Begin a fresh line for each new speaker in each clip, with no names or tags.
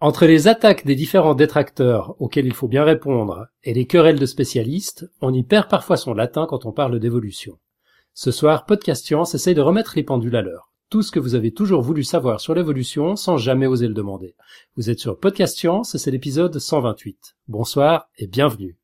Entre les attaques des différents détracteurs auxquels il faut bien répondre et les querelles de spécialistes, on y perd parfois son latin quand on parle d'évolution. Ce soir, Podcast Science essaye de remettre les pendules à l'heure. Tout ce que vous avez toujours voulu savoir sur l'évolution sans jamais oser le demander. Vous êtes sur Podcast Science et c'est l'épisode 128. Bonsoir et bienvenue.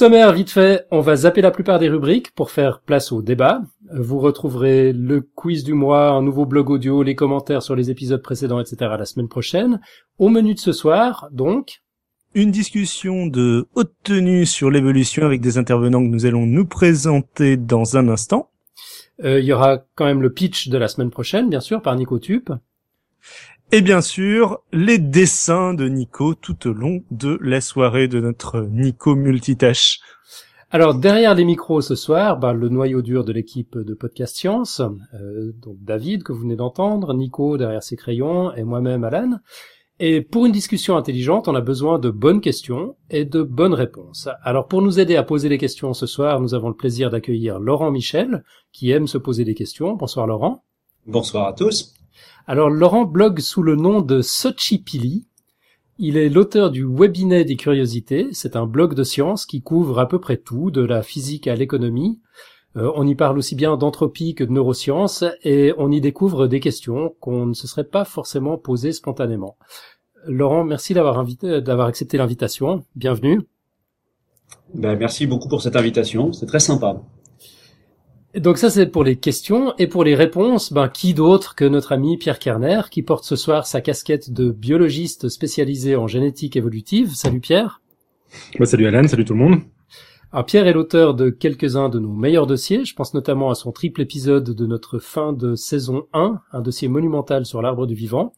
Sommaire vite fait, on va zapper la plupart des rubriques pour faire place au débat. Vous retrouverez le quiz du mois, un nouveau blog audio, les commentaires sur les épisodes précédents, etc. la semaine prochaine. Au menu de ce soir, donc...
Une discussion de haute tenue sur l'évolution avec des intervenants que nous allons nous présenter dans un instant.
Euh, il y aura quand même le pitch de la semaine prochaine, bien sûr, par Nico Tup.
Et bien sûr, les dessins de Nico tout au long de la soirée de notre Nico multitâche.
Alors derrière les micros ce soir, bah, le noyau dur de l'équipe de Podcast Science, euh, donc David que vous venez d'entendre, Nico derrière ses crayons et moi-même Alan. Et pour une discussion intelligente, on a besoin de bonnes questions et de bonnes réponses. Alors pour nous aider à poser les questions ce soir, nous avons le plaisir d'accueillir Laurent Michel, qui aime se poser des questions. Bonsoir Laurent.
Bonsoir à tous.
Alors Laurent blogue sous le nom de Sochipili. Il est l'auteur du Webinet des curiosités. C'est un blog de science qui couvre à peu près tout, de la physique à l'économie. Euh, on y parle aussi bien d'entropie que de neurosciences et on y découvre des questions qu'on ne se serait pas forcément posées spontanément. Laurent, merci d'avoir d'avoir accepté l'invitation. Bienvenue.
Ben, merci beaucoup pour cette invitation. C'est très sympa.
Donc ça c'est pour les questions et pour les réponses, ben qui d'autre que notre ami Pierre Kerner qui porte ce soir sa casquette de biologiste spécialisé en génétique évolutive. Salut Pierre.
Bah, salut Alan, salut tout le monde.
Alors Pierre est l'auteur de quelques-uns de nos meilleurs dossiers, je pense notamment à son triple épisode de notre fin de saison 1, un dossier monumental sur l'arbre du vivant.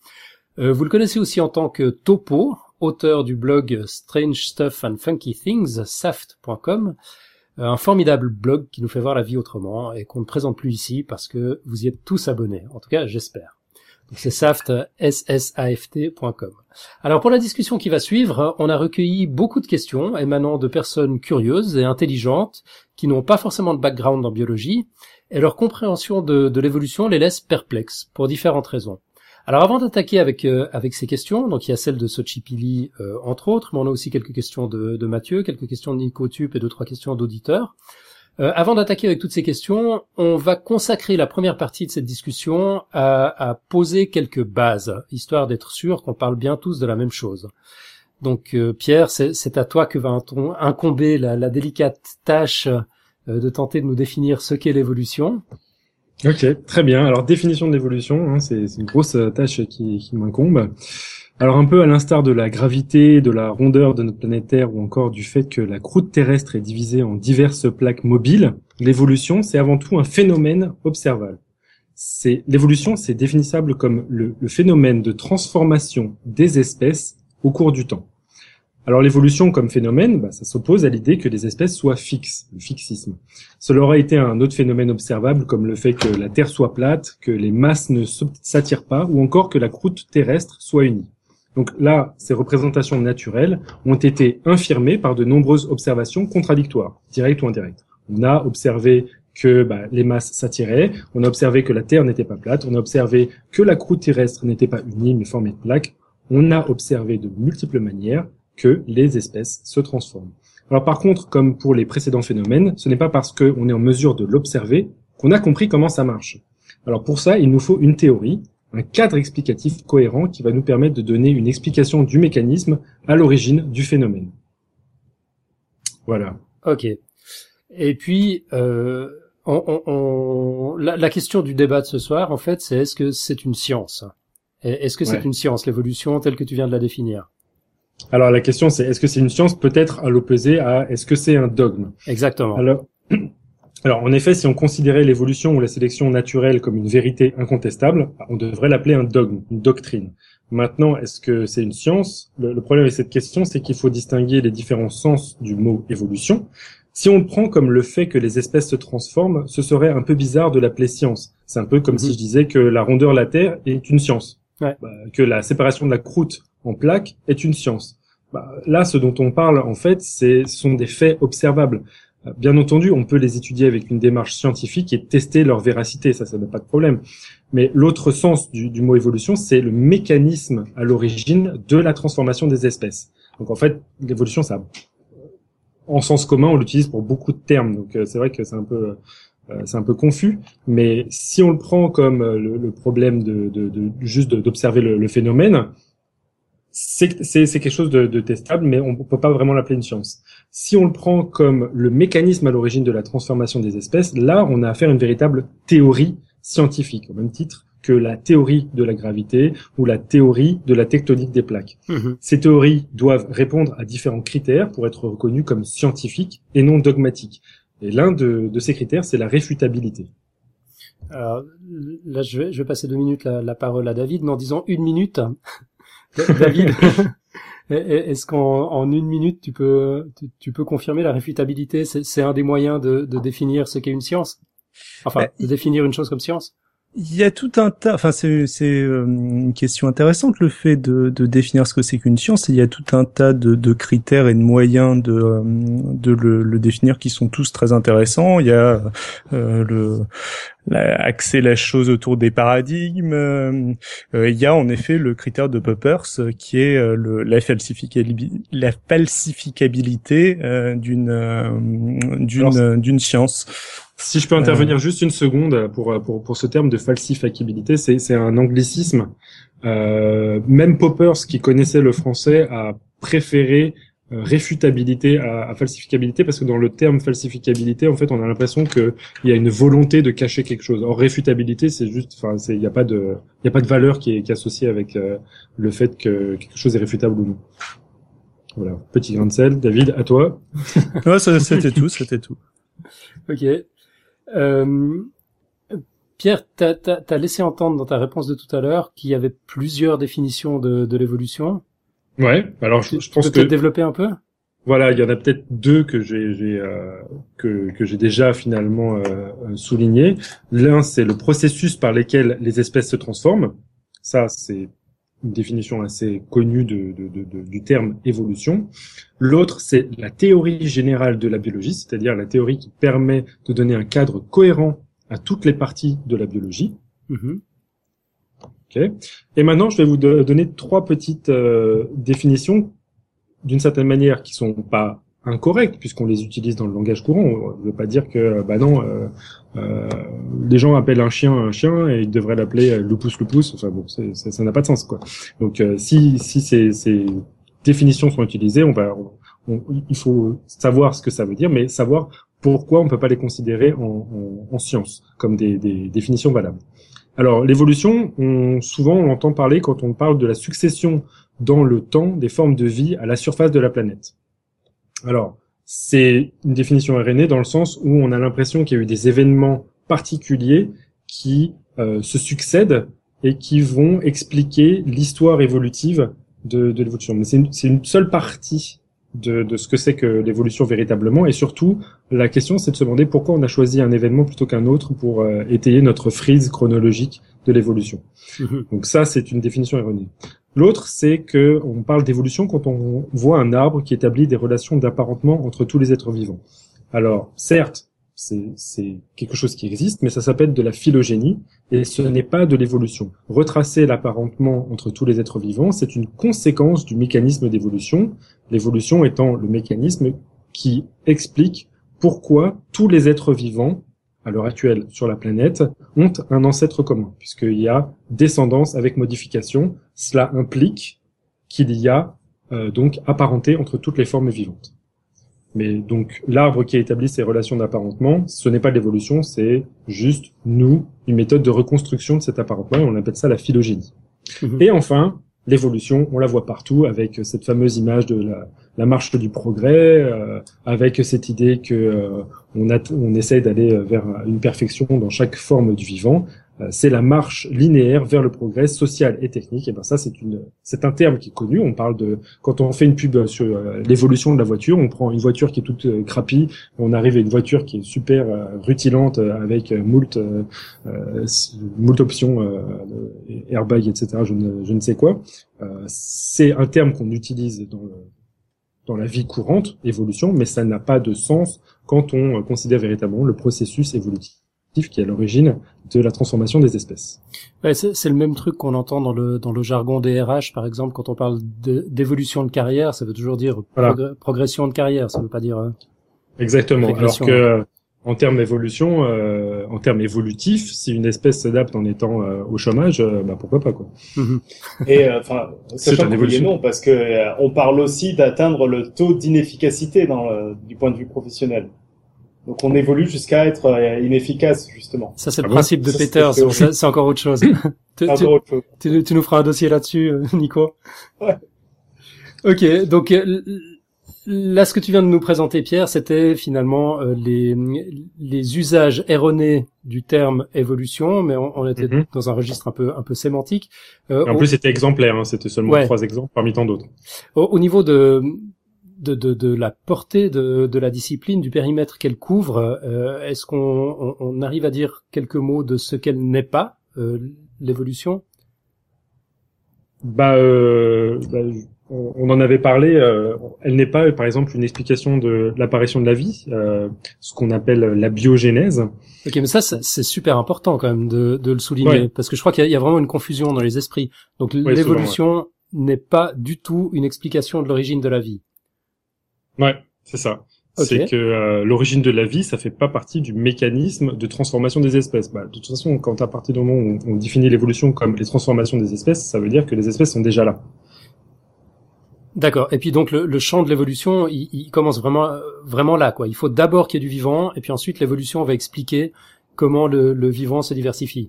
Euh, vous le connaissez aussi en tant que Topo, auteur du blog Strange Stuff and Funky Things, saft.com, un formidable blog qui nous fait voir la vie autrement et qu'on ne présente plus ici parce que vous y êtes tous abonnés. En tout cas, j'espère. C'est saft, ssaft.com. Alors pour la discussion qui va suivre, on a recueilli beaucoup de questions émanant de personnes curieuses et intelligentes qui n'ont pas forcément de background en biologie et leur compréhension de, de l'évolution les laisse perplexes pour différentes raisons. Alors avant d'attaquer avec euh, avec ces questions, donc il y a celle de Sochipili euh, entre autres, mais on a aussi quelques questions de, Mathieu, quelques questions de Nico Tup et deux trois questions d'auditeurs. Euh, avant d'attaquer avec toutes ces questions, on va consacrer la première partie de cette discussion à, poser quelques bases, histoire d'être sûr qu'on parle bien tous de la même chose. Donc Pierre, c'est à toi que va incomber la délicate tâche de tenter de nous définir ce qu'est l'évolution.
Ok, très bien. Alors définition de l'évolution, hein, c'est une grosse euh, tâche qui, qui m'incombe. Alors un peu à l'instar de la gravité, de la rondeur de notre planète Terre ou encore du fait que la croûte terrestre est divisée en diverses plaques mobiles, l'évolution c'est avant tout un phénomène observable. C'est l'évolution, c'est définissable comme le phénomène de transformation des espèces au cours du temps. Alors l'évolution comme phénomène, bah, ça s'oppose à l'idée que les espèces soient fixes, le fixisme. Cela aurait été un autre phénomène observable comme le fait que la Terre soit plate, que les masses ne s'attirent pas, ou encore que la croûte terrestre soit unie. Donc là, ces représentations naturelles ont été infirmées par de nombreuses observations contradictoires, directes ou indirectes. On a observé que bah, les masses s'attiraient, on a observé que la Terre n'était pas plate, on a observé que la croûte terrestre n'était pas unie mais formée de plaques, on a observé de multiples manières que les espèces se transforment. Alors par contre, comme pour les précédents phénomènes, ce n'est pas parce qu'on est en mesure de l'observer qu'on a compris comment ça marche. Alors pour ça, il nous faut une théorie, un cadre explicatif cohérent qui va nous permettre de donner une explication du mécanisme à l'origine du phénomène. Voilà.
Ok. Et puis, euh, la, question du débat de ce soir, en fait, c'est est-ce que c'est une science? Est-ce que c'est une science, l'évolution telle que tu viens de la définir?
Alors la question c'est est-ce que c'est une science peut-être à l'opposé à est-ce que c'est un dogme?
Exactement.
Alors, alors en effet, si on considérait l'évolution ou la sélection naturelle comme une vérité incontestable, on devrait l'appeler un dogme, une doctrine. Maintenant, est-ce que c'est une science? Le, problème avec cette question, c'est qu'il faut distinguer les différents sens du mot évolution. Si on le prend comme le fait que les espèces se transforment, ce serait un peu bizarre de l'appeler science. C'est un peu comme si mhm. je disais que la rondeur de la Terre est une science.
Ouais.
Bah, que la séparation de la croûte en plaques est une science. Bah, là, ce dont on parle, en fait, ce sont des faits observables. Euh, Bien entendu, on peut les étudier avec une démarche scientifique et tester leur véracité, ça, ça n'a pas de problème. Mais l'autre sens du, du mot évolution, c'est le mécanisme à l'origine de la transformation des espèces. Donc en fait, l'évolution, ça, en sens commun, on l'utilise pour beaucoup de termes. Donc euh, c'est vrai que c'est un peu, euh, c'est un peu confus. Mais si on le prend comme le, le problème de, de, de juste d'observer le, le phénomène, c'est quelque chose de, de testable, mais on peut pas vraiment l'appeler une science. Si on le prend comme le mécanisme à l'origine de la transformation des espèces, là, on a affaire à une véritable théorie scientifique, au même titre que la théorie de la gravité ou la théorie de la tectonique des plaques.
Mhm.
Ces théories doivent répondre à différents critères pour être reconnues comme scientifiques et non dogmatiques. Et l'un de, de ces critères, c'est la réfutabilité.
Alors, là, je vais, je vais passer deux minutes la, la parole à David. Non, disons une minute. David, est-ce qu'en en une minute, tu peux, tu, tu peux confirmer la réfutabilité? C'est un des moyens de, de définir ce qu'est une science? Enfin,
Bah,
de définir une chose comme science?
Il y a tout un tas, enfin c'est c'est euh, une question intéressante le fait de, de définir ce que c'est qu'une science. Il y a tout un tas de, de critères et de moyens de euh, de le, le définir qui sont tous très intéressants. Il y a euh, le la, axer la chose autour des paradigmes. Euh, euh, il y a en effet le critère de Poppers euh, qui est le, la, falsificabilité, la falsificabilité euh, d'une d'une d'une science.
Si je peux intervenir juste une seconde pour, pour, pour ce terme de falsificabilité, c'est, c'est un anglicisme. Euh, même Poppers, qui connaissait le français, a préféré réfutabilité à, à falsificabilité parce que dans le terme falsificabilité, en fait, on a l'impression que il y a une volonté de cacher quelque chose. Or, réfutabilité, c'est juste, enfin, c'est, il n'y a pas de, il y a pas de valeur qui est, qui est associée avec euh, le fait que quelque chose est réfutable ou non. Voilà, petit grain de sel. David, à toi.
Ouais, c'était tout, c'était tout.
Ok. Euh, Pierre, t'as as, laissé entendre dans ta réponse de tout à l'heure qu'il y avait plusieurs définitions de, de l'évolution.
Ouais. Alors, je, je pense
tu peux
que
développer un peu?
Voilà, il y en a peut-être deux que j'ai euh, que que j'ai déjà finalement euh, euh, souligné. L'un, c'est le processus par lequel les espèces se transforment. Ça, c'est une définition assez connue de, de, de, de- du terme évolution. L'autre, c'est la théorie générale de la biologie, c'est-à-dire la théorie qui permet de donner un cadre cohérent à toutes les parties de la biologie.
Mhm.
Ok. Et maintenant, je vais vous do- donner trois petites euh, définitions, d'une certaine manière, qui sont pas incorrectes puisqu'on les utilise dans le langage courant. Je veux pas dire que, bah non, euh, euh, les gens appellent un chien un chien et ils devraient l'appeler euh, lupus lupus. Enfin bon, c'est- ça n'a pas de sens quoi. Donc euh, si si ces, ces définitions sont utilisées, on va, on- il faut savoir ce que ça veut dire, mais savoir pourquoi on peut pas les considérer en, en, en science comme des, des définitions valables. Alors, l'évolution, on, souvent on entend parler quand on parle de la succession dans le temps des formes de vie à la surface de la planète. Alors, c'est une définition erronée dans le sens où on a l'impression qu'il y a eu des événements particuliers qui euh, se succèdent et qui vont expliquer l'histoire évolutive de, de l'évolution. Mais c'est une seule partie de, de ce que c'est que l'évolution véritablement. Et surtout, la question, c'est de se demander pourquoi on a choisi un événement plutôt qu'un autre pour euh, étayer notre frise chronologique de l'évolution.
Mhm.
Donc ça, c'est une définition erronée. L'autre, c'est que on parle d'évolution quand on voit un arbre qui établit des relations d'apparentement entre tous les êtres vivants. Alors, certes, c'est quelque chose qui existe, mais ça s'appelle de la phylogénie, et ce n'est pas de l'évolution. Retracer l'apparentement entre tous les êtres vivants, c'est une conséquence du mécanisme d'évolution, l'évolution étant le mécanisme qui explique pourquoi tous les êtres vivants, à l'heure actuelle sur la planète, ont un ancêtre commun, puisqu'il y a descendance avec modification. Cela implique qu'il y a euh, donc apparenté entre toutes les formes vivantes. Mais donc l'arbre qui a établi ces relations d'apparentement, ce n'est pas l'évolution, c'est juste nous, une méthode de reconstruction de cet apparentement, et on appelle ça la phylogénie.
Mhm.
Et enfin, l'évolution, on la voit partout avec cette fameuse image de la, la marche du progrès, euh, avec cette idée que euh, on, a, on essaye d'aller vers une perfection dans chaque forme du vivant, euh, c'est la marche linéaire vers le progrès social et technique. Et ben ça, c'est une, c'est un terme qui est connu. On parle de quand on fait une pub sur euh, l'évolution de la voiture, on prend une voiture qui est toute euh, crapie, on arrive à une voiture qui est super rutilante avec moult, moult options, airbag, etc. Je ne, je ne sais quoi. c'est un terme qu'on utilise dans le dans la vie courante, évolution, mais ça n'a pas de sens quand on considère véritablement le processus évolutif qui est à l'origine de la transformation des espèces.
Ouais, c'est le même truc qu'on entend dans le dans le jargon des RH, par exemple, quand on parle d'évolution de, carrière, ça veut toujours dire progression de carrière, ça veut pas dire. Euh,
Exactement. Alors que en termes évolution, euh, en termes évolutifs, si une espèce s'adapte en étant euh, au chômage, euh, bah pourquoi pas quoi.
Mhm. Et enfin, c'est un évolution. non, parce que on parle aussi d'atteindre le taux d'inefficacité dans du point de vue professionnel. Donc on évolue jusqu'à être euh, inefficace justement.
Ça c'est le ah principe de Peter, c'est encore autre chose. tu, tu, tu, nous feras un dossier là-dessus, euh, Nico. Ouais. Ok, donc euh, là ce que tu viens de nous présenter, Pierre, c'était finalement les, les usages erronés du terme évolution, mais on, était mhm. dans un registre un peu un peu sémantique.
en plus, c'était exemplaire, hein, c'était seulement trois exemples parmi tant d'autres.
au, niveau de de, de, de, la portée de, de, la discipline, du périmètre qu'elle couvre. Euh, est-ce qu'on on, arrive à dire quelques mots de ce qu'elle n'est pas, euh, l'évolution?
Bah, euh, bah, on en avait parlé. Euh, elle n'est pas, par exemple, une explication de l'apparition de la vie, euh, ce qu'on appelle la biogénèse.
Ok, mais ça, c'est super important quand même de, de le souligner, parce que je crois qu'il y, a vraiment une confusion dans les esprits. Donc l'évolution n'est pas du tout une explication de l'origine de la vie.
Ouais, c'est ça. C'est que euh, l'origine de la vie, ça fait pas partie du mécanisme de transformation des espèces. Bah, de toute façon, quand à partir du moment où on définit l'évolution comme les transformations des espèces, ça veut dire que les espèces sont déjà là.
D'accord. Et puis donc le, champ de l'évolution, il, commence vraiment vraiment là, quoi. Il faut d'abord qu'il y ait du vivant, et puis ensuite l'évolution va expliquer comment le, vivant se diversifie.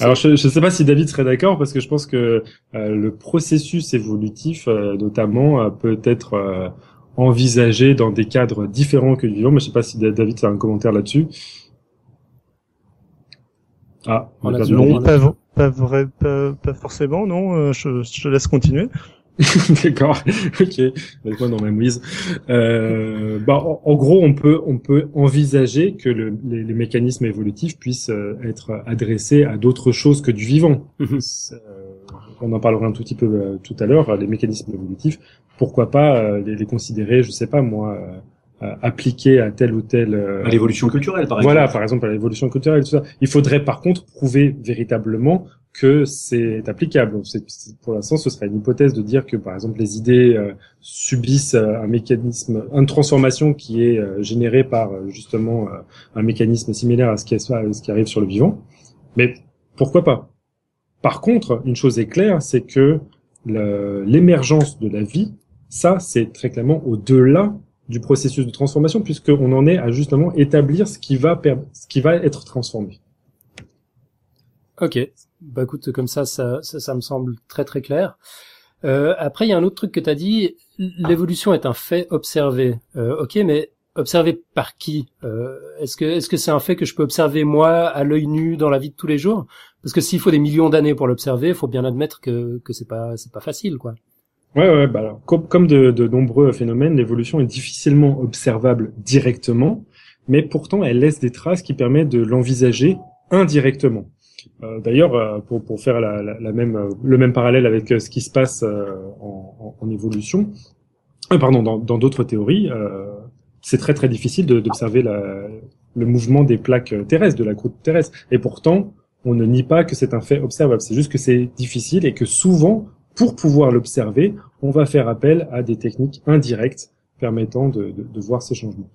Alors je ne sais pas si David serait d'accord parce que je pense que euh, le processus évolutif, euh, notamment, peut être envisagé dans des cadres différents que du vivant. Mais je sais pas si David a un commentaire là-dessus.
Ah, on a non, pas, pas, vrai, pas, pas, forcément, non. Euh, je, je te laisse continuer.
D'accord, ok. Moi dans ma mouise. Euh, bah, en, gros, on peut on peut envisager que le, les, les, mécanismes évolutifs puissent euh, être adressés à d'autres choses que du vivant. Mhm. euh, on en parlera un tout petit peu euh, tout à l'heure. Les mécanismes évolutifs pourquoi pas euh, les, les, considérer, je sais pas moi, euh, euh, appliqués à tel ou tel
à l'évolution culturelle par
exemple. Voilà, par exemple à l'évolution culturelle tout ça. Il faudrait par contre prouver véritablement que c'est applicable. pour l'instant, ce serait une hypothèse de dire que, par exemple, les idées subissent un mécanisme, une transformation qui est générée par justement un mécanisme similaire à ce qui, à ce qui arrive sur le vivant. Mais pourquoi pas? Par contre, une chose est claire, c'est que l'émergence de la vie ça, c'est très clairement au-delà du processus de transformation, puisqu'on en est à justement établir ce qui va, être transformé.
Ok, bah écoute, comme ça, ça, ça, me semble très très clair. Euh, après, il y a un autre truc que tu as dit, l'évolution est un fait observé. Euh, ok, mais observé par qui? Euh, Est-ce que est-ce que c'est un fait que je peux observer moi à l'œil nu dans la vie de tous les jours? Parce que s'il faut des millions d'années pour l'observer, il faut bien admettre que que c'est pas c'est pas facile, quoi.
Ouais, ouais, bah comme, de, de, nombreux phénomènes, l'évolution est difficilement observable directement, mais pourtant elle laisse des traces qui permettent de l'envisager indirectement. Euh, D'ailleurs, euh, pour, pour faire la, la, même, euh, le même parallèle avec euh, ce qui se passe en, en, évolution, pardon, dans d'autres théories, c'est très très difficile d'observer le mouvement des plaques terrestres, de la croûte terrestre. Et pourtant, on ne nie pas que c'est un fait observable. C'est juste que c'est difficile et que souvent pour pouvoir l'observer, on va faire appel à des techniques indirectes permettant de, voir ces changements.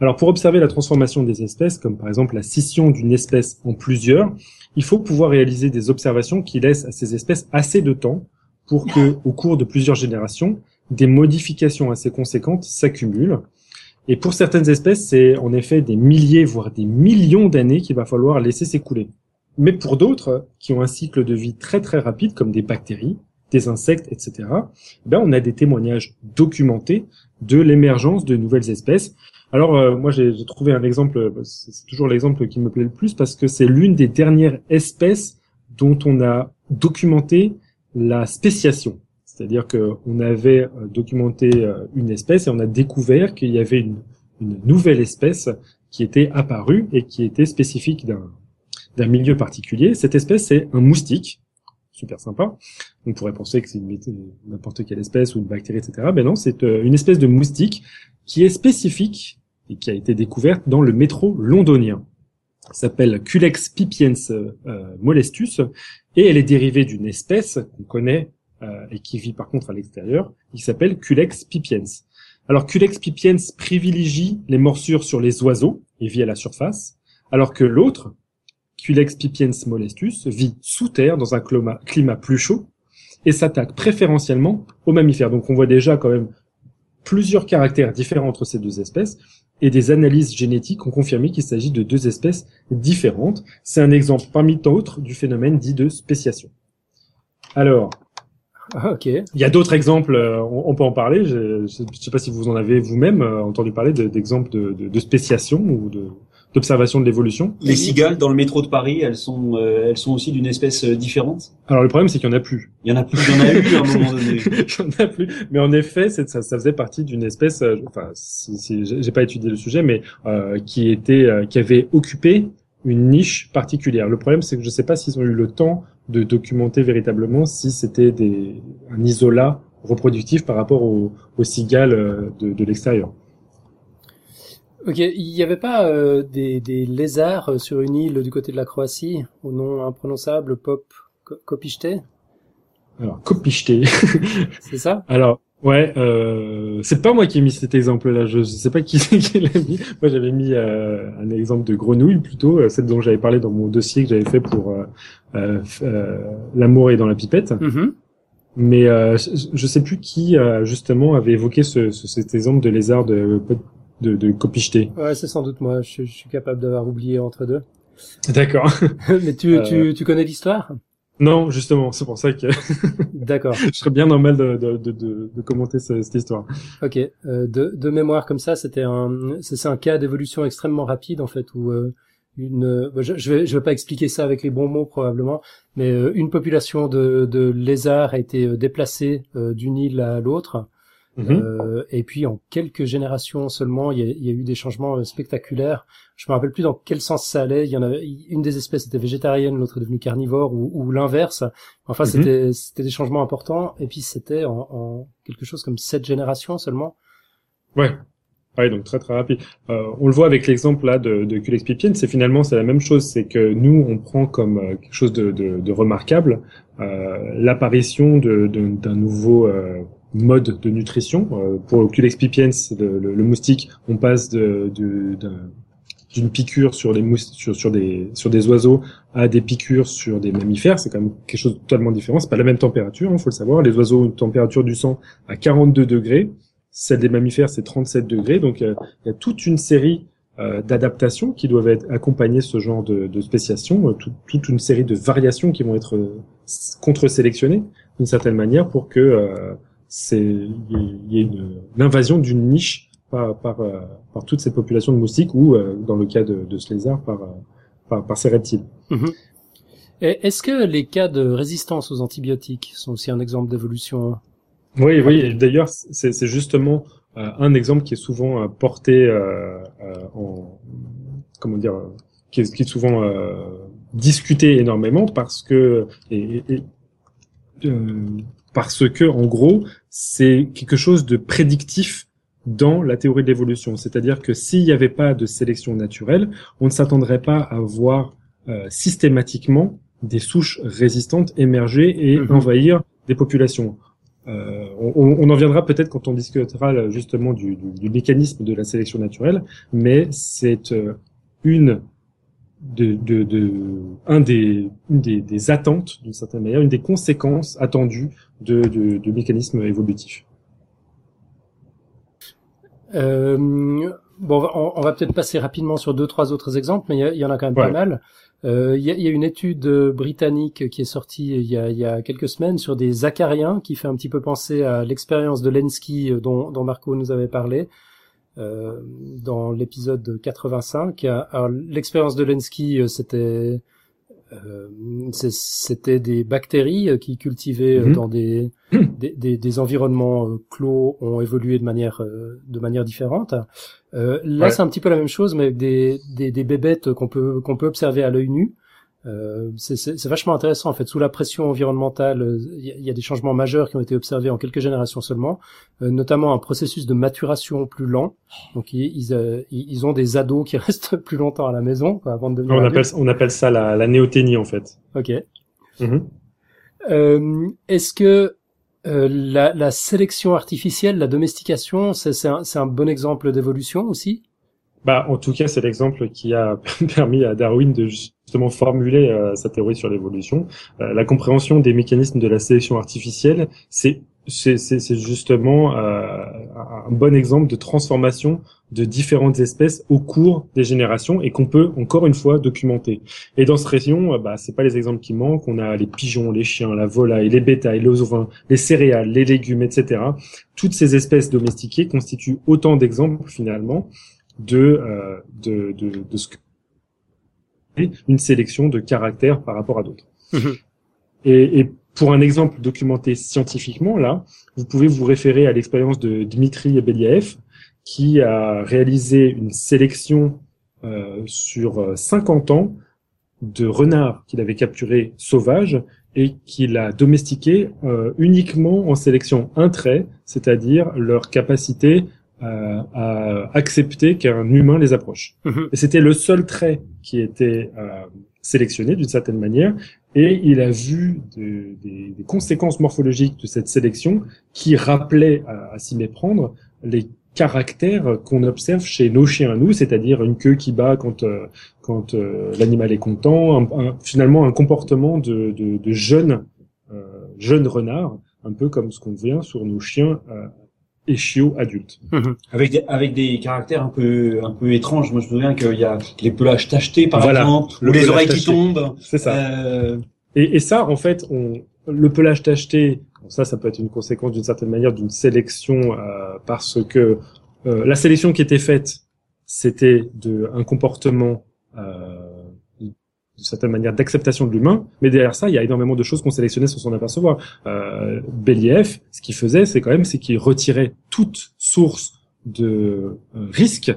Alors pour observer la transformation des espèces, comme par exemple la scission d'une espèce en plusieurs, il faut pouvoir réaliser des observations qui laissent à ces espèces assez de temps pour que, au cours de plusieurs générations, des modifications assez conséquentes s'accumulent. Et pour certaines espèces, c'est en effet des milliers, voire des millions d'années qu'il va falloir laisser s'écouler. Mais pour d'autres, qui ont un cycle de vie très très rapide, comme des bactéries, des insectes, etc., ben on a des témoignages documentés de l'émergence de nouvelles espèces. Alors euh, moi j'ai trouvé un exemple, c'est toujours l'exemple qui me plaît le plus parce que c'est l'une des dernières espèces dont on a documenté la spéciation. C'est-à-dire qu'on avait euh, documenté euh, une espèce et on a découvert qu'il y avait une, nouvelle espèce qui était apparue et qui était spécifique d'un milieu particulier. Cette espèce, c'est un moustique super sympa. On pourrait penser que c'est n'importe quelle espèce ou une bactérie, etc. Mais non, c'est euh, une espèce de moustique qui est spécifique et qui a été découverte dans le métro londonien. Elle s'appelle Culex pipiens euh, molestus et elle est dérivée d'une espèce qu'on connaît euh, et qui vit par contre à l'extérieur, qui s'appelle Culex pipiens. Alors Culex pipiens privilégie les morsures sur les oiseaux et vit à la surface, alors que l'autre, Culex pipiens molestus vit sous terre dans un climat, plus chaud et s'attaque préférentiellement aux mammifères. Donc on voit déjà quand même plusieurs caractères différents entre ces deux espèces et des analyses génétiques ont confirmé qu'il s'agit de deux espèces différentes. C'est un exemple parmi d'autres du phénomène dit de spéciation. Alors,
ah, ok.
Il y a d'autres exemples, euh, on, peut en parler. Je ne sais pas si vous en avez vous-même euh, entendu parler d'exemples de, de, de, spéciation ou de, d'observation de l'évolution.
Les cigales dans le métro de Paris, elles sont, euh, elles sont aussi d'une espèce euh, différente?
Alors le problème, c'est qu'il y en a plus.
Il y en a plus. Il y en a eu à un moment donné.
il y en a plus. Mais en effet, ça, ça faisait partie d'une espèce. Euh, enfin, si, si j'ai pas étudié le sujet, mais euh, qui était, qui avait occupé une niche particulière. Le problème, c'est que je ne sais pas s'ils ont eu le temps de documenter véritablement si c'était des un isolat reproductif par rapport aux, aux cigales de, de l'extérieur.
Ok, il n'y avait pas euh, des, des, lézards euh, sur une île du côté de la Croatie au nom imprononçable Pop Kopichte
Alors Kopichte.
c'est ça?
Alors ouais, euh, c'est pas moi qui ai mis cet exemple-là. Je, sais pas qui, qui l'a mis. Moi j'avais mis euh, un exemple de grenouille plutôt, celle dont j'avais parlé dans mon dossier que j'avais fait pour l'amour est dans la pipette. Mm-hmm. Mais je sais plus qui justement avait évoqué ce, ce, cet exemple de lézard de de, de
Ouais, c'est sans doute moi. Je, suis capable d'avoir oublié entre deux.
D'accord.
Mais tu, tu, euh. tu connais l'histoire?
Non, justement, c'est pour ça que.
D'accord.
je serais bien normal de, de, de, de commenter cette histoire.
Ok. Euh, de, de mémoire comme ça, c'était un, c'est un cas d'évolution extrêmement rapide en fait où euh, une, bah, je, je vais, je vais pas expliquer ça avec les bons mots probablement, mais une population de, de lézards a été déplacée d'une île à l'autre Mhm. Euh, et puis en quelques générations seulement, il y a, il y a eu des changements euh, spectaculaires. Je me rappelle plus dans quel sens ça allait. Il y en avait une des espèces était végétarienne, l'autre est devenue carnivore ou, ou l'inverse. Enfin, mhm. c'était c'était des changements importants. Et puis c'était en, en, quelque chose comme sept générations seulement.
Ouais. Ouais, donc très très rapide. Euh, on le voit avec l'exemple là de, de Culex pipienne, c'est finalement c'est la même chose, c'est que nous on prend comme euh, quelque chose de, de, de remarquable euh, l'apparition d'un nouveau euh, mode de nutrition. Euh, pour Culex pipiens, le, le, moustique, on passe de, d'une piqûre sur des sur, sur des sur des oiseaux à des piqûres sur des mammifères, c'est quand même quelque chose de totalement différent. C'est pas la même température, il hein, faut le savoir. Les oiseaux ont une température du sang à 42 degrés, celle des mammifères c'est 37 degrés. Donc il y a toute une série euh, d'adaptations qui doivent être accompagner ce genre de, de spéciation, euh, toute une série de variations qui vont être euh, contre-sélectionnées d'une certaine manière pour que c'est il y, ait une, invasion d'une niche par, par, euh, par, toute cette population de moustiques ou, euh, dans le cas de, de ce lézard, par, euh, par, par ces reptiles.
Mhm. Est-ce que les cas de résistance aux antibiotiques sont aussi un exemple d'évolution
Oui, oui. D'ailleurs, c'est justement un exemple qui est souvent porté en comment dire, qui est, qui est souvent discuté énormément parce que et, et, parce que en gros c'est quelque chose de prédictif dans la théorie de l'évolution. C'est-à-dire que s'il n'y avait pas de sélection naturelle, on ne s'attendrait pas à voir euh, systématiquement des souches résistantes émerger et mhm. envahir des populations. Euh, on, on, en viendra peut-être quand on discutera justement du, du, du, mécanisme de la sélection naturelle, mais c'est euh, une de, de, de, un des, une des, des attentes, d'une certaine manière, une des conséquences attendues de, de, de mécanismes évolutifs.
Euh, bon, on, va peut-être passer rapidement sur deux, trois autres exemples, mais il y, en a quand même pas mal. Euh, il y, a, y, a, une étude britannique qui est sortie il y, a, il y a quelques semaines sur des acariens qui fait un petit peu penser à l'expérience de Lenski dont, dont Marco nous avait parlé. Dans l'épisode 85. l'expérience de Lenski, c'était euh, c'était des bactéries euh, qui cultivaient euh, mhm. dans des, des, des, environnements clos ont évolué de manière de manière différente. là, c'est un petit peu la même chose, mais avec des, des, des bébêtes qu'on peut qu'on peut observer à l'œil nu. Euh, c'est vachement intéressant en fait. Sous la pression environnementale, il y, a des changements majeurs qui ont été observés en quelques générations seulement, euh, notamment un processus de maturation plus lent. Donc ils, euh, ils, ont des ados qui restent plus longtemps à la maison quoi, avant de devenir.
On appelle, on appelle ça la, la néoténie en fait.
Ok. Euh, Est-ce que la, la, sélection artificielle, la domestication, c'est un, un bon exemple d'évolution aussi?
Bah, en tout cas, c'est l'exemple qui a permis à Darwin de justement formuler euh, sa théorie sur l'évolution. Euh, la compréhension des mécanismes de la sélection artificielle, c'est c'est justement euh, un bon exemple de transformation de différentes espèces au cours des générations et qu'on peut encore une fois documenter. Et dans cette région, bah, c'est pas les exemples qui manquent. On a les pigeons, les chiens, la volaille, les bétails, les ovins, les céréales, les légumes, etc. Toutes ces espèces domestiquées constituent autant d'exemples finalement de, euh, de, de, de ce que une sélection de caractères par rapport à d'autres. Mhm. et, et, pour un exemple documenté scientifiquement, là, vous pouvez vous référer à l'expérience de Dmitri Beliaev, qui a réalisé une sélection euh, sur 50 ans de renards qu'il avait capturés sauvages et qu'il a domestiqués euh, uniquement en sélection un trait, c'est-à-dire leur capacité euh, à accepter qu'un humain les approche. Mhm. Et c'était le seul trait qui était euh, sélectionné d'une certaine manière, et il a vu de, des, des, conséquences morphologiques de cette sélection qui rappelaient à, à s'y méprendre les caractères qu'on observe chez nos chiens à nous, c'est-à-dire une queue qui bat quand euh, quand euh, l'animal est content, finalement un comportement de, de, de jeune euh, jeune renard, un peu comme ce qu'on vient sur nos chiens et chiots adultes.
Mhm. Avec des, avec des caractères un peu un peu étranges. Moi, je me souviens qu'il y a les pelages tachetés, par exemple, ou les oreilles qui tombent.
C'est ça. Euh... Et, et, ça, en fait, on, le pelage tacheté, ça, ça peut être une conséquence d'une certaine manière d'une sélection euh, parce que euh, la sélection qui était faite, c'était de un comportement euh, de certaine manière d'acceptation de l'humain, mais derrière ça, il y a énormément de choses qu'on sélectionnait sans s'en apercevoir. Euh, Believ, ce qu'il faisait, c'est quand même, c'est qu'il retirait toute source de euh, risque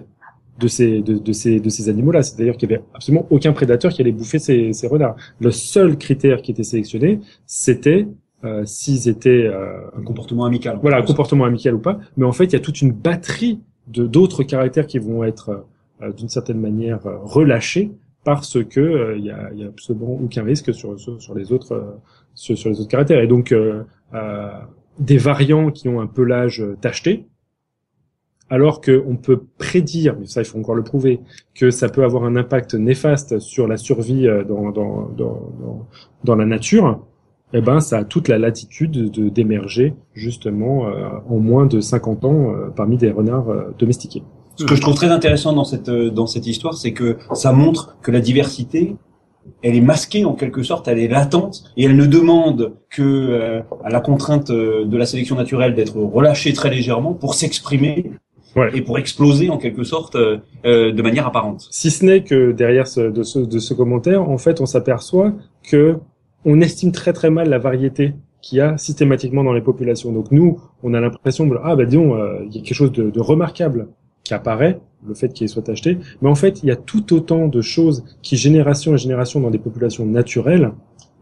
de ces de, de ces de ces animaux-là. C'est-à-dire qu'il y avait absolument aucun prédateur qui allait bouffer ces, ces renards. Le seul critère qui était sélectionné, c'était euh, s'ils étaient euh,
un comportement amical.
Voilà, un comportement amical ou pas. Mais en fait, il y a toute une batterie de d'autres caractères qui vont être euh, d'une certaine manière relâchés parce que il euh, y, a, y, a, absolument aucun risque sur, sur, les autres euh, sur, les autres caractères. Et donc euh, des variants qui ont un pelage tacheté, alors qu'on peut prédire, mais ça il faut encore le prouver, que ça peut avoir un impact néfaste sur la survie dans, dans, dans, dans, la nature, eh ben ça a toute la latitude de d'émerger justement en moins de 50 ans parmi des renards domestiqués.
Ce que je trouve très intéressant dans cette euh, dans cette histoire, c'est que ça montre que la diversité, elle est masquée en quelque sorte, elle est latente et elle ne demande que euh, à la contrainte euh, de la sélection naturelle d'être relâchée très légèrement pour s'exprimer ouais. et pour exploser en quelque sorte euh, de manière apparente.
Si ce n'est que derrière ce, de, ce, de ce commentaire, en fait, on s'aperçoit que on estime très très mal la variété qu'il y a systématiquement dans les populations. Donc nous, on a l'impression de ah bah disons, il y a quelque chose de, de remarquable qui apparaît, le fait qu'il soit acheté. Mais en fait, il y a tout autant de choses qui, génération et génération, dans des populations naturelles,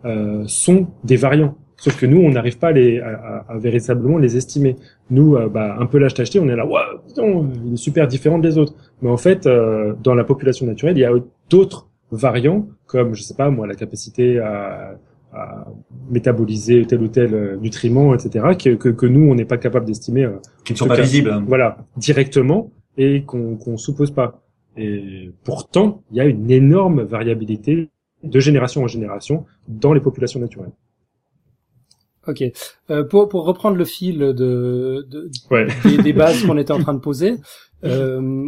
euh, sont des variants. Sauf que nous, on n'arrive pas à, les, à, à, véritablement les estimer. Nous, euh, bah, un peu l'âge tacheté, on est là, ouais, il est super différent des autres. Mais en fait, euh, dans la population naturelle, il y a d'autres variants, comme, je sais pas, moi, la capacité à, à métaboliser tel ou tel euh, nutriment, etc., que, que, que nous, on n'est pas capable d'estimer. Euh,
qui ne sont pas visibles.
Voilà, directement et qu'on qu'on suppose pas. Et pourtant, il y a une énorme variabilité de génération en génération dans les populations naturelles.
Ok. Euh, pour, pour reprendre le fil de, de des, des, bases qu'on était en train de poser, euh,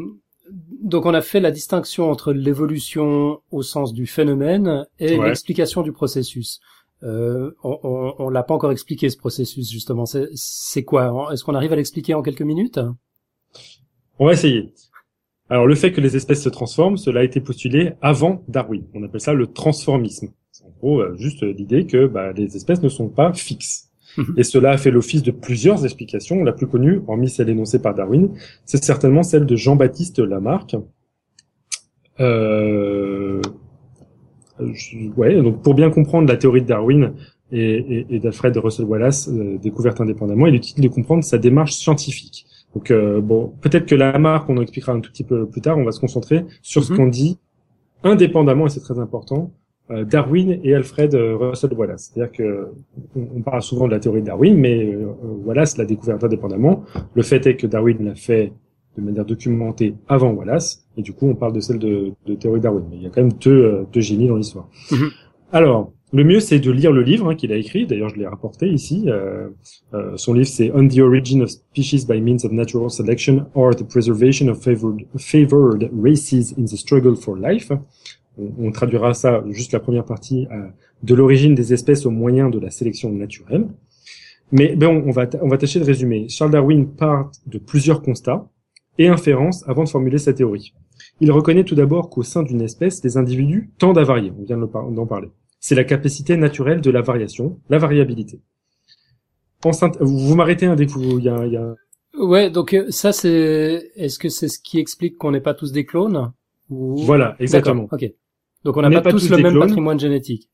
donc on a fait la distinction entre l'évolution au sens du phénomène et l'explication du processus. Euh, on, on, on l'a pas encore expliqué ce processus justement. C'est quoi? Est-ce qu'on arrive à l'expliquer en quelques minutes?
On va essayer. Alors le fait que les espèces se transforment, cela a été postulé avant Darwin. On appelle ça le transformisme. C'est en gros euh, juste l'idée que bah, les espèces ne sont pas fixes. Et cela a fait l'office de plusieurs explications. La plus connue, hormis celle énoncée par Darwin, c'est certainement celle de Jean-Baptiste Lamarck. Euh... Ouais, donc pour bien comprendre la théorie de Darwin et, et, d'Alfred Russel Wallace, euh, découverte indépendamment, il est utile de comprendre sa démarche scientifique. Donc euh, bon, peut-être que Lamarck, on en expliquera un tout petit peu plus tard, on va se concentrer sur ce mhm. qu'on dit indépendamment, et c'est très important, euh, Darwin et Alfred euh, Russel Wallace. C'est-à-dire que on, parle souvent de la théorie de Darwin, mais euh, Wallace l'a découverte indépendamment. Le fait est que Darwin l'a fait de manière documentée avant Wallace, et du coup on parle de celle de, de théorie de Darwin. Mais il y a quand même deux, deux génies dans l'histoire. Mhm. Alors, le mieux, c'est de lire le livre hein, qu'il a écrit. D'ailleurs, je l'ai rapporté ici. Euh, euh, son livre, c'est On the Origin of Species by Means of Natural Selection or the Preservation of Favored, Races in the Struggle for Life on, traduira ça juste la première partie euh, de l'origine des espèces au moyen de la sélection naturelle. Mais bon, on va on va tâcher de résumer. Charles Darwin part de plusieurs constats et inférences avant de formuler sa théorie. Il reconnaît tout d'abord qu'au sein d'une espèce, les individus tendent à varier. On vient d'en parler. C'est la capacité naturelle de la variation, la variabilité. vous m'arrêtez un dès que vous, il y a, y a...
Ouais, donc euh, ça c'est, est-ce que c'est ce qui explique qu'on n'est pas tous des clones
Voilà, exactement.
Ok. Donc on n'a pas, tous, le même patrimoine génétique.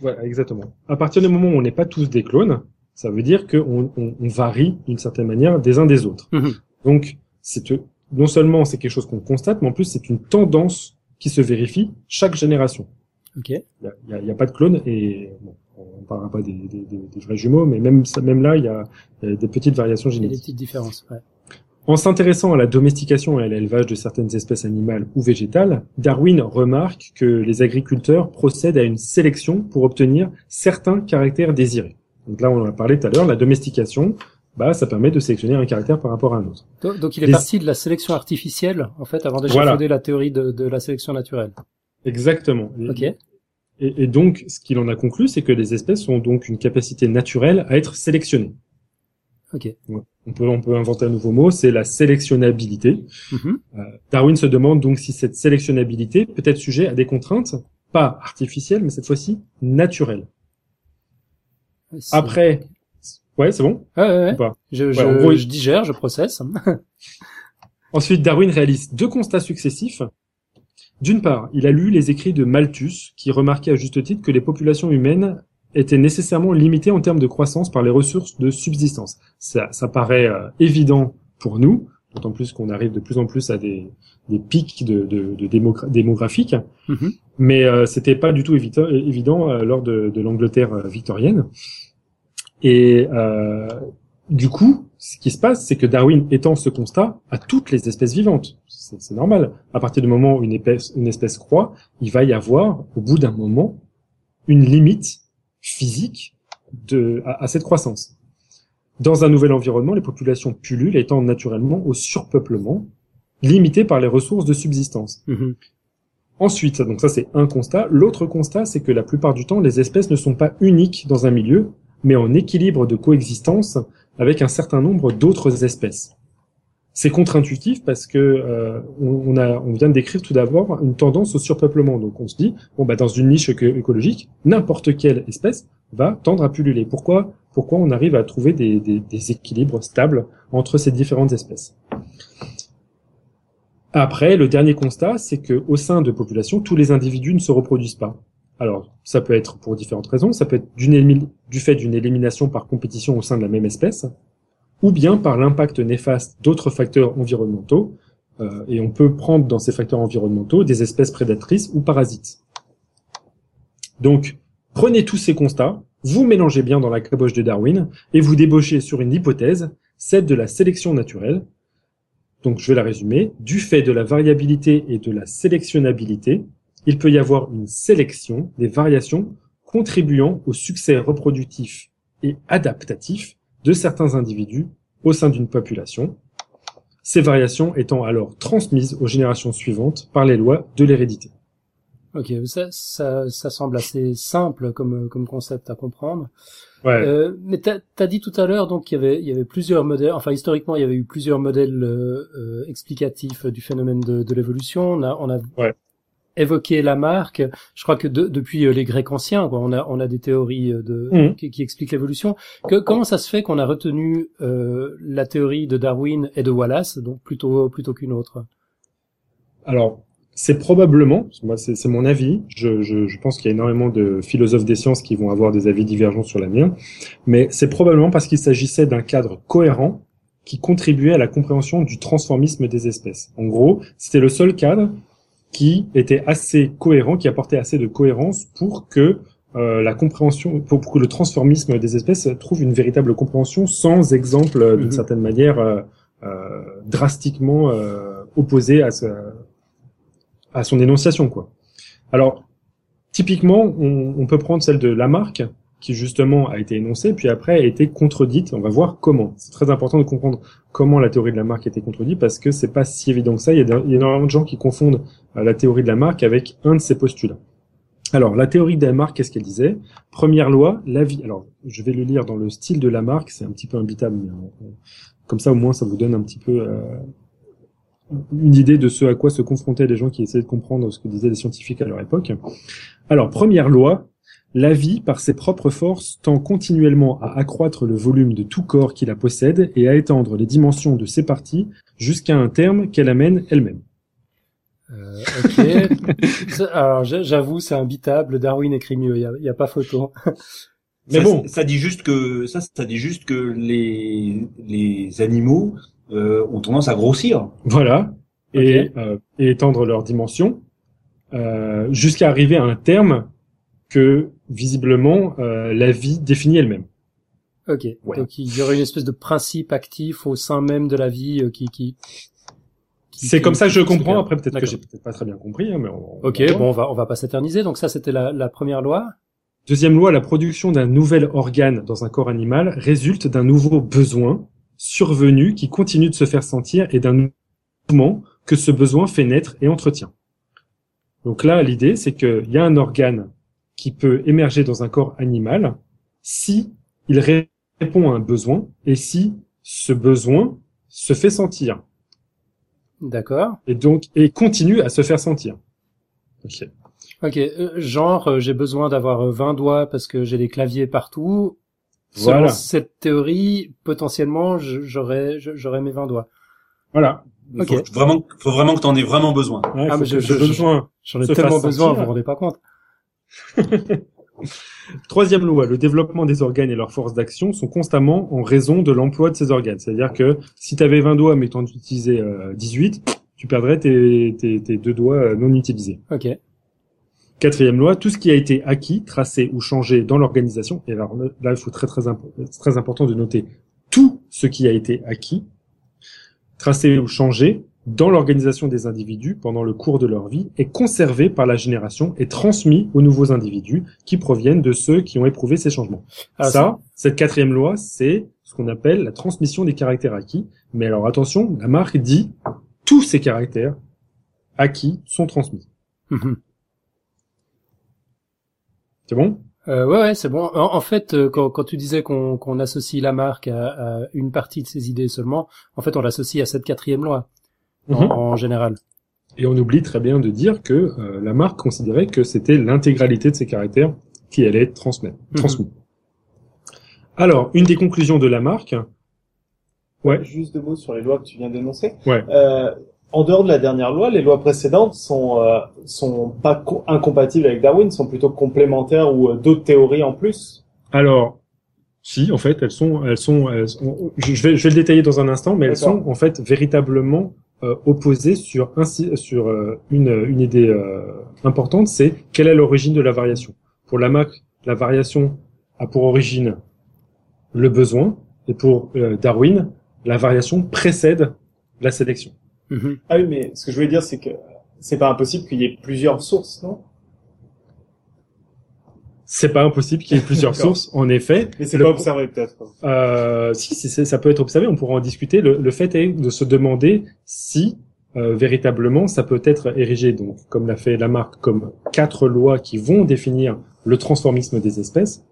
Voilà, exactement. À partir du moment où on n'est pas tous des clones, ça veut dire qu'on on, on varie d'une certaine manière des uns des autres. Mhm. Donc c'est non seulement c'est quelque chose qu'on constate, mais en plus c'est une tendance qui se vérifie chaque génération.
Ok.
Il n'y a, y a, pas de clones et bon, on parlera pas des, des, des, vrais jumeaux, mais même même là il y a, des petites variations génétiques.
Des petites différences. Ouais.
En s'intéressant à la domestication et à l'élevage de certaines espèces animales ou végétales, Darwin remarque que les agriculteurs procèdent à une sélection pour obtenir certains caractères désirés. Donc là, on en a parlé tout à l'heure, la domestication, bah, ça permet de sélectionner un caractère par rapport à un autre.
Donc, il est parti de la sélection artificielle, en fait, avant de la théorie de, la sélection naturelle.
Exactement.
Ok.
Et, et donc, ce qu'il en a conclu, c'est que les espèces ont donc une capacité naturelle à être sélectionnées.
Ok.
On peut, on peut inventer un nouveau mot, c'est la sélectionnabilité. Mm-hmm. Euh, Darwin se demande donc si cette sélectionnabilité peut être sujet à des contraintes, pas artificielles, mais cette fois-ci naturelles. Après, ouais, c'est bon?
ouais, ouais. Je, je, je digère, je processe.
Ensuite, Darwin réalise deux constats successifs. D'une part, il a lu les écrits de Malthus, qui remarquait à juste titre que les populations humaines était nécessairement limité en termes de croissance par les ressources de subsistance. Ça, ça paraît euh, évident pour nous, d'autant plus qu'on arrive de plus en plus à des, des pics de, de, de démographiques, mm-hmm. mais euh, c'était pas du tout évident, évident euh, lors de, de l'Angleterre euh, victorienne. Et du coup, ce qui se passe, c'est que Darwin étend ce constat à toutes les espèces vivantes. C'est normal. À partir du moment où une espèce, une espèce croît, il va y avoir, au bout d'un moment, une limite physique de, à, cette croissance. Dans un nouvel environnement, les populations pullulent étant naturellement au surpeuplement, limité par les ressources de subsistance. Mhm. Ensuite, donc ça c'est un constat. L'autre constat, c'est que la plupart du temps, les espèces ne sont pas uniques dans un milieu, mais en équilibre de coexistence avec un certain nombre d'autres espèces. C'est contre-intuitif parce que euh, on, vient de décrire tout d'abord une tendance au surpeuplement. Donc on se dit, bon bah dans une niche écologique, n'importe quelle espèce va tendre à pulluler. Pourquoi? Pourquoi on arrive à trouver des, des, des équilibres stables entre ces différentes espèces? Après, le dernier constat, c'est que au sein de populations, tous les individus ne se reproduisent pas. Alors, ça peut être pour différentes raisons. Ça peut être du fait d'une élimination par compétition au sein de la même espèce ou bien par l'impact néfaste d'autres facteurs environnementaux, euh, et on peut prendre dans ces facteurs environnementaux des espèces prédatrices ou parasites. Donc, prenez tous ces constats, vous mélangez bien dans la caboche de Darwin, et vous débauchez sur une hypothèse, celle de la sélection naturelle. Donc, je vais la résumer. Du fait de la variabilité et de la sélectionnabilité, il peut y avoir une sélection des variations contribuant au succès reproductif et adaptatif de certains individus au sein d'une population, ces variations étant alors transmises aux générations suivantes par les lois de l'hérédité.
Ok, ça, ça, ça semble assez simple comme, comme concept à comprendre.
Ouais.
Euh, mais t'as as dit tout à l'heure donc qu'il y avait il y avait plusieurs modèles. Enfin historiquement il y avait eu plusieurs modèles euh, euh explicatifs du phénomène de, de l'évolution. On a on a
ouais.
Évoqué la marque. Je crois que de, depuis euh, les Grecs anciens quoi, on a on a des théories euh, de
mmh.
qui, qui, expliquent l'évolution. Que comment ça se fait qu'on a retenu euh, la théorie de Darwin et de Wallace donc plutôt plutôt qu'une autre?
Alors c'est probablement, moi c'est mon avis, je, je, je pense qu'il y a énormément de philosophes des sciences qui vont avoir des avis divergents sur la mienne, mais c'est probablement parce qu'il s'agissait d'un cadre cohérent qui contribuait à la compréhension du transformisme des espèces. En gros, c'était le seul cadre qui était assez cohérent, qui apportait assez de cohérence pour que euh, la compréhension, pour, pour, que le transformisme des espèces trouve une véritable compréhension sans exemple euh, d'une mmh. certaine manière euh, euh drastiquement euh, opposé à ce, à son énonciation, quoi. Alors, typiquement, on, on, peut prendre celle de Lamarck, qui justement a été énoncée, puis après a été contredite. On va voir comment. C'est très important de comprendre comment la théorie de Lamarck a été contredite, parce que c'est pas si évident que ça. Il y, a, énormément de gens qui confondent euh, la théorie de Lamarck avec un de ses postulats. Alors, la théorie de Lamarck, qu'est-ce qu'elle disait? Première loi, la vie. Alors, je vais le lire dans le style de Lamarck, c'est un petit peu imbitable, mais comme ça, au moins, ça vous donne un petit peu euh, une idée de ce à quoi se confrontaient les gens qui essayaient de comprendre ce que disaient les scientifiques à leur époque. Alors, première loi, la vie, par ses propres forces, tend continuellement à accroître le volume de tout corps qui la possède et à étendre les dimensions de ses parties jusqu'à un terme qu'elle amène elle-même.
Euh, ok. Alors j'avoue, c'est imbitable. Darwin écrit mieux. Il y a, a, pas photo.
Mais ça, bon, ça dit juste que ça, ça dit juste que les les animaux euh, ont tendance à grossir.
Voilà, et, euh, et étendre leurs dimensions euh, jusqu'à arriver à un terme que visiblement euh, la vie définit elle-même.
Ok. Ouais. Donc il y aurait une espèce de principe actif au sein même de la vie euh, qui qui.
qui c'est comme ça que je comprends. Après peut-être que j'ai peut-être pas très bien compris, hein, mais on,
ok. On bon, on va on va pas s'éterniser. Donc ça c'était la, la première loi.
Deuxième loi, la production d'un nouvel organe dans un corps animal résulte d'un nouveau besoin survenu qui continue de se faire sentir et d'un mouvement que ce besoin fait naître et entretient. Donc là, l'idée, c'est qu'il y a un organe qui peut émerger dans un corps animal si il répond à un besoin et si ce besoin se fait sentir.
D'accord.
Et donc, et continue à se faire sentir. Ok.
Ok, euh, genre euh, j'ai besoin d'avoir 20 euh, doigts parce que j'ai des claviers partout. Selon voilà. cette théorie, potentiellement, j'aurais, j'aurais mes 20 doigts.
Voilà.
Il faut vraiment, faut vraiment que tu en aies vraiment besoin.
Ouais, ah, mais besoin j'en ai tellement besoin, vous vous rendez pas compte.
Troisième loi, le développement des organes et leurs forces d'action sont constamment en raison de l'emploi de ces organes. C'est-à-dire que si tu avais 20 doigts mais tu en utilisais euh, 18, tu perdrais tes, tes, tes, deux doigts euh, non utilisés.
Ok.
Quatrième loi, tout ce qui a été acquis, tracé ou changé dans l'organisation, et alors là, il faut très, très, très important de noter tout ce qui a été acquis, tracé ou changé dans l'organisation des individus pendant le cours de leur vie est conservé par la génération et transmis aux nouveaux individus qui proviennent de ceux qui ont éprouvé ces changements. Ah, ça, cette quatrième loi, c'est ce qu'on appelle la transmission des caractères acquis. Mais alors attention, la marque dit tous ces caractères acquis sont transmis.
Mhm.
C'est bon?
Euh, ouais, ouais, c'est bon. En, fait, euh, quand, quand, tu disais qu'on associe la marque à, à, une partie de ses idées seulement, en fait, on l'associe à cette quatrième loi en, mhm. en, général.
Et on oublie très bien de dire que euh, la marque considérait que c'était l'intégralité de ses caractères qui allait être transmis. Mhm. Alors, une des conclusions de la marque.
Ouais. Juste deux mots sur les lois que tu viens d'énoncer.
Ouais.
Euh, en dehors de la dernière loi, les lois précédentes sont euh, sont pas incompatibles avec Darwin, sont plutôt complémentaires ou euh, d'autres théories en plus.
Alors, si, en fait, elles sont, elles sont, je, vais, je vais le détailler dans un instant, mais elles sont en fait véritablement euh, opposées sur un, sur euh, une, une idée euh, importante, c'est quelle est l'origine de la variation. Pour Lamarck, la variation a pour origine le besoin, et pour Darwin, la variation précède la sélection.
Mm-hmm. Ah oui, mais ce que je voulais dire, c'est que c'est pas impossible qu'il y ait plusieurs sources, non?
C'est pas impossible qu'il y ait plusieurs sources, en effet.
Mais c'est pas observé peut-être.
Euh, si, ça peut être observé, on pourra en discuter. Le, le, fait est de se demander si euh, véritablement, ça peut être érigé, donc, comme l'a fait Lamarck, comme quatre lois qui vont définir le transformisme des espèces,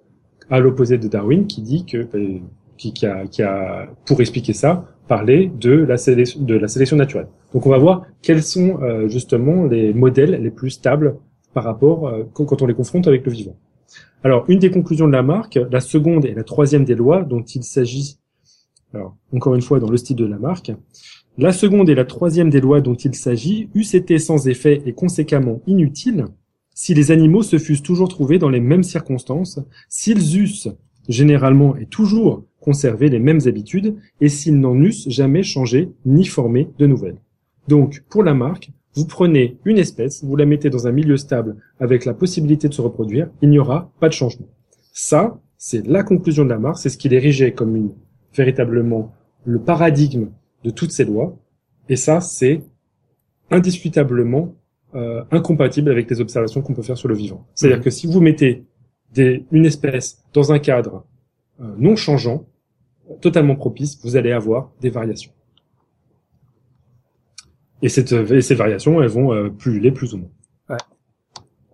à l'opposé de Darwin, qui dit que, euh, qui, qui, a, qui a, pour expliquer ça, parlé de la sélection, de la sélection naturelle. Donc, on va voir quels sont euh, justement les modèles les plus stables par rapport quand on les confronte avec le vivant. Alors, une des conclusions de Lamarck, la seconde et la troisième des lois dont il s'agit, alors encore une fois dans le style de Lamarck, la seconde et la troisième des lois dont il s'agit eussent été sans effet et conséquemment inutiles si les animaux se fussent toujours trouvés dans les mêmes circonstances, s'ils eussent généralement et toujours conservé les mêmes habitudes et s'ils n'en eussent jamais changé ni formé de nouvelles. Donc, pour Lamarck, vous prenez une espèce, vous la mettez dans un milieu stable avec la possibilité de se reproduire, il n'y aura pas de changement. Ça, c'est la conclusion de Lamarck, c'est ce qu'il érigeait comme une, véritablement le paradigme de toutes ces lois. Et ça, c'est indiscutablement euh, incompatible avec les observations qu'on peut faire sur le vivant. C'est-à-dire mmh. que si vous mettez des, une espèce dans un cadre euh, non changeant, totalement propice, vous allez avoir des variations. Et, cette, et ces variations, elles vont euh, pulluler plus ou moins. Ouais.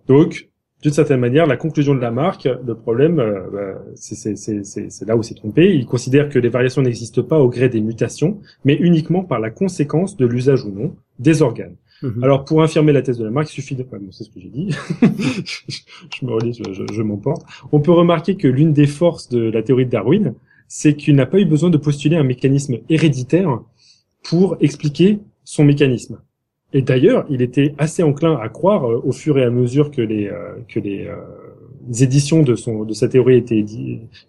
Donc, d'une certaine manière, la conclusion de la marque, le problème, euh, bah, c'est là où c'est trompé. Il considère que les variations n'existent pas au gré des mutations, mais uniquement par la conséquence de l'usage ou non des organes. Mhm. Alors, pour infirmer la thèse de la marque, il suffit de... bon, c'est ce que j'ai dit. je me relis, je, je, m'emporte. On peut remarquer que l'une des forces de la théorie de Darwin, c'est qu'il n'a pas eu besoin de postuler un mécanisme héréditaire pour expliquer son mécanisme. Et d'ailleurs, il était assez enclin à croire, euh, au fur et à mesure que les euh, que les, euh, éditions de son de sa théorie étaient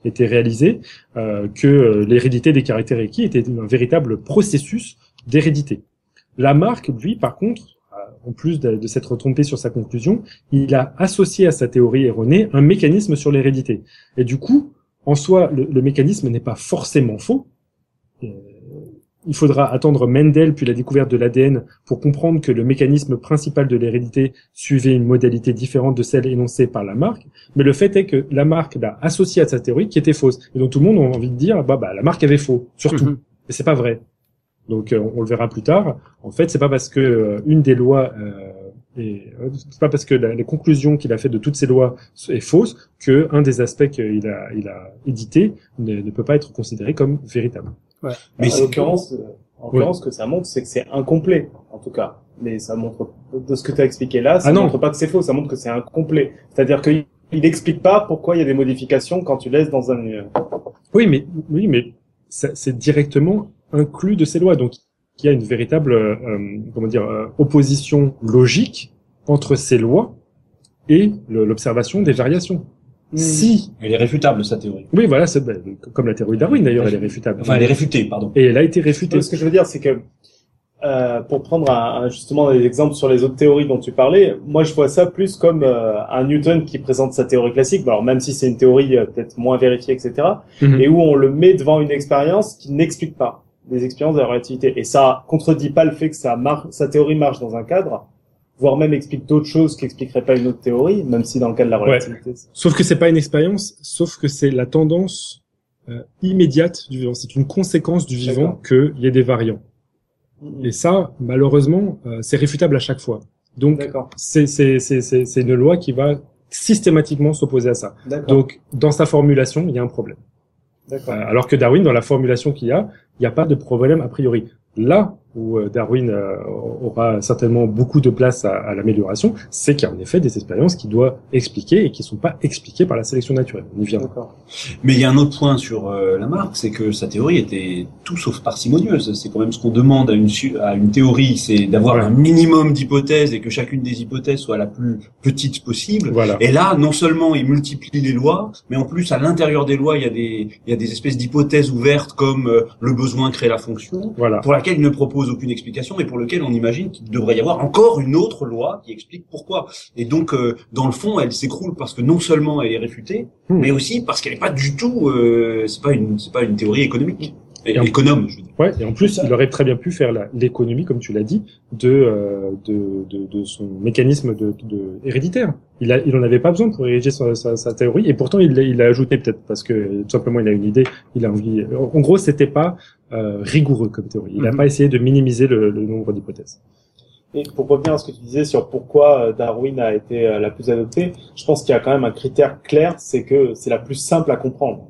étaient réalisées, que l'hérédité des caractères équis était un véritable processus d'hérédité. Lamarck, lui, par contre, en plus de, s'être trompé sur sa conclusion, il a associé à sa théorie erronée un mécanisme sur l'hérédité. Et du coup, en soi, le, le mécanisme n'est pas forcément faux il faudra attendre Mendel puis la découverte de l'ADN pour comprendre que le mécanisme principal de l'hérédité suivait une modalité différente de celle énoncée par Lamarck. Mais le fait est que Lamarck l'a associé à sa théorie qui était fausse. Et donc tout le monde a envie de dire, bah, bah Lamarck avait faux, surtout. Mais mhm. c'est pas vrai. Donc euh, on le verra plus tard. En fait, c'est pas parce que euh, une des lois euh, et c'est pas parce que la, les conclusions qu'il a fait de toutes ces lois est fausse que un des aspects qu'il a, il a édité ne, ne, peut pas être considéré comme véritable.
Ouais. Mais en l'occurrence, en l'occurrence, ce que ça montre, c'est que c'est incomplet, en tout cas. Mais ça montre, de ce que tu as expliqué là, ça ah montre pas que c'est faux, ça montre que c'est incomplet. C'est-à-dire qu'il il explique pas pourquoi il y a des modifications quand tu laisses dans un...
Oui, mais, oui, mais c'est directement inclus de ces lois. Donc, il y a une véritable, euh, comment dire, euh, opposition logique entre ces lois et l'observation des variations.
Si elle est réfutable sa théorie.
Oui, voilà, c'est ben, comme la théorie Darwin d'ailleurs, elle est réfutable.
Enfin, elle est réfutée, pardon.
Et elle a été réfutée.
Ce que je veux dire, c'est que euh, pour prendre un, justement des exemples sur les autres théories dont tu parlais, moi je vois ça plus comme euh, un Newton qui présente sa théorie classique, alors même si c'est une théorie euh, peut-être moins vérifiée, etc., mhm. et où on le met devant une expérience qui n'explique pas des expériences de la relativité. Et ça contredit pas le fait que ça marche, sa théorie marche dans un cadre, voire même explique d'autres choses qui expliqueraient pas une autre théorie, même si dans le cas de la relativité.
Sauf que c'est pas une expérience, sauf que c'est la tendance euh, immédiate du vivant. C'est une conséquence du vivant qu'il y ait des variants. Et ça, malheureusement, euh, c'est réfutable à chaque fois. Donc, c'est une loi qui va systématiquement s'opposer à ça. Donc, dans sa formulation, il y a un problème. Euh, alors que Darwin, dans la formulation qu'il y a, il n'y a pas de problème a priori. Là où euh, Darwin euh, aura certainement beaucoup de place à, à l'amélioration, c'est qu'il y a en effet des expériences qui doivent expliquer et qui ne sont pas expliquées par la sélection naturelle. On y
Mais il y a un autre point sur euh, Lamarck, c'est que sa théorie était tout sauf parcimonieuse. C'est quand même ce qu'on demande à une, à une théorie, c'est d'avoir un minimum d'hypothèses et que chacune des hypothèses soit la plus petite possible.
Voilà.
Et là, non seulement il multiplie les lois, mais en plus à l'intérieur des lois, il y a des, il y a des espèces d'hypothèses ouvertes comme le besoin crée la fonction,
voilà.
pour laquelle il ne propose aucune explication et pour lequel on imagine qu'il devrait y avoir encore une autre loi qui explique pourquoi. Et donc, euh, dans le fond, elle s'écroule parce que non seulement elle est réfutée, hmm. mais aussi parce qu'elle n'est pas du tout, euh, c'est pas une, c'est pas une théorie économique. Et, économe, je veux dire.
Ouais, et en plus, il aurait très bien pu faire l'économie, comme tu l'as dit, de, euh, de, de, de, son mécanisme de, de, héréditaire. Il, a, il en avait pas besoin pour ériger sa, sa, sa théorie, et pourtant il l'a il a ajouté peut-être parce que tout simplement il a une idée, il a envie. En gros, c'était pas euh, rigoureux comme théorie. Il n'a mhm. pas essayé de minimiser le, le nombre d'hypothèses.
Et pour revenir à ce que tu disais sur pourquoi euh, Darwin a été euh, la plus adoptée, je pense qu'il y a quand même un critère clair, c'est que c'est la plus simple à comprendre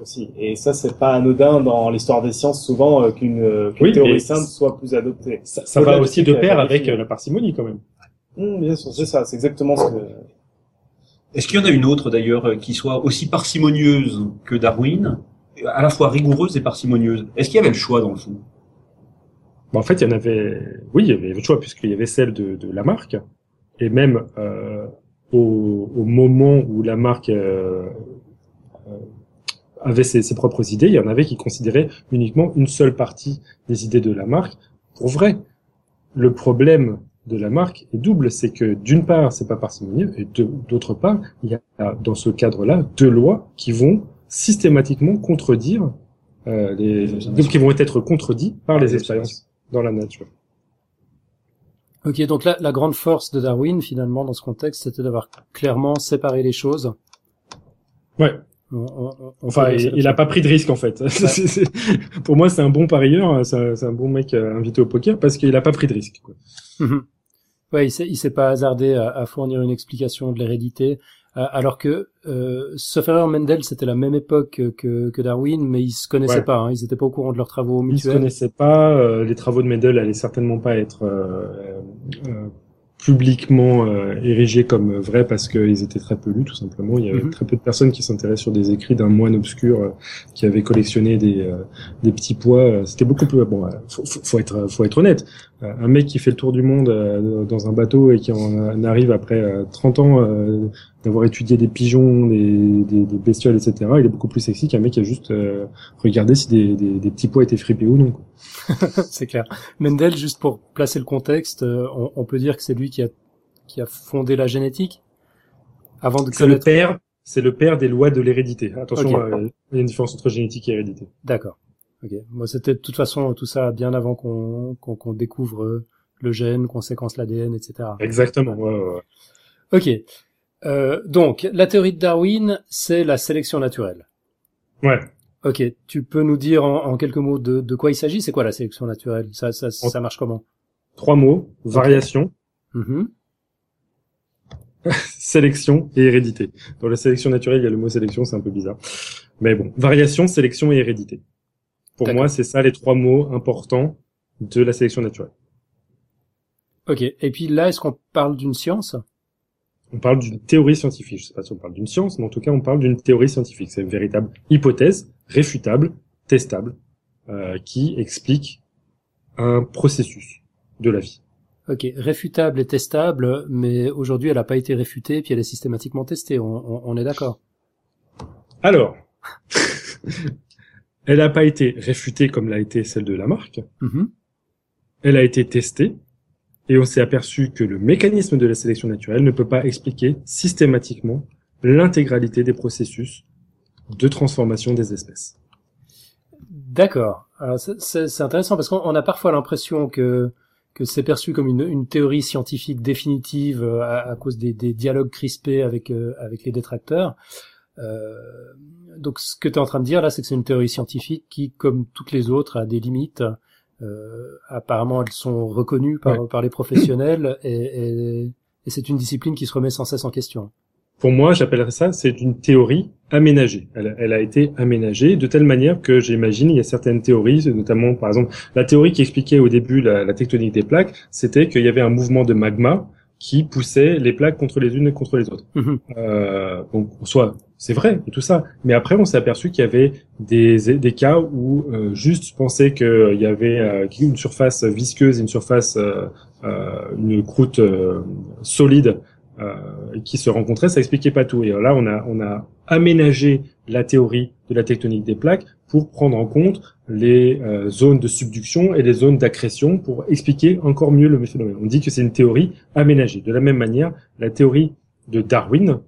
aussi. Et ça, c'est pas anodin dans l'histoire des sciences souvent qu'une théorie simple soit plus adoptée.
Ça, ça va aussi de pair avec la parcimonie quand même.
Mmh, bien sûr, c'est ça, c'est exactement ce que.
Est-ce qu'il y en a une autre d'ailleurs qui soit aussi parcimonieuse que Darwin, à la fois rigoureuse et parcimonieuse. Est-ce qu'il y avait le choix dans le fond?
En fait, il y en avait, oui, il y avait le choix puisqu'il y avait celle de, de marque et même euh, au, moment où la euh, euh, avait ses, ses, propres idées, il y en avait qui considéraient uniquement une seule partie des idées de la marque pour vrai. Le problème de la marque est double, c'est que d'une part, c'est pas parcimonieux, et d'autre part, il y a dans ce cadre-là deux lois qui vont systématiquement contredire euh, les, qui vont être contredits par les expériences dans la nature.
Ok, donc la, la grande force de Darwin, finalement, dans ce contexte, c'était d'avoir clairement séparé les choses.
Ouais. enfin, il, a pas pris de risque en fait. pour moi, c'est un bon parieur, c'est un, bon mec à inviter au poker parce qu'il a pas pris de risque. Quoi.
Mhm. ouais, il s'est, il s'est pas hasardé à, à, fournir une explication de l'hérédité. Euh, alors que, euh, sauf erreur, Mendel, c'était la même époque que, que Darwin, mais ils se connaissaient pas, hein, ils étaient pas au courant de leurs travaux mutuels.
Ils se connaissaient pas, euh, les travaux de Mendel allaient certainement pas être publiquement euh, érigés comme vrais parce qu'ils étaient très peu lus tout simplement. Il y avait mhm. très peu de personnes qui s'intéressaient sur des écrits d'un moine obscur euh, qui avait collectionné des, euh, des petits pois. C'était beaucoup plus bon. Faut, faut, être faut être honnête. un mec qui fait le tour du monde dans un bateau et qui en arrive après 30 ans d'avoir étudié des pigeons, des, des, des, bestioles, etc. Il est beaucoup plus sexy qu'un mec qui a juste regardé si des, des, des petits pois étaient fripés ou non.
c'est clair. Mendel, juste pour placer le contexte, euh, on, peut dire que c'est lui qui a, qui a fondé la génétique
avant de C'est le père, c'est le père des lois de l'hérédité. Attention, euh, il y a une différence entre génétique et hérédité.
D'accord. Ok. Moi, c'était de toute façon tout ça bien avant qu'on qu'on découvre euh, le gène, qu'on séquence l'ADN, etc.
Exactement. Ouais, ouais.
Ok. Euh, donc, la théorie de Darwin, c'est la sélection naturelle.
Ouais.
Ok, tu peux nous dire en, quelques mots de, de quoi il s'agit? C'est quoi la sélection naturelle? Ça, ça, ça marche comment?
Trois mots variation, mm-hmm. sélection et hérédité. Dans la sélection naturelle, il y a le mot sélection, c'est un peu bizarre, mais bon, variation, sélection et hérédité. Pour moi, c'est ça les trois mots importants de la sélection naturelle.
Ok, et puis là, est-ce qu'on parle d'une science?
On parle d'une théorie scientifique. Je sais pas si on parle d'une science, mais en tout cas, on parle d'une théorie scientifique. C'est une véritable hypothèse réfutable, testable, euh, qui explique un processus de la vie.
Ok, réfutable et testable, mais aujourd'hui, elle n'a pas été réfutée, puis elle est systématiquement testée. On, est d'accord.
Alors, elle n'a pas été réfutée comme l'a été celle de Lamarck. Mm Elle a été testée et on s'est aperçu que le mécanisme de la sélection naturelle ne peut pas expliquer systématiquement l'intégralité des processus de transformation des espèces.
D'accord. C'est intéressant parce qu'on a parfois l'impression que que c'est perçu comme une, théorie scientifique définitive euh, à, cause des, des, dialogues crispés avec euh, avec les détracteurs. Euh, donc ce que tu es en train de dire là, c'est que c'est une théorie scientifique qui, comme toutes les autres, a des limites euh, apparemment, elles sont reconnues par, par les professionnels et, et, et c'est une discipline qui se remet sans cesse en question.
Pour moi, j'appellerais ça, c'est une théorie aménagée. Elle, elle, a été aménagée de telle manière que j'imagine il y a certaines théories, notamment par exemple la théorie qui expliquait au début la, la tectonique des plaques, c'était qu'il y avait un mouvement de magma qui poussait les plaques contre les unes et contre les autres. Mhm. Euh, donc, soit c'est vrai tout ça, mais après on s'est aperçu qu'il y avait des, des cas où euh, juste penser qu'il y avait euh, une surface visqueuse, une surface, euh, une croûte solide qui se rencontraient, ça expliquait pas tout. Et là, on a on a aménagé la théorie de la tectonique des plaques pour prendre en compte les zones de subduction et les zones d'accrétion pour expliquer encore mieux le phénomène. On dit que c'est une théorie aménagée. De la même manière, la théorie de Darwin,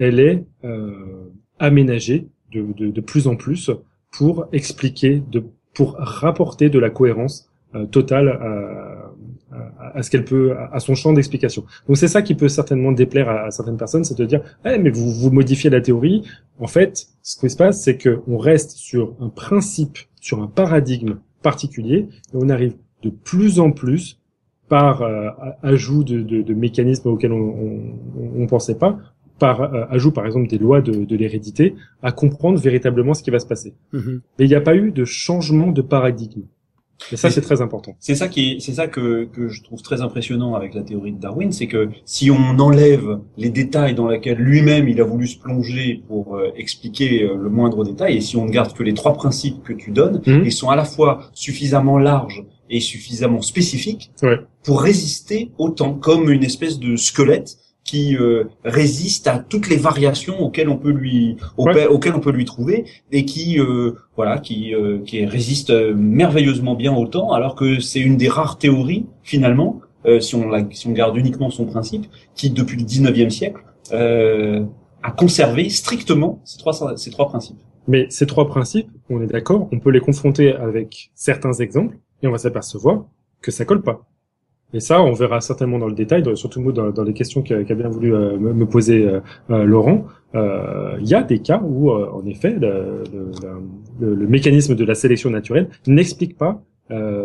elle est euh, aménagée de, de, plus en plus pour expliquer de pour rapporter de la cohérence totale à, à, ce qu'elle peut, à, son champ d'explication. Donc c'est ça qui peut certainement déplaire à, certaines personnes, c'est de dire, eh, mais vous, vous modifiez la théorie. En fait, ce qui se passe, c'est qu'on reste sur un principe, sur un paradigme particulier, et on arrive de plus en plus par euh, ajout de, de, de, mécanismes auxquels on ne pensait pas, par euh, ajout par exemple des lois de, de l'hérédité, à comprendre véritablement ce qui va se passer. Mm-hmm. Mais il n'y a pas eu de changement de paradigme. Et ça, c'est très important.
C'est ça qui, c'est ça que, que je trouve très impressionnant avec la théorie de Darwin, c'est que si on enlève les détails dans lesquels lui-même il a voulu se plonger pour euh, expliquer le moindre détail, et si on ne garde que les trois principes que tu donnes, mm-hmm. ils sont à la fois suffisamment larges est suffisamment spécifique pour résister autant comme une espèce de squelette qui euh, résiste à toutes les variations auxquelles on peut lui auxquelles on peut lui trouver et qui euh, voilà qui euh, qui résiste merveilleusement bien au temps alors que c'est une des rares théories finalement si on la, si on garde uniquement son principe qui depuis le 19e siècle a conservé strictement ces trois ces trois principes.
Mais ces trois principes, on est d'accord, on peut les confronter avec certains exemples et on va s'apercevoir que ça colle pas. Et ça, on verra certainement dans le détail, surtout dans, dans les questions qu'a bien voulu euh, me poser euh, euh, Laurent. Il y a des cas où, en effet, le, mécanisme de la sélection naturelle n'explique pas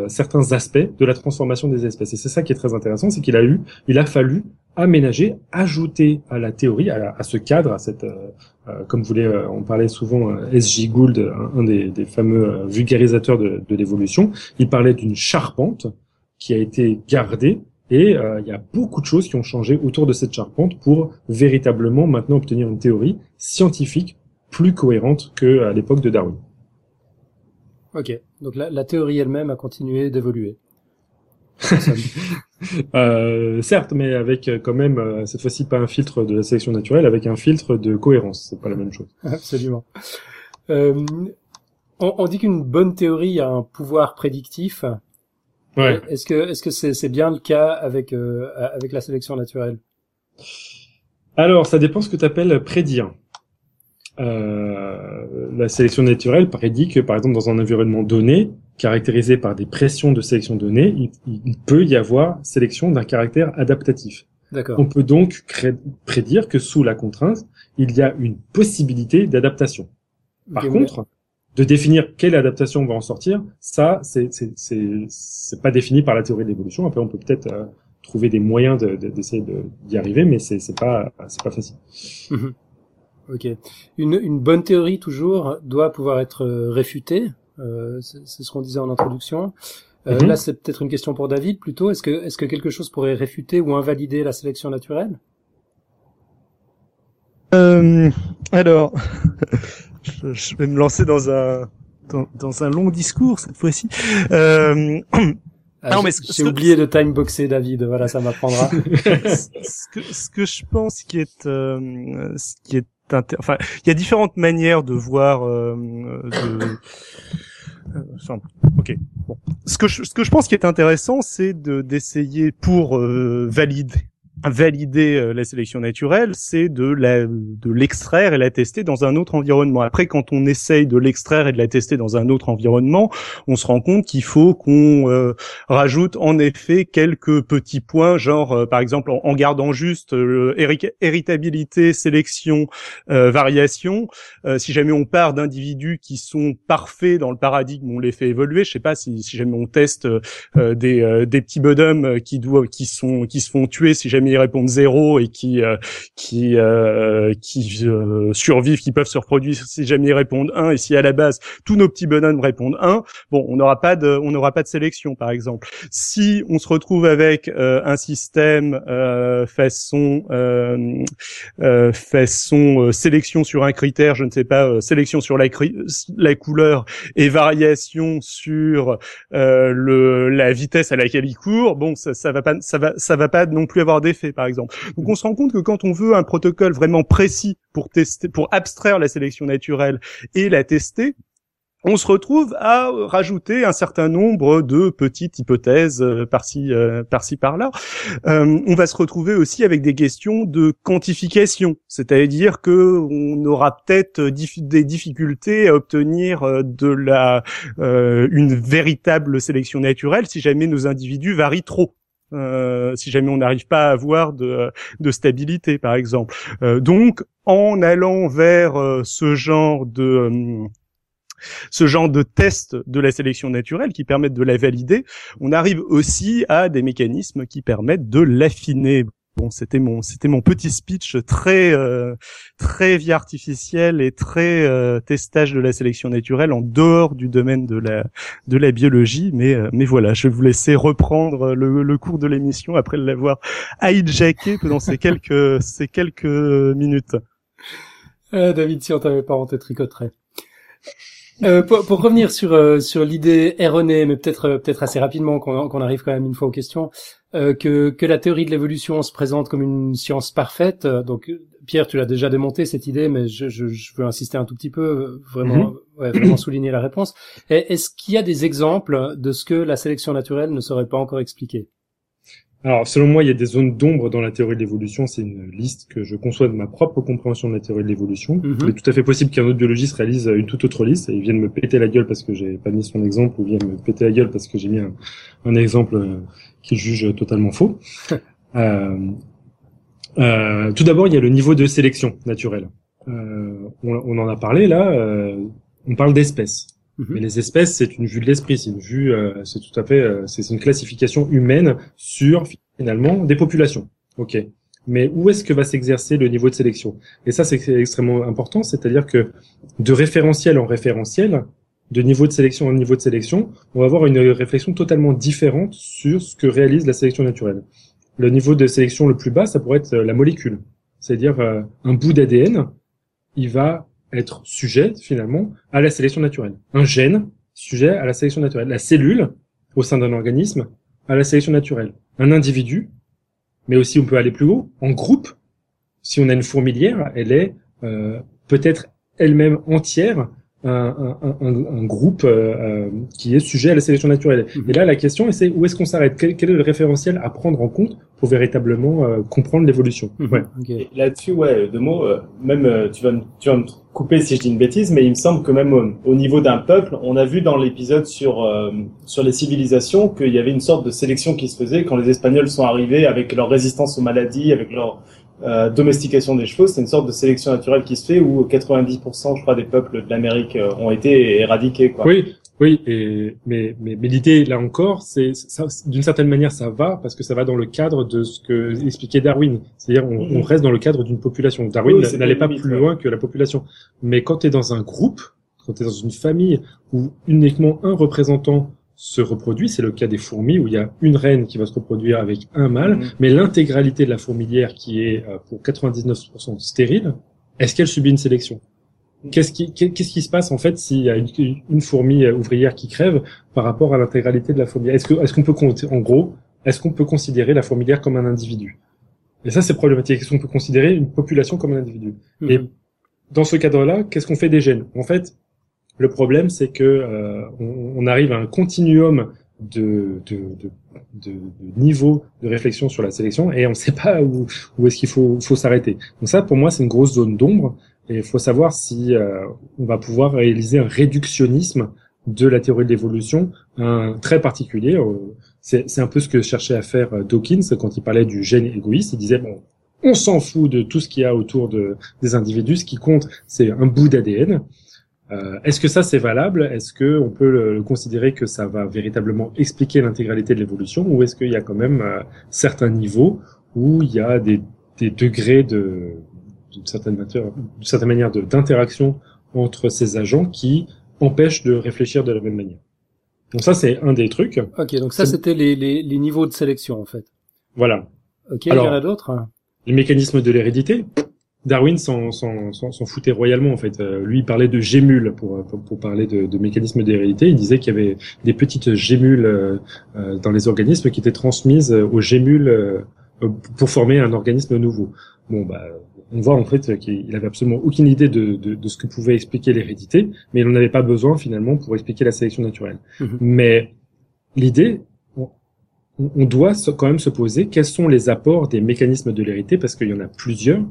certains aspects de la transformation des espèces. Et c'est ça qui est très intéressant, c'est qu'il a eu, il a fallu aménager, ajouter à la théorie, à, ce cadre, à cette, comme voulez, euh, on parlait souvent euh, S.J. Gould, un, des, fameux vulgarisateurs de l'évolution, il parlait d'une charpente qui a été gardée et il y a beaucoup de choses qui ont changé autour de cette charpente pour véritablement maintenant obtenir une théorie scientifique plus cohérente qu'à l'époque de Darwin.
Ok, donc la, la théorie elle-même a continué d'évoluer.
euh, certes, mais avec euh, quand même euh, cette fois-ci pas un filtre de la sélection naturelle, avec un filtre de cohérence. C'est pas la même chose.
Absolument. Euh, on, on, dit qu'une bonne théorie a un pouvoir prédictif. Ouais. Est-ce que est-ce que c'est c'est bien le cas avec euh, avec la sélection naturelle?
Alors, ça dépend ce que tu appelles prédire. Euh, la sélection naturelle prédit que, par exemple, dans un environnement donné, caractérisé par des pressions de sélection données, il, peut y avoir sélection d'un caractère adaptatif. On peut donc prédire que sous la contrainte, il y a une possibilité d'adaptation. Par contre, de définir quelle adaptation va en sortir, ça, c'est c'est pas défini par la théorie de l'évolution. Après, on peut peut-être euh, trouver des moyens d'essayer de, d'y arriver, mais c'est c'est pas c'est pas facile.
Mhm. Ok. Une, une bonne théorie toujours doit pouvoir être euh, réfutée. Euh, c'est ce qu'on disait en introduction. Euh, mhm. Là, c'est peut-être une question pour David plutôt. Est-ce que est-ce que quelque chose pourrait réfuter ou invalider la sélection naturelle?
Euh, Alors, je, vais me lancer dans un dans, dans un long discours cette fois-ci. Euh,
ah, non, mais j'ai oublié de timeboxer David. Voilà, ça m'apprendra.
ce, que, ce que je pense qui est euh, ce qui est enfin, il y a différentes manières de voir. Euh, de... Euh, ok. Bon. Ce que je, ce que je pense qui est intéressant, c'est de d'essayer pour euh, valider valider euh, la sélection naturelle, c'est de la de l'extraire et la tester dans un autre environnement. Après, quand on essaye de l'extraire et de la tester dans un autre environnement, on se rend compte qu'il faut qu'on euh, rajoute en effet quelques petits points, genre euh, par exemple en, gardant juste héritabilité, sélection, variation. si jamais on part d'individus qui sont parfaits dans le paradigme, on les fait évoluer. Je sais pas si, si jamais on teste des des petits bonhommes qui qui qui se font tuer, si jamais ils répondent zéro et qui euh, qui euh, qui euh, survivent, qui peuvent se reproduire si jamais ils répondent un et si à la base tous nos petits bonhommes répondent un, bon, on n'aura pas de on n'aura pas de sélection par exemple. Si on se retrouve avec un système façon façon sélection sur un critère, je ne sais pas, sélection sur la, la couleur et variation sur le la vitesse à laquelle il court, bon, ça, ça va pas ça va ça va pas non plus avoir Donc on se rend compte que quand on veut un protocole vraiment précis pour tester, pour abstraire la sélection naturelle et la tester, on se retrouve à rajouter un certain nombre de petites hypothèses euh, par-ci euh, par-ci par-là. Euh, on va se retrouver aussi avec des questions de quantification, c'est-à-dire que on aura peut-être des difficultés à obtenir de la une véritable sélection naturelle si jamais nos individus varient trop. Si jamais on n'arrive pas à avoir de, de stabilité, par exemple. donc, en allant vers ce genre de ce genre de tests de la sélection naturelle qui permettent de la valider, on arrive aussi à des mécanismes qui permettent de l'affiner. Bon, c'était mon c'était mon petit speech très euh, très vie artificielle et très euh, testage de la sélection naturelle en dehors du domaine de la de la biologie, mais euh, mais voilà, je vais vous laisser reprendre le, le cours de l'émission après l'avoir hijacké pendant ces quelques ces quelques minutes.
David, si on t'avait pas rentré tricoterait. Euh, pour, pour, revenir sur euh, sur l'idée erronée, mais peut-être euh, peut-être assez rapidement qu'on arrive quand même une fois aux questions, euh, que que la théorie de l'évolution se présente comme une science parfaite. Donc Pierre, tu l'as déjà démonté cette idée, mais je, je, je, veux insister un tout petit peu, vraiment mhm. ouais, vraiment souligner la réponse. Est-ce qu'il y a des exemples de ce que la sélection naturelle ne saurait pas encore expliquer?
Alors, selon moi, il y a des zones d'ombre dans la théorie de l'évolution. C'est une liste que je conçois de ma propre compréhension de la théorie de l'évolution. Mhm. Il est tout à fait possible qu'un autre biologiste réalise une toute autre liste et il vienne me péter la gueule parce que j'ai pas mis son exemple ou vienne me péter la gueule parce que j'ai mis un, exemple qu'il juge totalement faux. euh, euh, tout d'abord, il y a le niveau de sélection naturelle. Euh, on, on, en a parlé là. Euh, on parle d'espèces. Mhm. Mais les espèces, c'est une vue de l'esprit, c'est une vue, euh, c'est tout à fait, euh, c'est une classification humaine sur finalement des populations. Ok. Mais où est-ce que va s'exercer le niveau de sélection? Et ça, c'est extrêmement important, c'est-à-dire que de référentiel en référentiel, de niveau de sélection en niveau de sélection, on va avoir une réflexion totalement différente sur ce que réalise la sélection naturelle. Le niveau de sélection le plus bas, ça pourrait être la molécule, c'est-à-dire euh, un bout d'ADN, il va être sujet finalement à la sélection naturelle. Un gène sujet à la sélection naturelle. La cellule au sein d'un organisme à la sélection naturelle. Un individu, mais aussi on peut aller plus haut, en groupe. Si on a une fourmilière, elle est euh, peut-être elle-même entière un, un, un, groupe euh, euh, qui est sujet à la sélection naturelle. Mhm. Et là, la question, c'est où est-ce qu'on s'arrête? Quel, est le référentiel à prendre en compte pour véritablement euh, comprendre l'évolution?
Mhm. ouais. Là-dessus, ouais, deux mots. même, tu vas, me, tu vas me couper si je dis une bêtise, mais il me semble que même au niveau d'un peuple, on a vu dans l'épisode sur sur les civilisations qu'il y avait une sorte de sélection qui se faisait quand les Espagnols sont arrivés avec leur résistance aux maladies, avec leur euh, domestication des chevaux, c'est une sorte de sélection naturelle qui se fait où 90% je crois des peuples de l'Amérique euh, ont été éradiqués quoi.
Oui, oui, et, mais, mais, mais l'idée là encore, c'est d'une certaine manière ça va parce que ça va dans le cadre de ce que expliquait Darwin, c'est-à-dire on, on, reste dans le cadre d'une population. Darwin n'allait pas plus loin que la population, mais quand tu es dans un groupe, quand tu es dans une famille où uniquement un représentant se reproduit. C'est le cas des fourmis où il y a une reine qui va se reproduire avec un mâle, mm. mais l'intégralité de la fourmilière qui est euh, pour 99% stérile, est-ce qu'elle subit une sélection? Mm. Qu'est-ce qui, qu'est-ce qui se passe en fait s'il y a une, fourmi euh, ouvrière qui crève par rapport à l'intégralité de la fourmilière Est-ce que, est-ce qu'on peut compter, en gros, est-ce qu'on peut considérer la fourmilière comme un individu? Et ça, c'est problématique. Est-ce qu'on peut considérer une population comme un individu? Mm-hmm. Et dans ce cadre-là, qu'est-ce qu'on fait des gènes? En fait, le problème, c'est que euh, on, arrive à un continuum de, de, de, de, niveau de réflexion sur la sélection et on ne sait pas où, où est-ce qu'il faut, faut s'arrêter. Donc ça, pour moi, c'est une grosse zone d'ombre et il faut savoir si euh, on va pouvoir réaliser un réductionnisme de la théorie de l'évolution, un très particulier. Euh, c'est un peu ce que cherchait à faire Dawkins quand il parlait du gène égoïste. Il disait bon, on s'en fout de tout ce qu'il y a autour de, des individus. Ce qui compte, c'est un bout d'ADN. Euh, est-ce que ça c'est valable? Est-ce que on peut le, considérer que ça va véritablement expliquer l'intégralité de l'évolution, ou est-ce qu'il y a quand même euh, certains niveaux où il y a des, des degrés de d'une certaine, certaine manière d'interaction entre ces agents qui empêchent de réfléchir de la même manière? Donc ça c'est un des trucs.
Ok, donc ça c'était les, les, les, niveaux de sélection en fait.
Voilà.
Ok, Alors, il y en a d'autres?
Les mécanismes de l'hérédité. Darwin s'en foutait royalement en fait. Euh, lui il parlait de gémules pour, pour, parler de, de mécanismes d'hérédité. Il disait qu'il y avait des petites gémules euh, euh, dans les organismes qui étaient transmises aux gémules pour former un organisme nouveau. Bon, bah, on voit en fait qu'il avait absolument aucune idée de, de, de ce que pouvait expliquer l'hérédité, mais il n'en avait pas besoin finalement pour expliquer la sélection naturelle. Mhm. Mais l'idée, on, doit quand même se poser quels sont les apports des mécanismes de l'hérédité, parce qu'il y en a plusieurs,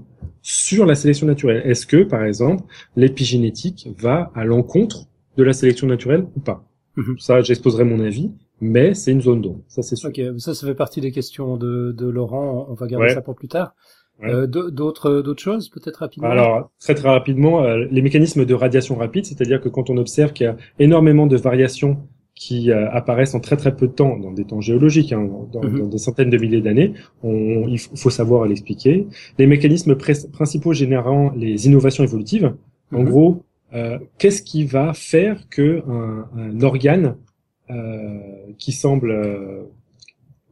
sur la sélection naturelle. Est-ce que, par exemple, l'épigénétique va à l'encontre de la sélection naturelle ou pas? Mhm. Ça, j'exposerai mon avis, mais c'est une zone d'ombre. Ça, c'est sûr.
Ok, ça, ça fait partie des questions de, de Laurent. On va garder ça pour plus tard. Euh, d'autres d'autres choses peut-être rapidement?
Alors très très rapidement, euh, les mécanismes de radiation rapide, c'est-à-dire que quand on observe qu'il y a énormément de variations qui euh, apparaissent en très très peu de temps, dans des temps géologiques, hein, dans, mhm. dans, des centaines de milliers d'années, il faut savoir l'expliquer. Les mécanismes principaux générant les innovations évolutives, en mhm. gros, euh, qu'est-ce qui va faire que un, un organe qui semble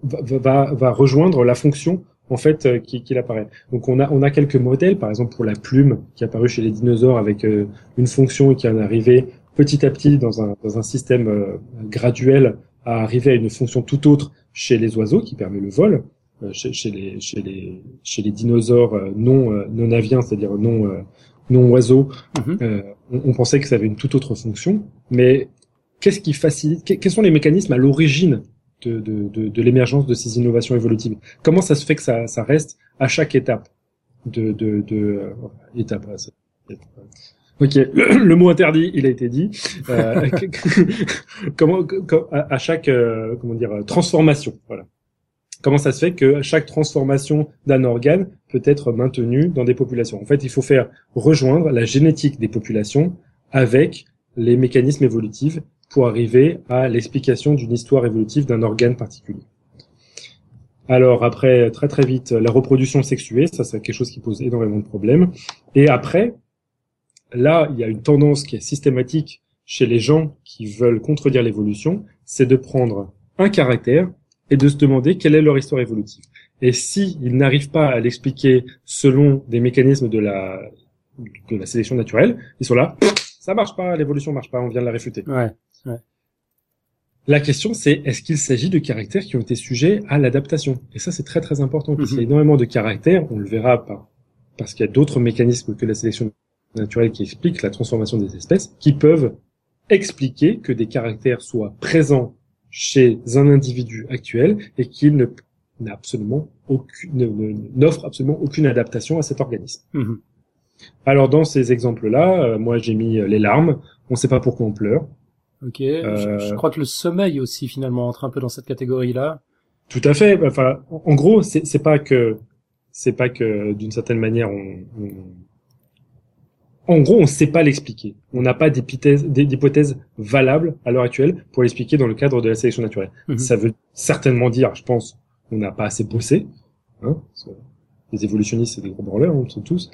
va, va, va rejoindre la fonction en fait euh, qu'il qui apparaît. Donc on a on a quelques modèles, par exemple pour la plume qui est apparue chez les dinosaures avec euh, une fonction qui en est arrivée petit à petit dans un dans un système euh, graduel à arriver à une fonction tout autre chez les oiseaux qui permet le vol. Chez, chez, les chez les chez les dinosaures non non aviens, c'est-à-dire non non oiseaux, mm-hmm. on, on, pensait que ça avait une toute autre fonction. Mais qu'est-ce qui facilite Quels sont les mécanismes à l'origine de, de, de, l'émergence de ces innovations évolutives? Comment ça se fait que ça, ça reste à chaque étape de, de, de euh, étape, Ok, le, mot interdit, il a été dit. Euh, comment, à, chaque, euh, comment dire, transformation, voilà. Comment ça se fait que chaque transformation d'un organe peut être maintenue dans des populations? En fait, il faut faire rejoindre la génétique des populations avec les mécanismes évolutifs pour arriver à l'explication d'une histoire évolutive d'un organe particulier. Alors après, très très vite, la reproduction sexuée, ça c'est quelque chose qui pose énormément de problèmes. Et après, là, il y a une tendance qui est systématique chez les gens qui veulent contredire l'évolution, c'est de prendre un caractère et de se demander quelle est leur histoire évolutive. Et si ils n'arrivent pas à l'expliquer selon des mécanismes de la de la sélection naturelle, ils sont là, ça marche pas, l'évolution marche pas, on vient de la réfuter.
Ouais.
La question, c'est est-ce qu'il s'agit de caractères qui ont été sujets à l'adaptation? Et ça, c'est très très important, parce qu'il y a mhm. énormément de caractères, on le verra pas, parce qu'il y a d'autres mécanismes que la sélection naturelle qui expliquent la transformation des espèces, qui peuvent expliquer que des caractères soient présents chez un individu actuel et qu'il ne n'a absolument aucune, n'offre absolument aucune adaptation à cet organisme. Mhm. Alors dans ces exemples-là, euh, moi j'ai mis les larmes. On ne sait pas pourquoi on pleure.
Ok. Euh, je, crois que le sommeil aussi finalement entre un peu dans cette catégorie-là.
Tout à fait. Enfin, en gros, c'est pas que c'est pas que d'une certaine manière on, en gros, on ne sait pas l'expliquer. On n'a pas d'hypothèse valable à l'heure actuelle pour l'expliquer dans le cadre de la sélection naturelle. Mhm. Ça veut certainement dire, je pense, qu'on n'a pas assez bossé. Hein, les évolutionnistes, c'est des gros branleurs, on sait tous.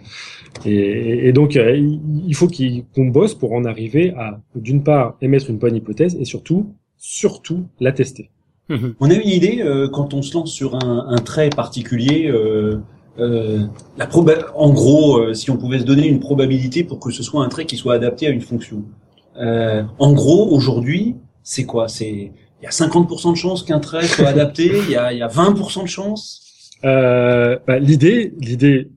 Et, et donc, euh, il faut qu'on bosse pour en arriver à, d'une part, émettre une bonne hypothèse et surtout, surtout, la tester.
Mhm. On a une idée euh, quand on se lance sur un, un trait particulier. Euh, euh la en gros, si on pouvait se donner une probabilité pour que ce soit un trait qui soit adapté à une fonction. en gros, aujourd'hui, c'est quoi? C'est il y a 50% de chances qu'un trait soit adapté. Il y a, il y a 20% de chances.
Euh, bah, l'idée, l'idée,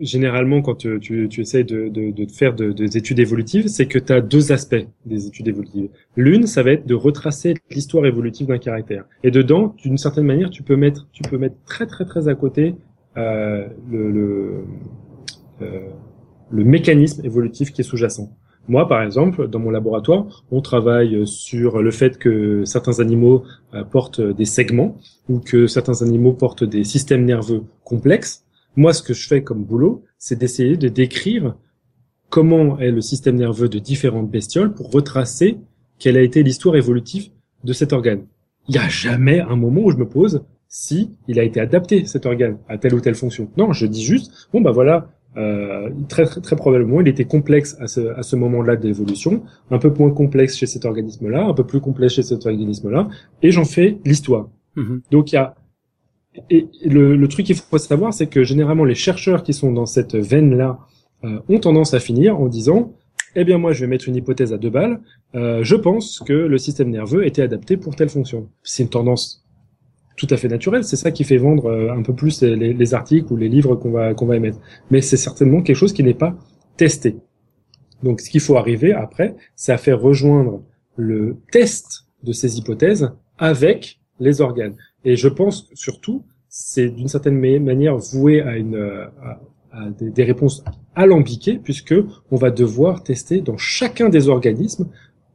généralement, quand tu, tu, essayes de, faire de, des études évolutives, c'est que tu as deux aspects des études évolutives. L'une, ça va être de retracer l'histoire évolutive d'un caractère. Et dedans, d'une certaine manière, tu peux mettre, tu peux mettre très très très à côté euh, le, le, euh, le mécanisme évolutif qui est sous-jacent. Moi, par exemple, dans mon laboratoire, on travaille sur le fait que certains animaux euh, portent des segments ou que certains animaux portent des systèmes nerveux complexes. Moi, ce que je fais comme boulot, c'est d'essayer de décrire comment est le système nerveux de différentes bestioles pour retracer quelle a été l'histoire évolutive de cet organe. Il n'y a jamais un moment où je me pose si il a été adapté cet organe à telle ou telle fonction. Non, je dis juste bon bah voilà, euh, très, très, probablement, il était complexe à ce, à ce moment-là de l'évolution, un peu moins complexe chez cet organisme-là, un peu plus complexe chez cet organisme-là, et j'en fais l'histoire. Mhm. Donc il y a et le, le truc qu'il faut savoir, c'est que généralement les chercheurs qui sont dans cette veine-là euh, ont tendance à finir en disant eh bien moi je vais mettre une hypothèse à deux balles. Euh, je pense que le système nerveux était adapté pour telle fonction. C'est une tendance tout à fait naturel. C'est ça qui fait vendre euh, un peu plus les, articles ou les livres qu'on va qu'on va émettre. Mais c'est certainement quelque chose qui n'est pas testé. Donc, ce qu'il faut arriver après, c'est à faire rejoindre le test de ces hypothèses avec les organes. Et je pense surtout, c'est d'une certaine manière voué à une à, des, réponses alambiquées, puisque on va devoir tester dans chacun des organismes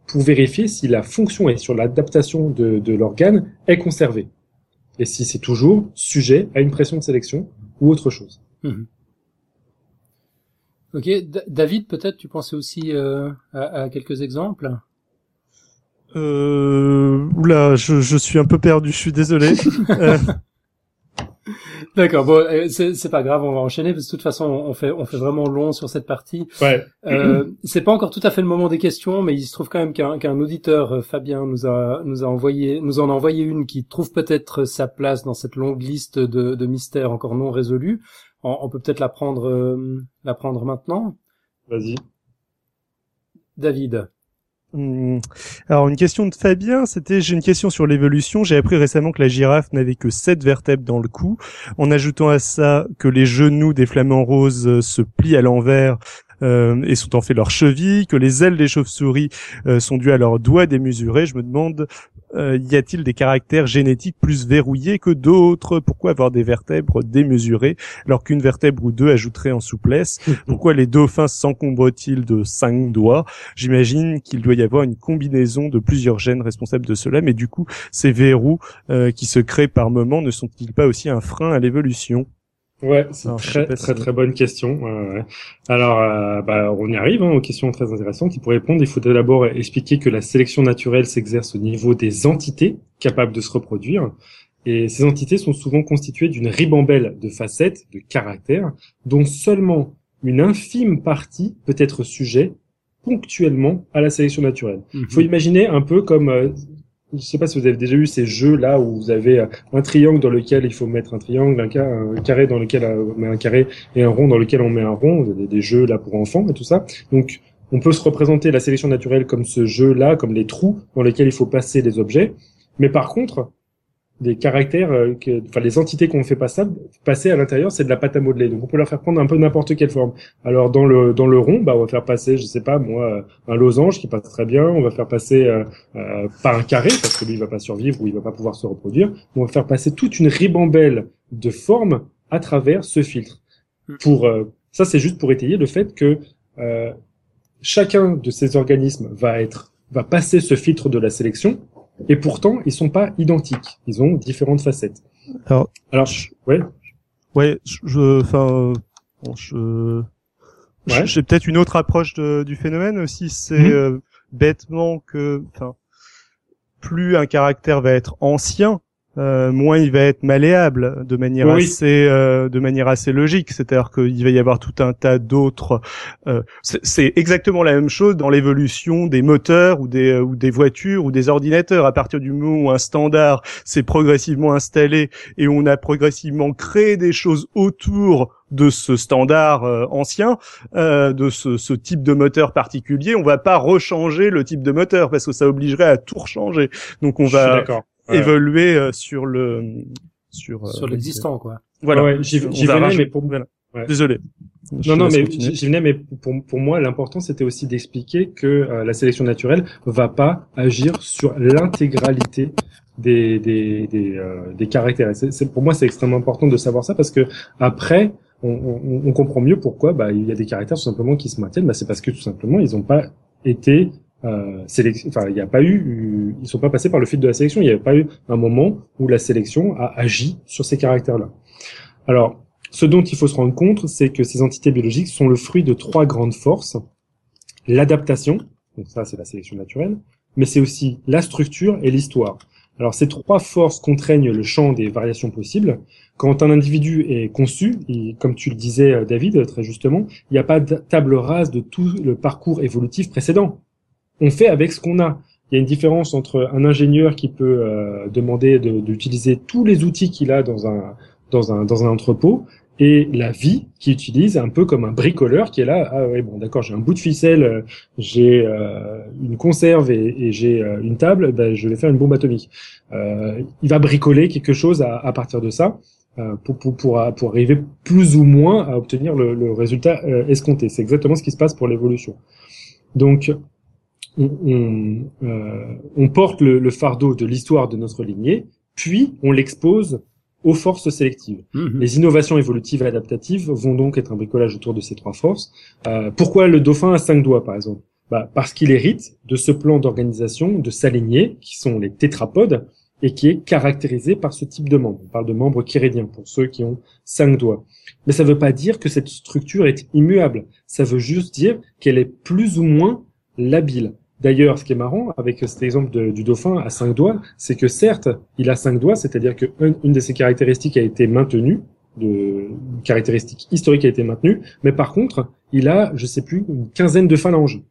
pour vérifier si la fonction et sur l'adaptation de l'organe est conservée. Et si c'est toujours sujet à une pression de sélection ou autre chose. Mhm.
Ok, David, peut-être tu pensais aussi euh, à, à, quelques exemples?
Euh, Oula, je, je suis un peu perdu, je suis désolé. euh,
D'accord, bon, euh, c'est pas grave, on va enchaîner parce que de toute façon, on fait on fait vraiment long sur cette partie.
Ouais.
Euh, c'est pas encore tout à fait le moment des questions, mais il se trouve quand même qu'un qu'un auditeur, euh, Fabien, nous a nous a envoyé nous en a envoyé une qui trouve peut-être sa place dans cette longue liste de, de mystères encore non résolus. On, on peut peut-être la prendre euh, la prendre maintenant.
Vas-y.
David.
Hmm. Alors une question de Fabien, c'était j'ai une question sur l'évolution. J'ai appris récemment que la girafe n'avait que sept vertèbres dans le cou. En ajoutant à ça que les genoux des flamants roses se plient à l'envers euh, et sont en fait leurs chevilles, que les ailes des chauves-souris euh, sont dues à leurs doigts démesurés. Je me demande euh, y a-t-il des caractères génétiques plus verrouillés que d'autres? Pourquoi avoir des vertèbres démesurées alors qu'une vertèbre ou deux ajouterait en souplesse? Pourquoi les dauphins s'encombrent-ils de cinq doigts? J'imagine qu'il doit y avoir une combinaison de plusieurs gènes responsables de cela, mais du coup, ces verrous euh, qui se créent par moment ne sont-ils pas aussi un frein à l'évolution?
Ouais, c'est une très très très bonne question. Alors, euh, bah, on y arrive hein, aux questions très intéressantes. Pour répondre, il faut d'abord expliquer que la sélection naturelle s'exerce au niveau des entités capables de se reproduire. Et ces entités sont souvent constituées d'une ribambelle de facettes, de caractères, dont seulement une infime partie peut être sujet ponctuellement à la sélection naturelle. Il faut mhm. imaginer un peu comme euh, je sais pas si vous avez déjà eu ces jeux là où vous avez un triangle dans lequel il faut mettre un triangle, un, carré dans lequel on met un carré et un rond dans lequel on met un rond. Vous avez des jeux là pour enfants et tout ça. Donc on peut se représenter la sélection naturelle comme ce jeu là, comme les trous dans lesquels il faut passer des objets. Mais par contre, des caractères, euh, que, enfin les entités qu'on fait passer, passer à l'intérieur, c'est de la pâte à modeler. Donc on peut leur faire prendre un peu n'importe quelle forme. Alors dans le dans le rond, bah on va faire passer, je sais pas moi, un losange qui passe très bien. On va faire passer euh, euh, pas un carré parce que lui il va pas survivre ou il va pas pouvoir se reproduire. On va faire passer toute une ribambelle de formes à travers ce filtre. Hmm. Pour euh, ça, c'est juste pour étayer le fait que chacun de ces organismes va être va passer ce filtre de la sélection et pourtant ils sont pas identiques. Ils ont différentes facettes.
Alors,
alors je, ouais,
ouais, je, enfin, bon, je, ouais. j'ai peut-être une autre approche de, du phénomène aussi. C'est mhm. euh, bêtement que, enfin, plus un caractère va être ancien, euh, moins il va être malléable de manière assez euh, de manière assez logique. C'est-à-dire qu'il va y avoir tout un tas d'autres euh, c'est exactement la même chose dans l'évolution des moteurs ou des ou des voitures ou des ordinateurs. À partir du moment où un standard s'est progressivement installé et on a progressivement créé des choses autour de ce standard ancien, euh, de ce, ce, type de moteur particulier, on va pas rechanger le type de moteur parce que ça obligerait à tout rechanger. Donc on va, évoluer euh, sur le
sur euh, sur l'existant quoi.
Voilà. Ouais, j'y venais mais pour
ouais. désolé.
non non mais j'y venais mais pour pour moi l'important c'était aussi d'expliquer que euh, la sélection naturelle va pas agir sur l'intégralité des des des, euh, des caractères. C'est pour moi c'est extrêmement important de savoir ça parce que après on, on, on, comprend mieux pourquoi bah il y a des caractères tout simplement qui se maintiennent. Bah c'est parce que tout simplement ils n'ont pas été euh, enfin, il n'y a pas eu, ils sont pas passés par le fil de la sélection. Il n'y avait pas eu un moment où la sélection a agi sur ces caractères-là. Alors, ce dont il faut se rendre compte, c'est que ces entités biologiques sont le fruit de trois grandes forces l'adaptation, donc ça c'est la sélection naturelle, mais c'est aussi la structure et l'histoire. Alors ces trois forces contraignent le champ des variations possibles. Quand un individu est conçu, comme tu le disais David très justement, il n'y a pas de table rase de tout le parcours évolutif précédent on fait avec ce qu'on a. Il y a une différence entre un ingénieur qui peut euh, demander d'utiliser tous les outils qu'il a dans un, dans un, dans un entrepôt et la vie qui utilise un peu comme un bricoleur qui est là ah ouais bon d'accord j'ai un bout de ficelle euh, j'ai euh, une conserve et, j'ai euh, une table ben, je vais faire une bombe atomique. Il va bricoler quelque chose à, à partir de ça pour, pour, pour, pour, arriver plus ou moins à obtenir le, le résultat escompté. C'est exactement ce qui se passe pour l'évolution. Donc on, on, on porte le, le fardeau de l'histoire de notre lignée puis on l'expose aux forces sélectives. Mhm. Les innovations évolutives et adaptatives vont donc être un bricolage autour de ces trois forces. Euh, pourquoi le dauphin a cinq doigts, par exemple? Bah, Parce qu'il hérite de ce plan d'organisation de sa lignée, qui sont les tétrapodes, et qui est caractérisé par ce type de membres. On parle de membres chirédiens pour ceux qui ont cinq doigts. Mais ça ne veut pas dire que cette structure est immuable. Ça veut juste dire qu'elle est plus ou moins labile. D'ailleurs, ce qui est marrant avec cet exemple du dauphin à cinq doigts, c'est que certes, il a cinq doigts, c'est-à-dire qu'une une de ses caractéristiques a été maintenue, une caractéristique historique a été maintenue, mais par contre, il a, je sais plus, une quinzaine de phalanges.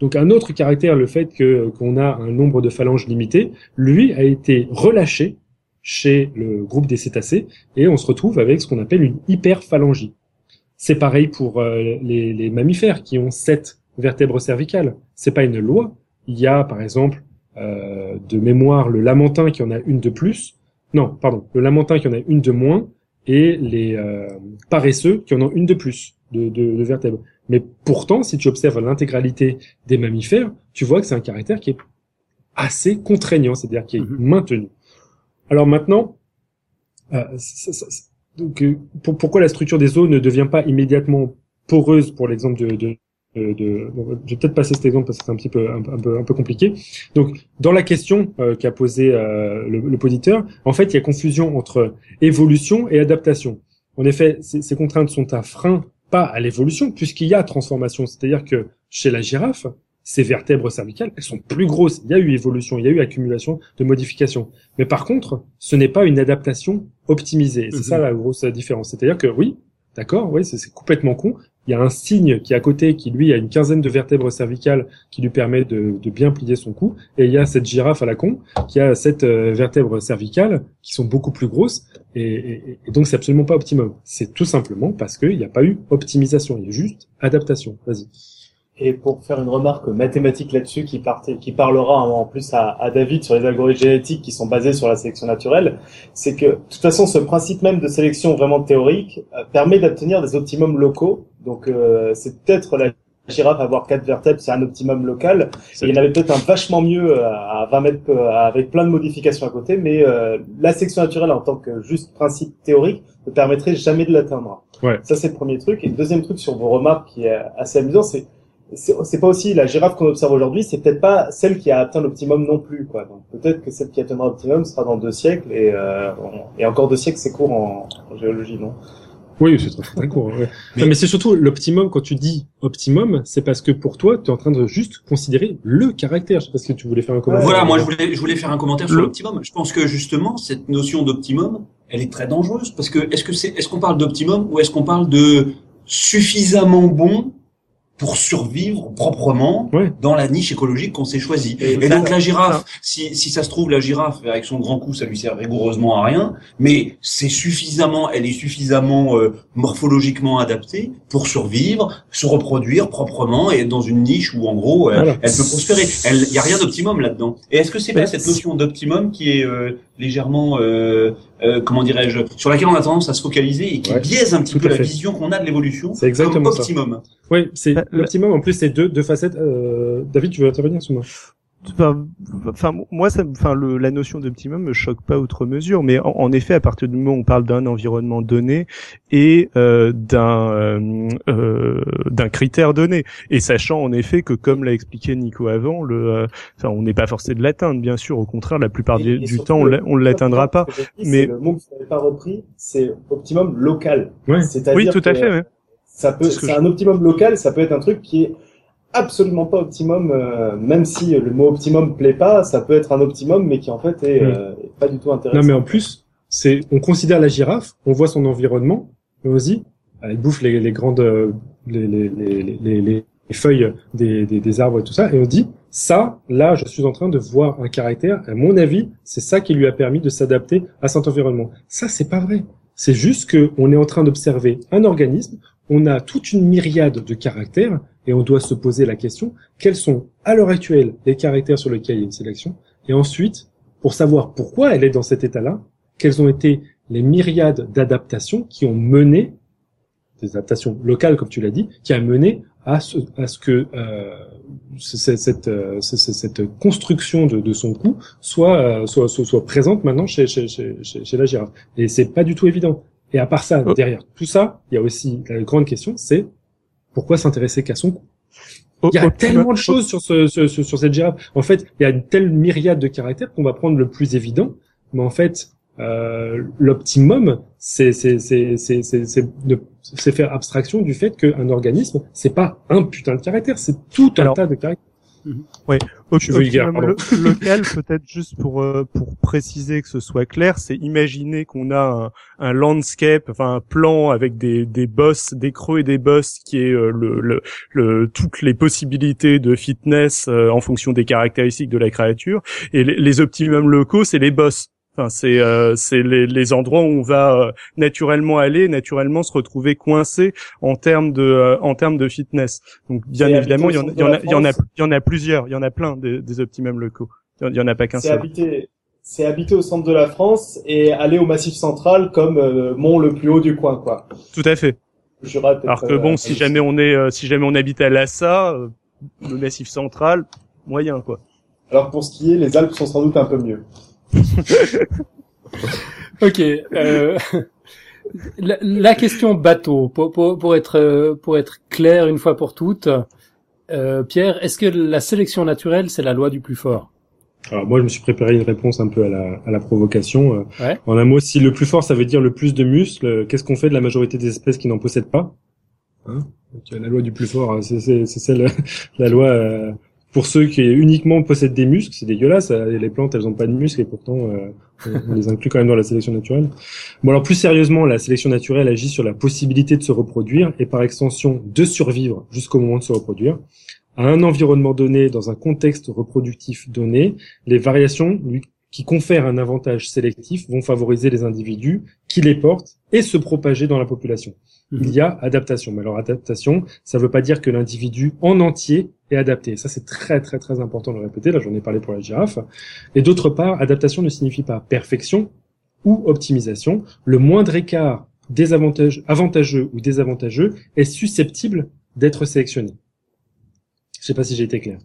Donc un autre caractère, le fait qu'on a un nombre de phalanges limité, lui a été relâché chez le groupe des cétacés et on se retrouve avec ce qu'on appelle une hyperphalangie. C'est pareil pour euh, les mammifères qui ont sept vertèbre cervicale. C'est pas une loi. Il y a, par exemple, euh, de mémoire le lamentin qui en a une de plus. Non, pardon, le lamentin qui en a une de moins et les euh, paresseux qui en ont une de plus de, de, de vertèbres. Mais pourtant, si tu observes l'intégralité des mammifères, tu vois que c'est un caractère qui est assez contraignant, c'est-à-dire qui est mhm. maintenu. Alors maintenant, euh, donc, euh, pourquoi la structure des os ne devient pas immédiatement poreuse pour l'exemple de, de, de, de je vais peut-être passer cet exemple parce que c'est un petit peu un, peu un peu compliqué. Donc dans la question euh, qu'a posé euh, le, le, poditeur, en fait il y a confusion entre évolution et adaptation. En effet, ces contraintes sont un frein pas à l'évolution puisqu'il y a transformation. C'est-à-dire que chez la girafe, ces vertèbres cervicales, elles sont plus grosses. Il y a eu évolution, il y a eu accumulation de modifications. Mais par contre, ce n'est pas une adaptation optimisée. C'est ça mhm. la grosse différence. C'est-à-dire que oui, d'accord, oui, c'est complètement con, il y a un signe qui est à côté, qui lui a une quinzaine de vertèbres cervicales qui lui permet de, bien plier son cou, et il y a cette girafe à la con qui a sept euh, vertèbres cervicales qui sont beaucoup plus grosses, et, et donc c'est absolument pas optimum. C'est tout simplement parce qu'il n'y a pas eu optimisation, il y a juste adaptation. Vas-y.
Et pour faire une remarque mathématique là-dessus, qui, qui parlera en plus à, à, David sur les algorithmes génétiques qui sont basés sur la sélection naturelle, c'est que de toute façon, ce principe même de sélection vraiment théorique euh, permet d'obtenir des optimums locaux. Donc euh, c'est peut-être la girafe avoir quatre vertèbres, c'est un optimum local. Et il y en avait peut-être un vachement mieux euh, à 20 mètres avec plein de modifications à côté, mais la sélection naturelle en tant que juste principe théorique ne permettrait jamais de l'atteindre.
Ouais.
Ça c'est le premier truc. Et le deuxième truc sur vos remarques qui est assez amusant, c'est c'est pas aussi la girafe qu'on observe aujourd'hui, c'est peut-être pas celle qui a atteint l'optimum non plus, quoi. Donc peut-être que celle qui atteindra l'optimum sera dans deux siècles et, euh, et encore deux siècles, c'est court en, géologie, non?
Oui, c'est très, très court. Mais, c'est surtout l'optimum quand tu dis optimum, c'est parce que pour toi, tu es en train de juste considérer le caractère. Je sais pas si tu voulais faire un commentaire.
Voilà, moi je voulais, je voulais faire un commentaire sur l'optimum. Je pense que justement cette notion d'optimum, elle est très dangereuse parce que est-ce que c'est, est-ce qu'on parle d'optimum ou est-ce qu'on parle de suffisamment bon pour survivre proprement dans la niche écologique qu'on s'est choisie. Et, donc la girafe, si, si ça se trouve, la girafe avec son grand cou, ça lui sert rigoureusement à rien, mais c'est suffisamment, elle est suffisamment euh, morphologiquement adaptée pour survivre, se reproduire proprement et être dans une niche où en gros elle, peut prospérer. Il y a rien d'optimum là-dedans. Et est-ce que c'est pas cette notion d'optimum qui est euh, légèrement euh, comment dirais-je, sur laquelle on a tendance à se focaliser et qui biaise un petit peu la vision qu'on a de l'évolution
c'est exactement
comme optimum.
Oui, c'est bah, l'optimum. En plus, c'est deux, deux facettes. Euh, David, tu veux intervenir sur moi?
Enfin, moi, ça, enfin, le, la notion d'optimum me choque pas outre mesure, mais en, effet, à partir du moment où on parle d'un environnement donné et euh, d'un euh, euh, d'un critère donné, et sachant en effet que, comme l'a expliqué Nico avant, le, euh, enfin, on n'est pas forcé de l'atteindre, bien sûr. Au contraire, la plupart du, temps, on ne l'atteindra pas. Mais
le mot que vous n'avez pas repris, c'est optimum local.
Ouais. Oui, tout à fait. Ouais.
Ça peut, c'est un optimum local. Ça peut être un truc qui est absolument pas optimum, euh, même si le mot optimum plaît pas, ça peut être un optimum, mais qui en fait est, euh, pas du tout intéressant.
Non, mais en plus, c'est, on considère la girafe, on voit son environnement, mais aussi, elle bouffe les, les grandes, euh, les, les, les, les, feuilles des, des, des, arbres et tout ça, et on dit, ça, là, je suis en train de voir un caractère. À mon avis, c'est ça qui lui a permis de s'adapter à cet environnement. Ça, c'est pas vrai. C'est juste que on est en train d'observer un organisme, on a toute une myriade de caractères et on doit se poser la question quels sont à l'heure actuelle les caractères sur lesquels il y a une sélection et ensuite pour savoir pourquoi elle est dans cet état-là, quelles ont été les myriades d'adaptations qui ont mené des adaptations locales comme tu l'as dit, qui a mené à ce, à ce que euh, cette, euh, cette, construction de, de son coup soit, euh, soit, soit, soit, présente maintenant chez, chez, chez, chez la girafe. Et c'est pas du tout évident. Et à part ça, oh. derrière tout ça, il y a aussi la grande question, c'est pourquoi s'intéresser qu'à son coup oh, il y a tellement de choses sur, ce, sur cette girafe. En fait, il y a une telle myriade de caractères qu'on va prendre le plus évident. Mais en fait, euh, l'optimum, c'est faire abstraction du fait qu'un organisme, c'est pas un putain de caractère, c'est tout un tas de caractères.
Mhm. Oui, le, lequel peut-être juste pour euh, pour préciser que ce soit clair, c'est imaginer qu'on a un, un, landscape, enfin un plan avec des des boss, des creux et des boss qui est euh, le, le, le, toutes les possibilités de fitness euh, en fonction des caractéristiques de la créature et les, les optimums locaux, c'est les boss. Enfin, c'est euh, c'est les, les, endroits où on va euh, naturellement aller, naturellement se retrouver coincé en termes de euh, en termes de fitness. Donc bien évidemment, il y, en, il y, en a, y en a il y en a plusieurs, il y en a plein des, des optimums locaux. Il y en a pas qu'un seul.
Habité, c'est habiter au centre de la France et aller au Massif Central comme mont le plus haut du coin, quoi.
Tout à fait. Alors que bon, si jamais on est si jamais on habite à Lassa, le Massif Central, moyen quoi.
Alors pour ce qui est, les Alpes sont sans doute un peu mieux.
ok. Euh, la, question bateau, pour, pour, être pour être clair une fois pour toutes, euh, Pierre, est-ce que la sélection naturelle c'est la loi du plus fort?
Alors moi, je me suis préparé une réponse un peu à la, à la provocation. Euh. En un mot, si le plus fort, ça veut dire le plus de muscles, qu'est-ce qu'on fait de la majorité des espèces qui n'en possèdent pas? Hein? La loi du plus fort, c'est celle, la loi euh, pour ceux qui uniquement possèdent des muscles, c'est dégueulasse. Euh, les plantes, elles ont pas de muscles et pourtant euh, on les inclut quand même dans la sélection naturelle. Bon alors plus sérieusement, la sélection naturelle agit sur la possibilité de se reproduire et par extension de survivre jusqu'au moment de se reproduire à un environnement donné dans un contexte reproductif donné. Les variations qui confèrent un avantage sélectif vont favoriser les individus qui les portent et se propager dans la population. Il y a adaptation. Mais alors adaptation, ça ne veut pas dire que l'individu en entier est adapté. Ça c'est très très très important de le répéter. Là j'en ai parlé pour la girafe. Et d'autre part, adaptation ne signifie pas perfection ou optimisation. Le moindre écart avantageux ou désavantageux est susceptible d'être sélectionné. Je sais pas si j'ai été clair.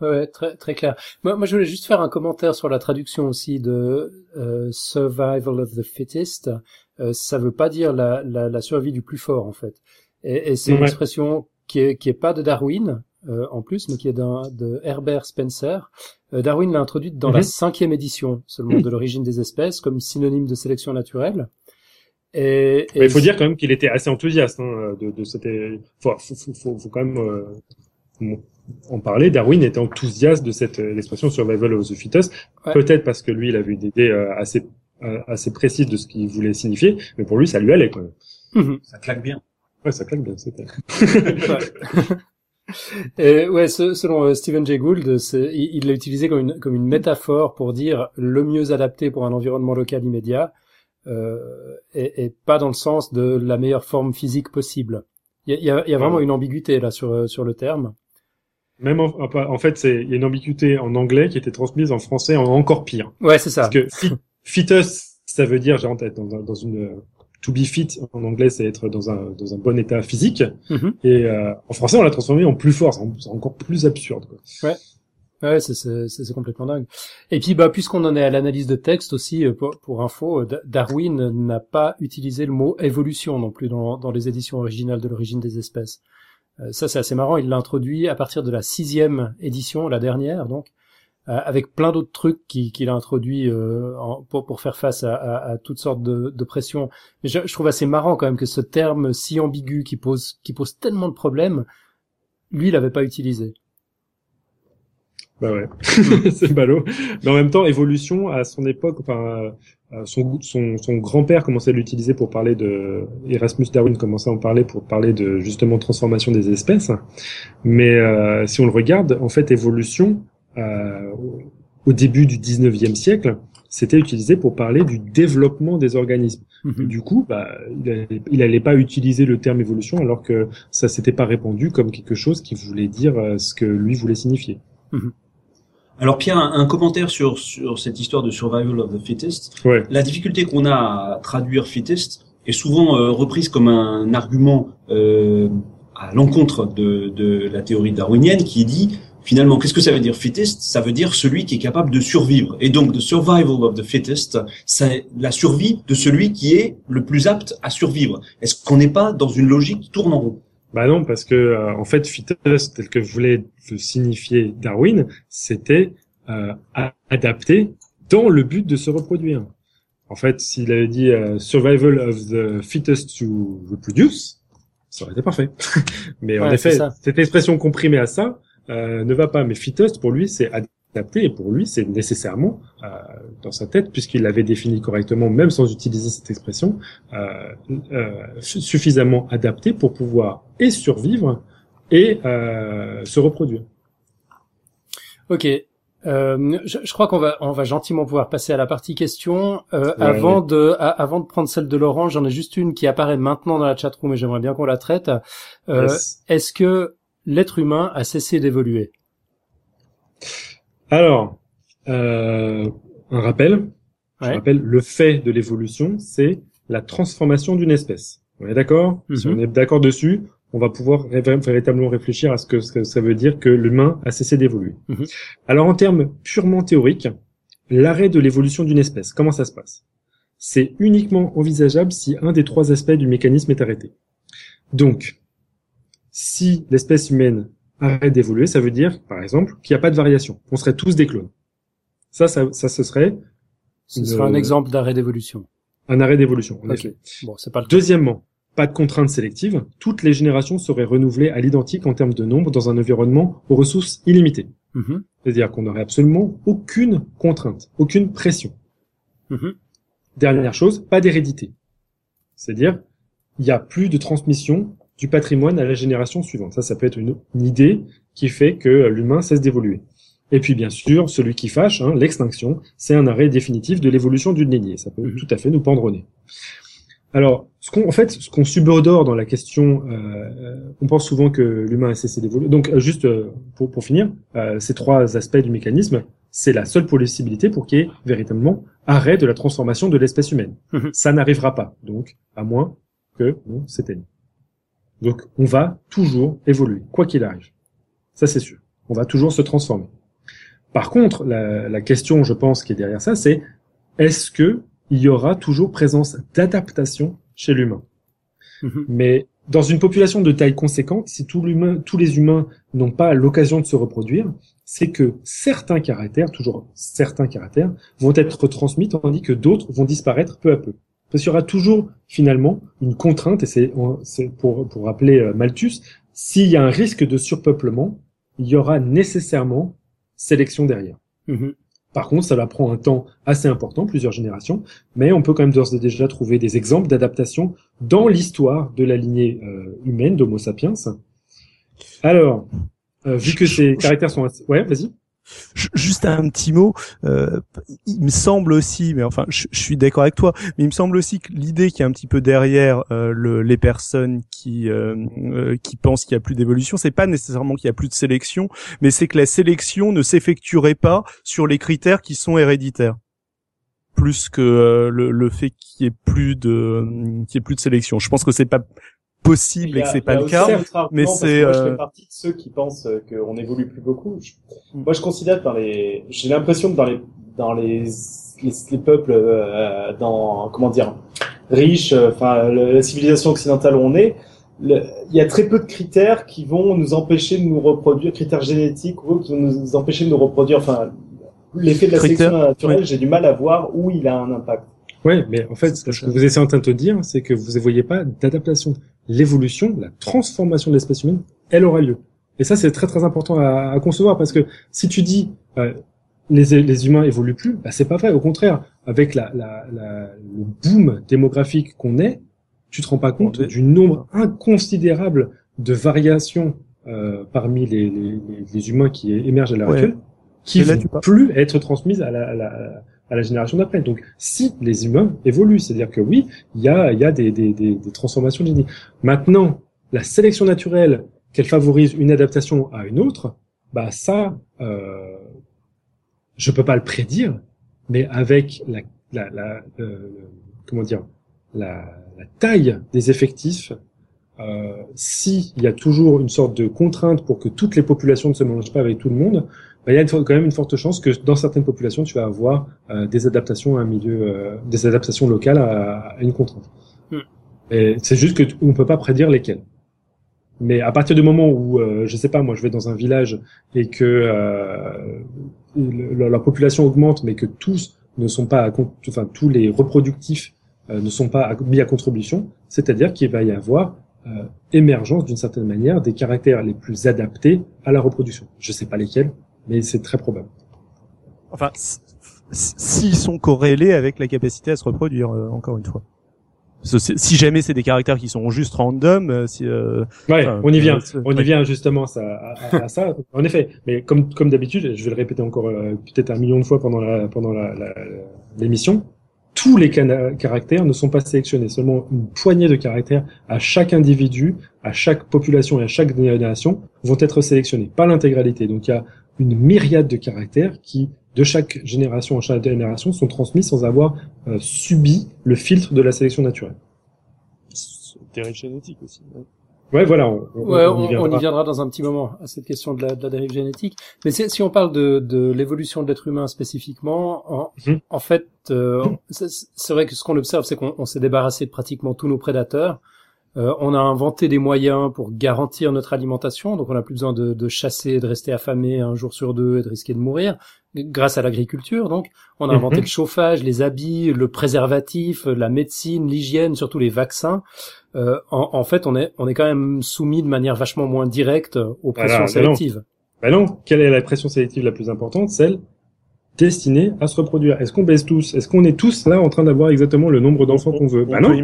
Ouais, très très clair. Moi, moi, je voulais juste faire un commentaire sur la traduction aussi de euh, Survival of the Fittest. Euh, ça veut pas dire la, la, la, survie du plus fort en fait. Et, et c'est une expression qui est qui est pas de Darwin euh, en plus, mais qui est d'un de Herbert Spencer. Euh, Darwin l'a introduite dans la mhm. cinquième édition seulement de l'origine des espèces comme synonyme de sélection naturelle.
Et, et il faut dire quand même qu'il était assez enthousiaste hein, de, de cette. Faut, faut, faut, faut quand même euh, en parler. Darwin était enthousiaste de cette l'expression survival of the fittest, peut-être parce que lui, il avait une idée assez euh, assez précise de ce qu'il voulait signifier, mais pour lui, ça lui allait, quoi.
Mhm. Ça claque bien.
Ouais, ça claque bien, c'était.
Et ouais, selon euh, Stephen Jay Gould, il l'a utilisé comme une, comme une métaphore pour dire le mieux adapté pour un environnement local immédiat, euh, et, et, pas dans le sens de la meilleure forme physique possible. Il y a, y a, y a vraiment une ambiguïté là sur sur le terme.
Même en, en fait, c'est il y a une ambiguïté en anglais qui était transmise en français en encore pire.
Ouais, c'est ça.
Parce que Fitus, ça veut dire, j'ai en tête, dans, dans une to be fit en anglais, c'est être dans un dans un bon état physique. Mm-hmm. Et euh, en français, on l'a transformé en plus fort, c'est encore plus absurde. Quoi.
Ouais. Ouais, c'est complètement dingue. Et puis, bah, puisqu'on en est à l'analyse de texte aussi, euh, pour, pour info, euh, Darwin n'a pas utilisé le mot évolution non plus dans, dans les éditions originales de l'origine des espèces. Ça, c'est assez marrant. Il l'a introduit à partir de la sixième édition, la dernière, donc, euh, avec plein d'autres trucs qu'il a introduit euh, pour, pour, faire face à, à, à toutes sortes de, de pressions. Mais je, je, trouve assez marrant quand même que ce terme si ambigu qui pose qui pose tellement de problèmes, lui, il l'avait pas utilisé.
Bah ouais, c'est ballot. Mais en même temps, évolution à son époque, enfin, euh, son, son, son grand-père commençait à l'utiliser pour parler de Erasmus Darwin commençait à en parler pour parler de justement transformation des espèces. Mais euh, si on le regarde, en fait, évolution, euh, au début du 19e siècle, c'était utilisé pour parler du développement des organismes. Mhm. Du coup, bah, il n'allait pas utiliser le terme évolution alors que ça s'était pas répandu comme quelque chose qui voulait dire euh, ce que lui voulait signifier.
Mhm. Alors Pierre, un, commentaire sur, sur cette histoire de survival of the fittest. Ouais. La difficulté qu'on a à traduire fittest est souvent euh, reprise comme un argument euh, à l'encontre de, de la théorie darwinienne qui dit finalement, qu'est-ce que ça veut dire fittest? Ça veut dire celui qui est capable de survivre. Et donc, the survival of the fittest, c'est la survie de celui qui est le plus apte à survivre. Est-ce qu'on n'est pas dans une logique qui tourne en rond?
Bah non, parce que euh, en fait, fittest, tel que voulait signifier Darwin, c'était euh, adapté dans le but de se reproduire. En fait, s'il avait dit euh, survival of the fittest to reproduce, ça aurait été parfait. Mais en effet, cette expression comprimée à ça, euh, ne va pas. Mais fittest, pour lui, c'est adapté et pour lui, c'est nécessairement euh, dans sa tête, puisqu'il l'avait défini correctement, même sans utiliser cette expression, euh, suffisamment adapté pour pouvoir et survivre et se reproduire.
Ok, euh, je, je, crois qu'on va on va gentiment pouvoir passer à la partie question. Euh, avant de avant de prendre celle de Laurent, j'en ai juste une qui apparaît maintenant dans la chatroom et j'aimerais bien qu'on la traite. Euh, Est-ce que l'être humain a cessé d'évoluer?
Alors, euh, un rappel. Je rappelle, le fait de l'évolution, c'est la transformation d'une espèce. On est d'accord? Si mhm. on est d'accord dessus, on va pouvoir véritablement réfléchir à ce que, ça veut dire que l'humain a cessé d'évoluer. Mhm. Alors en termes purement théoriques, l'arrêt de l'évolution d'une espèce, comment ça se passe? C'est uniquement envisageable si un des trois aspects du mécanisme est arrêté. Donc, si l'espèce humaine arrête d'évoluer, ça veut dire, par exemple, qu'il n'y a pas de variation. On serait tous des clones. Ça, ça, ça ce serait...
Ce serait un exemple d'arrêt d'évolution.
Un arrêt d'évolution.
Bon, c'est pas le
Deuxièmement, pas de contraintes sélectives, toutes les générations seraient renouvelées à l'identique en termes de nombre dans un environnement aux ressources illimitées. Mhm. C'est-à-dire qu'on n'aurait absolument aucune contrainte, aucune pression. Mhm. Dernière chose, pas d'hérédité. C'est-à-dire, il n'y a plus de transmission du patrimoine à la génération suivante. Ça, ça peut être une, idée qui fait que l'humain cesse d'évoluer. Et puis, bien sûr, celui qui fâche, hein, l'extinction, c'est un arrêt définitif de l'évolution d'une lignée. Ça peut mhm. tout à fait nous pendre au nez. Alors, ce qu'on, en fait, ce qu'on subodore dans la question, euh, euh, on pense souvent que l'humain a cessé d'évoluer. Donc, euh, juste pour, pour finir, ces trois aspects du mécanisme, c'est la seule possibilité pour qu'il y ait véritablement arrêt de la transformation de l'espèce humaine. Mhm. Ça n'arrivera pas, donc, à moins que on s'éteigne. Donc, on va toujours évoluer, quoi qu'il arrive. Ça, c'est sûr. On va toujours se transformer. Par contre, la, la question, je pense, qui est derrière ça, c'est est-ce que il y aura toujours présence d'adaptation chez l'humain? Mhm. Mais dans une population de taille conséquente, si tout tous les humains n'ont pas l'occasion de se reproduire, c'est que certains caractères, toujours certains caractères, vont être transmis tandis que d'autres vont disparaître peu à peu. Parce qu'il y aura toujours finalement une contrainte, et c'est pour, pour rappeler euh, Malthus, s'il y a un risque de surpeuplement, il y aura nécessairement sélection derrière. Mhm. Par contre, ça va prendre un temps assez important, plusieurs générations, mais on peut quand même d'ores et déjà trouver des exemples d'adaptation dans l'histoire de la lignée euh, humaine d'Homo sapiens. Alors, euh, vu que ces caractères sont assez... Ouais, vas-y.
Juste un petit mot, euh, il me semble aussi, mais enfin, je, suis d'accord avec toi, mais il me semble aussi que l'idée qui est un petit peu derrière euh, le, les personnes qui euh, euh qui pensent qu'il y a plus d'évolution, c'est pas nécessairement qu'il y a plus de sélection, mais c'est que la sélection ne s'effectuerait pas sur les critères qui sont héréditaires plus que euh, le, le, fait qu'il y ait plus de qu'il y ait plus de sélection. Je pense que c'est pas possible et que c'est pas le cas. Mais c'est.
Moi, je fais euh, partie de ceux qui pensent euh, qu'on évolue plus beaucoup. Mm. Moi, je considère dans les. J'ai l'impression que dans les dans les les, peuples euh, dans comment dire riches, enfin la civilisation occidentale où on est, il y a très peu de critères qui vont nous empêcher de nous reproduire, critères génétiques ou qui vont nous empêcher de nous reproduire. Enfin, l'effet de la sélection naturelle, j'ai du mal à voir où il a un impact.
Oui, mais en fait, ce que vous essayez en train de te dire, c'est que vous ne voyez pas d'adaptation l'évolution, la transformation de l'espèce humaine, elle aura lieu. Et ça, c'est très très important à, à, concevoir parce que si tu dis euh, les, les humains évoluent plus, bah, c'est pas vrai. Au contraire, avec la, la, la le boom démographique qu'on est, tu te rends pas compte du nombre inconsidérable de variations euh, parmi les, les, les, humains qui émergent à l'heure actuelle, qui ne vont plus être transmises à la, à la à la génération d'après. Donc, si les humains évoluent, c'est-à-dire que oui, il y a, y a des, des, des, des transformations génétiques. Maintenant, la sélection naturelle, qu'elle favorise une adaptation à une autre, bah ça, euh, je peux pas le prédire, mais avec la, la, la euh, comment dire, la, la, taille des effectifs, euh, s'il y a toujours une sorte de contrainte pour que toutes les populations ne se mélangent pas avec tout le monde, bah, il y a quand même une forte chance que dans certaines populations, tu vas avoir euh, des adaptations à un milieu, euh, des adaptations locales à, à une contrainte. Hmm. Et c'est juste que on peut pas prédire lesquelles. Mais à partir du moment où, euh, je sais pas, moi, je vais dans un village et que euh, la population augmente, mais que tous ne sont pas, à, enfin tous les reproductifs ne sont pas mis à contribution, c'est-à-dire qu'il va y avoir euh, émergence d'une certaine manière des caractères les plus adaptés à la reproduction. Je sais pas lesquels, mais c'est très probable.
Enfin, s'ils sont corrélés avec la capacité à se reproduire, euh, encore une fois si jamais c'est des caractères qui sont juste random, euh, si, euh,
ouais, on y vient, on y vient justement ça, à, ça. En effet, mais comme comme d'habitude, je vais le répéter encore euh, peut-être un million de fois pendant la pendant l'émission. La, tous les caractères ne sont pas sélectionnés, seulement une poignée de caractères à chaque individu, à chaque population et à chaque génération vont être sélectionnés, pas l'intégralité. Donc il y a une myriade de caractères qui de chaque génération en chaque génération sont transmis sans avoir euh, subi le filtre de la sélection naturelle.
Dérive génétique aussi.
Ouais, voilà. On,
on, y viendra dans un petit moment à cette question de la, de la dérive génétique. Mais si on parle de, de l'évolution de l'être humain spécifiquement, en, mhm. en fait, euh, c'est vrai que ce qu'on observe, c'est qu'on s'est débarrassé de pratiquement tous nos prédateurs. Euh, on a inventé des moyens pour garantir notre alimentation, donc on n'a plus besoin de, de, chasser, de rester affamé un jour sur deux et de risquer de mourir grâce à l'agriculture. Donc, on a inventé mhm. le chauffage, les habits, le préservatif, la médecine, l'hygiène, surtout les vaccins. Euh, en, en, fait, on est, on est quand même soumis de manière vachement moins directe aux pressions sélectives.
Ben non. quelle est la pression sélective la plus importante? Celle destinée à se reproduire. Est-ce qu'on baisse tous? Est-ce qu'on est tous là en train d'avoir exactement le nombre d'enfants qu'on veut?
ben non.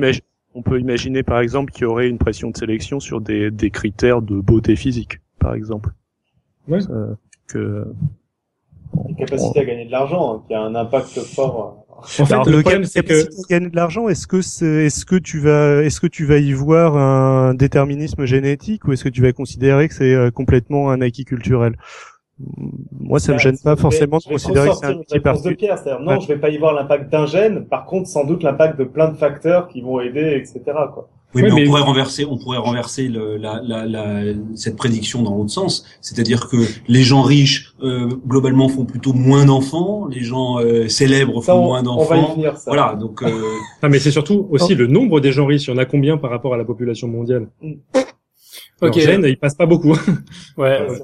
On peut imaginer par exemple qu'il y aurait une pression de sélection sur des, des critères de beauté physique, par exemple.
Ouais. Euh, que une capacité à gagner de l'argent, hein, qui a un impact fort.
Euh. En fait, le, problème, c'est que gagner de l'argent, est-ce que c'est, est-ce que tu vas, est-ce que tu vas y voir un déterminisme génétique ou est-ce que tu vas considérer que c'est euh, complètement un acquis culturel? Moi, ça me bah, gêne pas forcément de considérer que c'est un
c'est-à-dire non, je vais pas y voir l'impact d'un gène. Par contre, sans doute l'impact de plein de facteurs qui vont aider, etc. Quoi.
Oui, mais, on pourrait renverser, on pourrait renverser le, la, la, la, cette prédiction dans l'autre sens, c'est-à-dire que les gens riches euh, globalement font plutôt moins d'enfants, les gens euh, célèbres font moins d'enfants. Voilà, donc. Euh...
ah, mais c'est surtout aussi oh. le nombre des gens riches. Il y en a combien par rapport à la population mondiale? Mm. Ok. Gène, il passe pas beaucoup.
ouais. ouais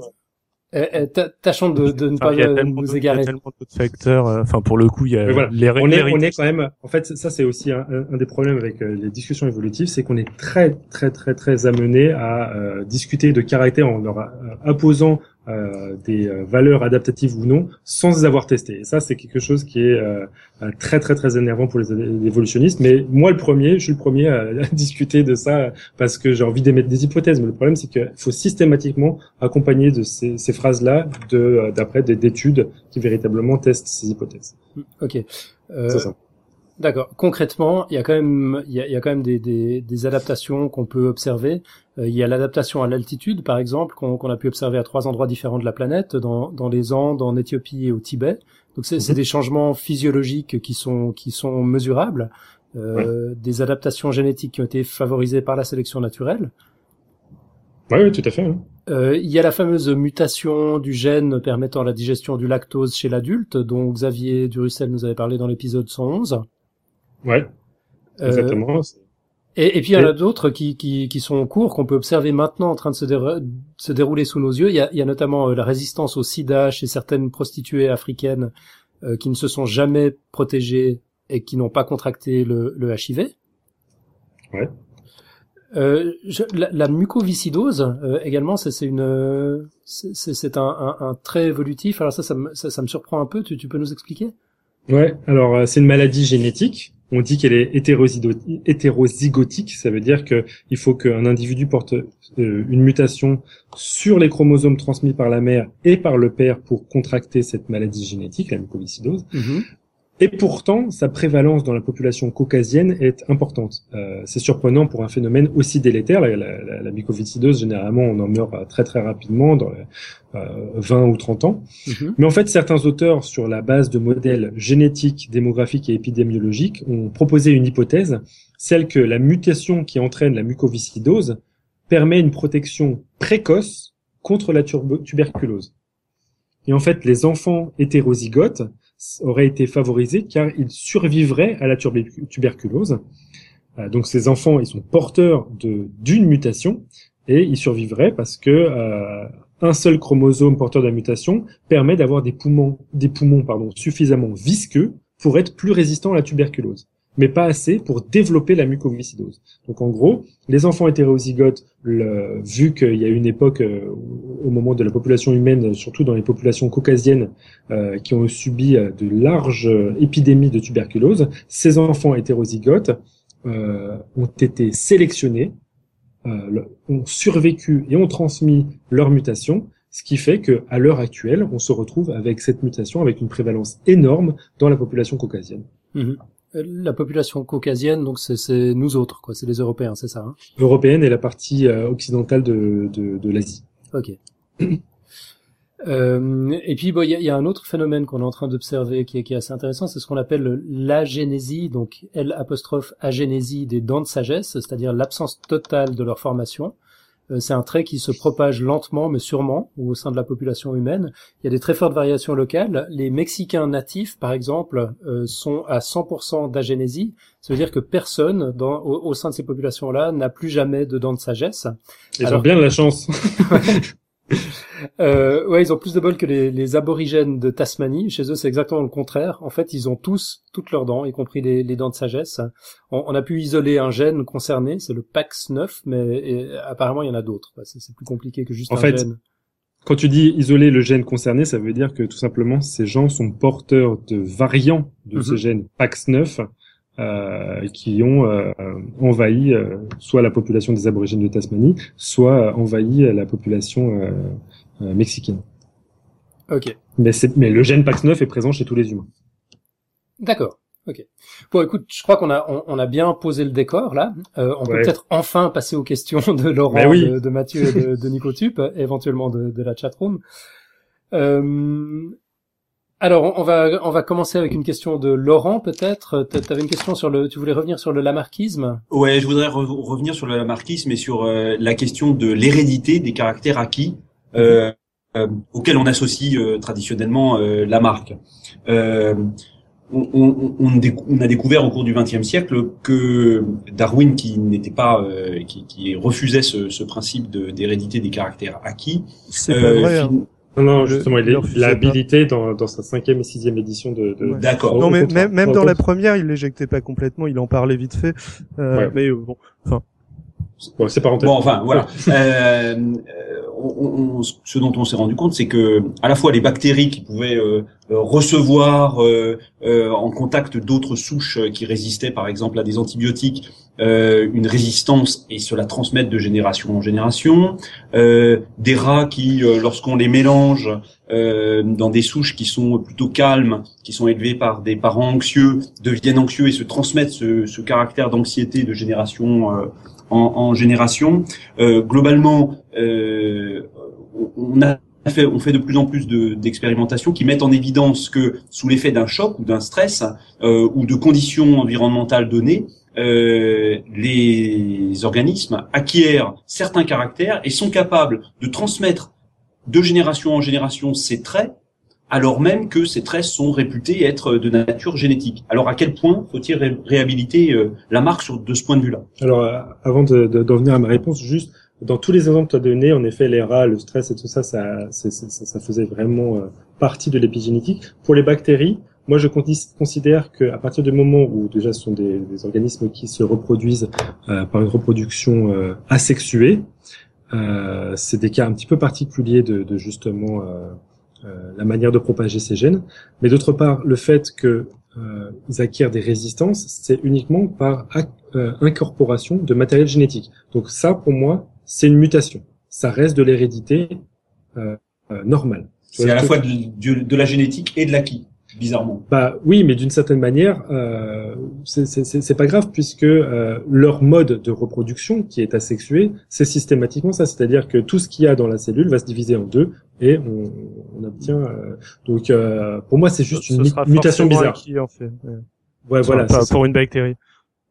eh, eh, tâchons de, de ne pas nous égarer. Il y a tellement
d'autres facteurs. Euh, enfin, pour le coup, il y a les
on est, on est quand même. En fait, ça c'est aussi un, un, des problèmes avec euh, les discussions évolutives, c'est qu'on est très, très, très, très amené à euh, discuter de caractère en leur imposant euh, des euh, valeurs adaptatives ou non sans les avoir testées. Et ça, c'est quelque chose qui est euh, très très très énervant pour les, évolutionnistes. Mais moi, le premier, je suis le premier à, discuter de ça parce que j'ai envie d'émettre des hypothèses. Mais le problème, c'est qu'il faut systématiquement accompagner de ces, ces phrases-là de d'après d'études qui véritablement testent ces hypothèses.
Ok. c'est ça. D'accord. Concrètement, il y a quand même, il y a, il y a quand même des, des, des adaptations qu'on peut observer. Euh, il y a l'adaptation à l'altitude, par exemple, qu'on a pu observer à trois endroits différents de la planète, dans, dans les Andes, en Éthiopie et au Tibet. Donc c'est mhm. des changements physiologiques qui sont qui sont mesurables, euh, des adaptations génétiques qui ont été favorisées par la sélection naturelle.
Oui, oui, tout à fait. Hein.
Euh, il y a la fameuse mutation du gène permettant la digestion du lactose chez l'adulte, dont Xavier Durussel nous avait parlé dans l'épisode 111.
Ouais, euh, exactement.
Et, et, puis il y en a d'autres qui, qui, qui, sont en cours, qu'on peut observer maintenant en train de se, se dérouler sous nos yeux. Il y a, il y a notamment euh, la résistance au sida chez certaines prostituées africaines euh, qui ne se sont jamais protégées et qui n'ont pas contracté le, le HIV.
Ouais.
Euh, je, la, la, mucoviscidose euh, également, c'est une, c'est un, un, un, trait évolutif. Alors ça, ça me, ça, ça me surprend un peu. Tu, tu peux nous expliquer?
Ouais. Alors c'est une maladie génétique on dit qu'elle est hétérozygotique, ça veut dire qu'il faut qu'un individu porte euh, une mutation sur les chromosomes transmis par la mère et par le père pour contracter cette maladie génétique, la mucoviscidose. Mm-hmm. Et pourtant, sa prévalence dans la population caucasienne est importante. Euh, c'est surprenant pour un phénomène aussi délétère. La, la, la, mucoviscidose, généralement, on en meurt très très rapidement, dans euh, 20 ou 30 ans. Mhm. Mais en fait, certains auteurs, sur la base de modèles génétiques, démographiques et épidémiologiques, ont proposé une hypothèse, celle que la mutation qui entraîne la mucoviscidose permet une protection précoce contre la tuberculose. Et en fait, les enfants hétérozygotes auraient été favorisés car ils survivraient à la tuberculose. Euh, donc ces enfants, ils sont porteurs d'une mutation et ils survivraient parce que euh, un seul chromosome porteur de la mutation permet d'avoir des poumons, suffisamment visqueux pour être plus résistants à la tuberculose mais pas assez pour développer la mucoviscidose. Donc en gros, les enfants hétérozygotes, vu qu'il y a une époque euh, au moment de la population humaine, surtout dans les populations caucasiennes, euh, qui ont subi euh, de larges épidémies de tuberculose, ces enfants hétérozygotes ont été sélectionnés, ont survécu et ont transmis leur mutation, ce qui fait que à l'heure actuelle, on se retrouve avec cette mutation avec une prévalence énorme dans la population caucasienne.
Mhm. La population caucasienne, donc c'est nous autres, quoi. C'est les Européens, c'est ça hein?
Européenne et la partie euh, occidentale de, de, de l'Asie.
Ok. euh, et puis, bon, il y a, un autre phénomène qu'on est en train d'observer qui est, qui est assez intéressant, c'est ce qu'on appelle l'agénésie, donc L apostrophe agénésie des dents de sagesse, c'est-à-dire l'absence totale de leur formation. Euh, c'est un trait qui se propage lentement mais sûrement au sein de la population humaine. Il y a des très fortes variations locales. Les Mexicains natifs, par exemple, euh, sont à 100% d'agénésie. Ça veut dire que personne dans, au, sein de ces populations-là n'a plus jamais de dents de sagesse.
Ils ont bien de la chance.
Euh, ouais, ils ont plus de bol que les, les, aborigènes de Tasmanie. Chez eux, c'est exactement le contraire. En fait, ils ont tous toutes leurs dents, y compris les, les dents de sagesse. On, on, a pu isoler un gène concerné, c'est le PAX9, mais apparemment, il y en a d'autres. C'est plus compliqué que juste
en
un
fait,
gène.
Quand tu dis isoler le gène concerné, ça veut dire que tout simplement, ces gens sont porteurs de variants de ce mhm. gène PAX9 euh, qui ont euh, envahi euh, soit la population des aborigènes de Tasmanie, soit envahi la population mexicaine.
Ok.
Mais, mais le gène PAX9 est présent chez tous les humains.
D'accord. Ok. Bon, écoute, je crois qu'on a on, a bien posé le décor là. on peut peut-être enfin passer aux questions de Laurent, de, Mathieu et de, de Nicotup, éventuellement de, de la chatroom. Euh, alors, on va on va commencer avec une question de Laurent, peut-être. Tu avais une question sur le. Tu voulais revenir sur le lamarckisme?
Ouais, je voudrais revenir sur le lamarckisme et sur euh, la question de l'hérédité des caractères acquis euh, euh, auxquels on associe euh, traditionnellement la marque. On, on, on, a découvert au cours du XXe siècle que Darwin, qui n'était pas, qui, qui, refusait ce, ce principe d'hérédité des caractères acquis,
c'est pas vrai. Hein.
Non, non, justement, il, il, a habilité dans, dans sa cinquième et sixième édition de. de...
D'accord.
Non, mais même, même dans la première, il l'éjectait pas complètement, il en parlait vite fait. Euh, Mais euh, bon, enfin.
Bon, c'est parenthèse.
Bon, enfin, voilà. euh, on, ce dont on s'est rendu compte, c'est que à la fois les bactéries qui pouvaient euh, euh recevoir euh, euh, en contact d'autres souches qui résistaient, par exemple, à des antibiotiques, une résistance et cela transmettre de génération en génération. des rats qui, lorsqu'on les mélange dans des souches qui sont plutôt calmes, qui sont élevées par des parents anxieux, deviennent anxieux et se transmettent ce, ce caractère d'anxiété de génération en, en génération. globalement, euh, on a fait, on fait de plus en plus d'expérimentations qui mettent en évidence que sous l'effet d'un choc ou d'un stress euh, ou de conditions environnementales données, euh, les organismes acquièrent certains caractères et sont capables de transmettre de génération en génération ces traits, alors même que ces traits sont réputés être de nature génétique. Alors à quel point faut-il réhabiliter euh, la marque de ce point de vue-là?
Alors euh, avant d'en de, venir à ma réponse, juste dans tous les exemples que tu as donnés, en effet, les rats, le stress et tout ça, ça, faisait vraiment partie de l'épigénétique. Pour les bactéries, moi, je considère qu'à partir du moment où déjà ce sont des, des organismes qui se reproduisent euh, par une reproduction euh, asexuée, euh, c'est des cas un petit peu particuliers de, de justement la manière de propager ces gènes. Mais d'autre part, le fait que ils acquièrent des résistances, c'est uniquement par incorporation de matériel génétique. Donc ça, pour moi, c'est une mutation. Ça reste de l'hérédité euh, euh, normale.
C'est à la fois de, de, la génétique et de l'acquis. Bizarrement.
Bah oui, mais d'une certaine manière, euh, c'est pas grave puisque euh, leur mode de reproduction, qui est asexué, c'est systématiquement ça, c'est-à-dire que tout ce qu'il y a dans la cellule va se diviser en deux et on, on obtient. Euh, donc euh, pour moi, c'est juste une mutation bizarre.
Qui, en fait.
Ouais, voilà.
pour une bactérie.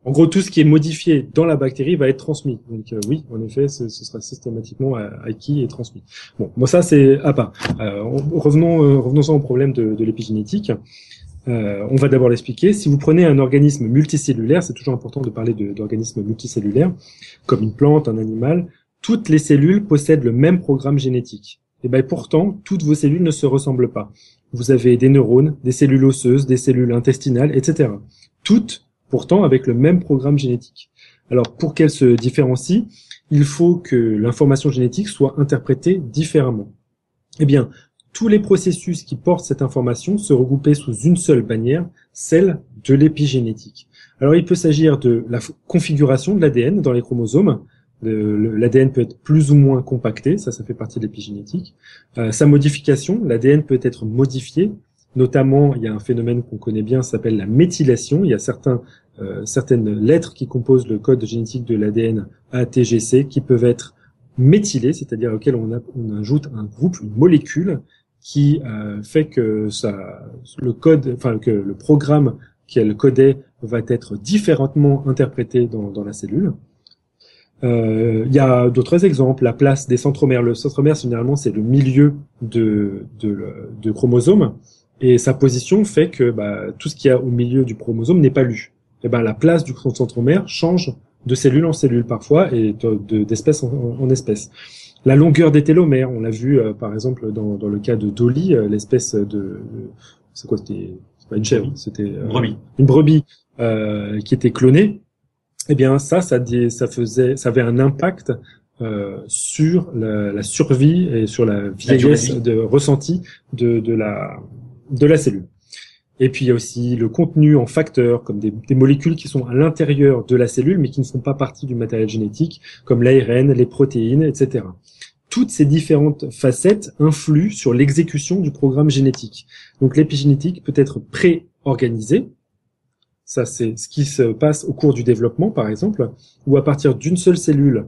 En gros, tout ce qui est modifié dans la bactérie va être transmis. Donc euh, oui, en effet, ce, sera systématiquement acquis et transmis. Bon, moi ça c'est à part. Euh, revenons euh, revenons au problème de, de l'épigénétique. Euh, on va d'abord l'expliquer. Si vous prenez un organisme multicellulaire, c'est toujours important de parler d'organismes multicellulaires, comme une plante, un animal. Toutes les cellules possèdent le même programme génétique. Et ben pourtant, toutes vos cellules ne se ressemblent pas. Vous avez des neurones, des cellules osseuses, des cellules intestinales, etc. Toutes pourtant avec le même programme génétique. Alors pour qu'elle se différencie, il faut que l'information génétique soit interprétée différemment. Eh bien, tous les processus qui portent cette information se regroupaient sous une seule bannière, celle de l'épigénétique. Alors il peut s'agir de la configuration de l'ADN dans les chromosomes. L'ADN peut être plus ou moins compacté, ça, ça fait partie de l'épigénétique. Euh, sa modification, l'ADN peut être modifié Notamment, il y a un phénomène qu'on connaît bien, s'appelle la méthylation. Il y a certains, euh, certaines lettres qui composent le code génétique de l'ADN ATGC qui peuvent être méthylées, c'est-à-dire auxquelles on, ajoute un groupe, une molécule qui euh, fait que le code, enfin que le programme qu'elle codait va être différemment interprété dans, dans la cellule. Euh, il y a d'autres exemples, la place des centromères. Le centromère, généralement, c'est le milieu de, de, de chromosomes. Et sa position fait que bah, tout ce qu'il y a au milieu du chromosome n'est pas lu. Et ben la place du centromère change de cellule en cellule parfois et d'espèce en, espèce. La longueur des télomères, on l'a vu euh, par exemple dans, dans, le cas de Dolly, euh, l'espèce de, c'est quoi c'était pas une chèvre, c'était
euh, brebis.
une brebis qui était clonée. Eh bien ça, ça, ça faisait, ça avait un impact sur la, la, survie et sur la vieillesse de ressenti de, de la de la cellule. Et puis il y a aussi le contenu en facteurs, comme des, molécules qui sont à l'intérieur de la cellule, mais qui ne font pas partie du matériel génétique, comme l'ARN, les protéines, etc. Toutes ces différentes facettes influent sur l'exécution du programme génétique. Donc l'épigénétique peut être pré-organisée, ça c'est ce qui se passe au cours du développement par exemple, ou à partir d'une seule cellule,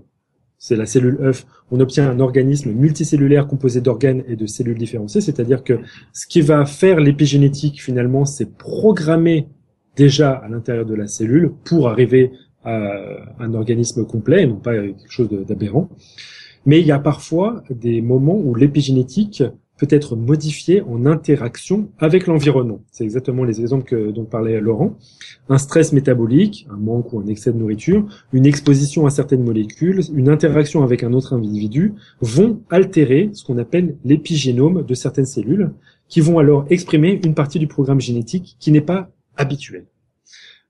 c'est la cellule œuf, on obtient un organisme multicellulaire composé d'organes et de cellules différenciées, c'est-à-dire que ce qui va faire l'épigénétique finalement, c'est programmer déjà à l'intérieur de la cellule pour arriver à un organisme complet, et non pas quelque chose d'aberrant. Mais il y a parfois des moments où l'épigénétique peut être modifié en interaction avec l'environnement. C'est exactement les exemples que, dont parlait Laurent. Un stress métabolique, un manque ou un excès de nourriture, une exposition à certaines molécules, une interaction avec un autre individu vont altérer ce qu'on appelle l'épigénome de certaines cellules, qui vont alors exprimer une partie du programme génétique qui n'est pas habituel.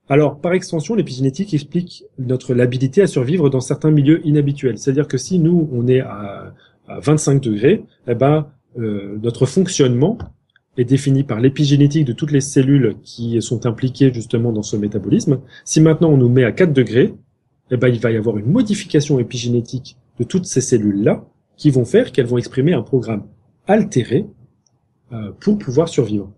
Alors, par extension, l'épigénétique explique notre l'habilité à survivre dans certains milieux inhabituels. C'est-à-dire que si nous, on est à, à 25 degrés, eh ben, euh, notre fonctionnement est défini par l'épigénétique de toutes les cellules qui sont impliquées justement dans ce métabolisme. Si maintenant on nous met à 4 degrés, eh ben, il va y avoir une modification épigénétique de toutes ces cellules-là qui vont faire qu'elles vont exprimer un programme altéré euh, pour pouvoir survivre.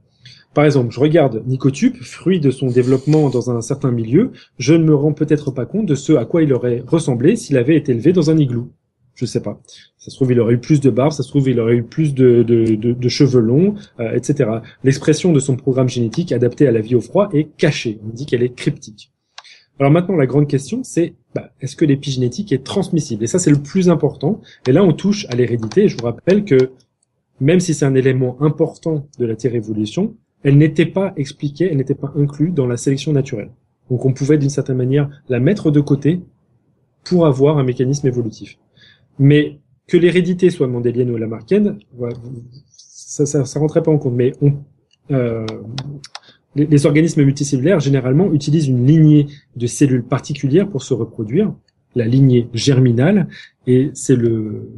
Par exemple, je regarde Nicotube, fruit de son développement dans un certain milieu, je ne me rends peut-être pas compte de ce à quoi il aurait ressemblé s'il avait été élevé dans un igloo. Je sais pas. Ça se trouve, il aurait eu plus de barbe, ça se trouve, il aurait eu plus de, de, de, cheveux longs, euh, etc. L'expression de son programme génétique adapté à la vie au froid est cachée. On dit qu'elle est cryptique. Alors maintenant, la grande question, c'est bah, est-ce que l'épigénétique est transmissible? Et ça, c'est le plus important. Et là, on touche à l'hérédité. Je vous rappelle que même si c'est un élément important de la Terre évolution, elle n'était pas expliquée, elle n'était pas inclue dans la sélection naturelle. Donc on pouvait d'une certaine manière la mettre de côté pour avoir un mécanisme évolutif. Mais que l'hérédité soit mendélienne ou lamarckienne, ça, ça, ça rentrait pas en compte. Mais euh, les, organismes multicellulaires, généralement, utilisent une lignée de cellules particulières pour se reproduire, la lignée germinale, et c'est le,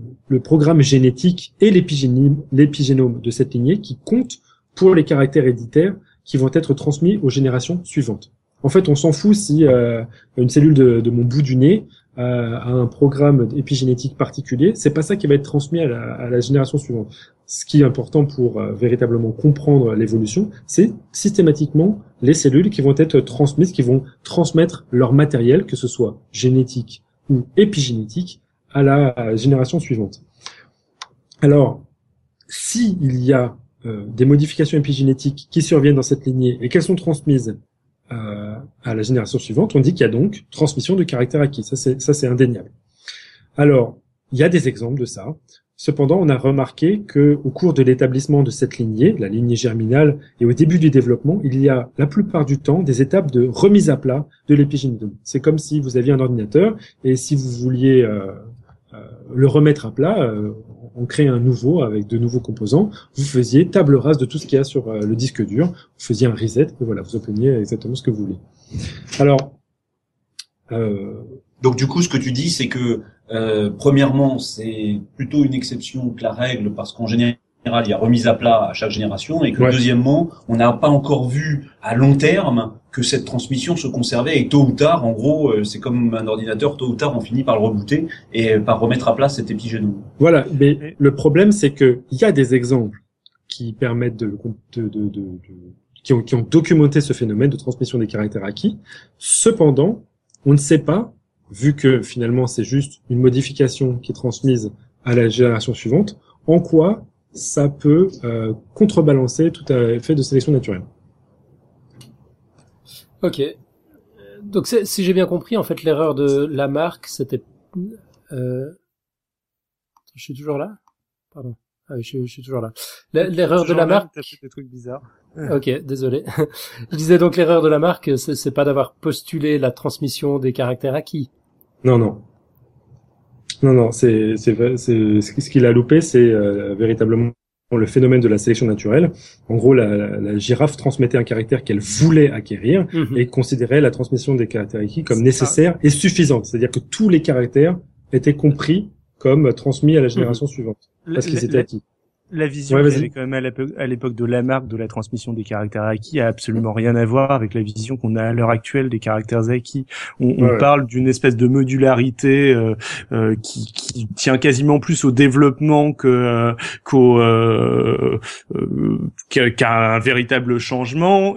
programme génétique et l'épigénome de cette lignée qui comptent pour les caractères héréditaires qui vont être transmis aux générations suivantes. En fait, on s'en fout si euh, une cellule de, mon bout du nez euh, à un programme épigénétique particulier, c'est pas ça qui va être transmis à la, génération suivante. ce qui est important pour euh, véritablement comprendre l'évolution, c'est systématiquement les cellules qui vont être transmises, qui vont transmettre leur matériel, que ce soit génétique ou épigénétique, à la génération suivante. Alors, si il y a euh, des modifications épigénétiques qui surviennent dans cette lignée et qu'elles sont transmises euh, à la génération suivante, on dit qu'il y a donc transmission de caractère acquis. Ça, c'est ça, c'est indéniable. Alors, il y a des exemples de ça. Cependant, on a remarqué que au cours de l'établissement de cette lignée, la lignée germinale, et au début du développement, il y a la plupart du temps des étapes de remise à plat de l'épigénétome. C'est comme si vous aviez un ordinateur et si vous vouliez euh, le remettre à plat, euh, on crée un nouveau avec de nouveaux composants. Vous faisiez table rase de tout ce qu'il y a sur le disque dur. Vous faisiez un reset et voilà, vous obteniez exactement ce que vous voulez. Alors,
donc du coup, ce que tu dis, c'est que euh, premièrement, c'est plutôt une exception que la règle parce qu'en général, il y a remise à plat à chaque génération et que deuxièmement, on n'a pas encore vu à long terme que cette transmission se conservait et tôt ou tard, en gros, euh, c'est comme un ordinateur, tôt ou tard, on finit par le rebooter et par remettre à plat cet épigénome.
Voilà, mais le problème, c'est que il y a des exemples qui permettent de, de, de, de qui, ont, qui ont documenté ce phénomène de transmission des caractères acquis. Cependant, on ne sait pas vu que finalement c'est juste une modification qui est transmise à la génération suivante, en quoi ça peut euh, contrebalancer tout effet de sélection naturelle.
Ok. Donc si j'ai bien compris, en fait, l'erreur de Lamarck, c'était... Euh... Je suis toujours là? Pardon. Ah, je, je, suis toujours là. L'erreur de Lamarck...
fait des trucs bizarres.
Ok, désolé. je disais donc l'erreur de Lamarck, c'est pas d'avoir postulé la transmission des caractères acquis.
Non, non. Non, non, c'est ce qu'il a loupé, c'est euh, véritablement le phénomène de la sélection naturelle. En gros, la, la, girafe transmettait un caractère qu'elle voulait acquérir mhm. et considérait la transmission des caractères acquis comme nécessaire et suffisante. C'est-à-dire que tous les caractères étaient compris comme transmis à la génération mhm. suivante parce qu'ils étaient acquis
la vision qu'il y avait quand même à l'époque de Lamarck de la transmission des caractères acquis a absolument rien à voir avec la vision qu'on a à l'heure actuelle des caractères acquis. On, on parle d'une espèce de modularité euh, euh, qui, qui, tient quasiment plus au développement que euh, qu'au euh, euh, qu'à un véritable changement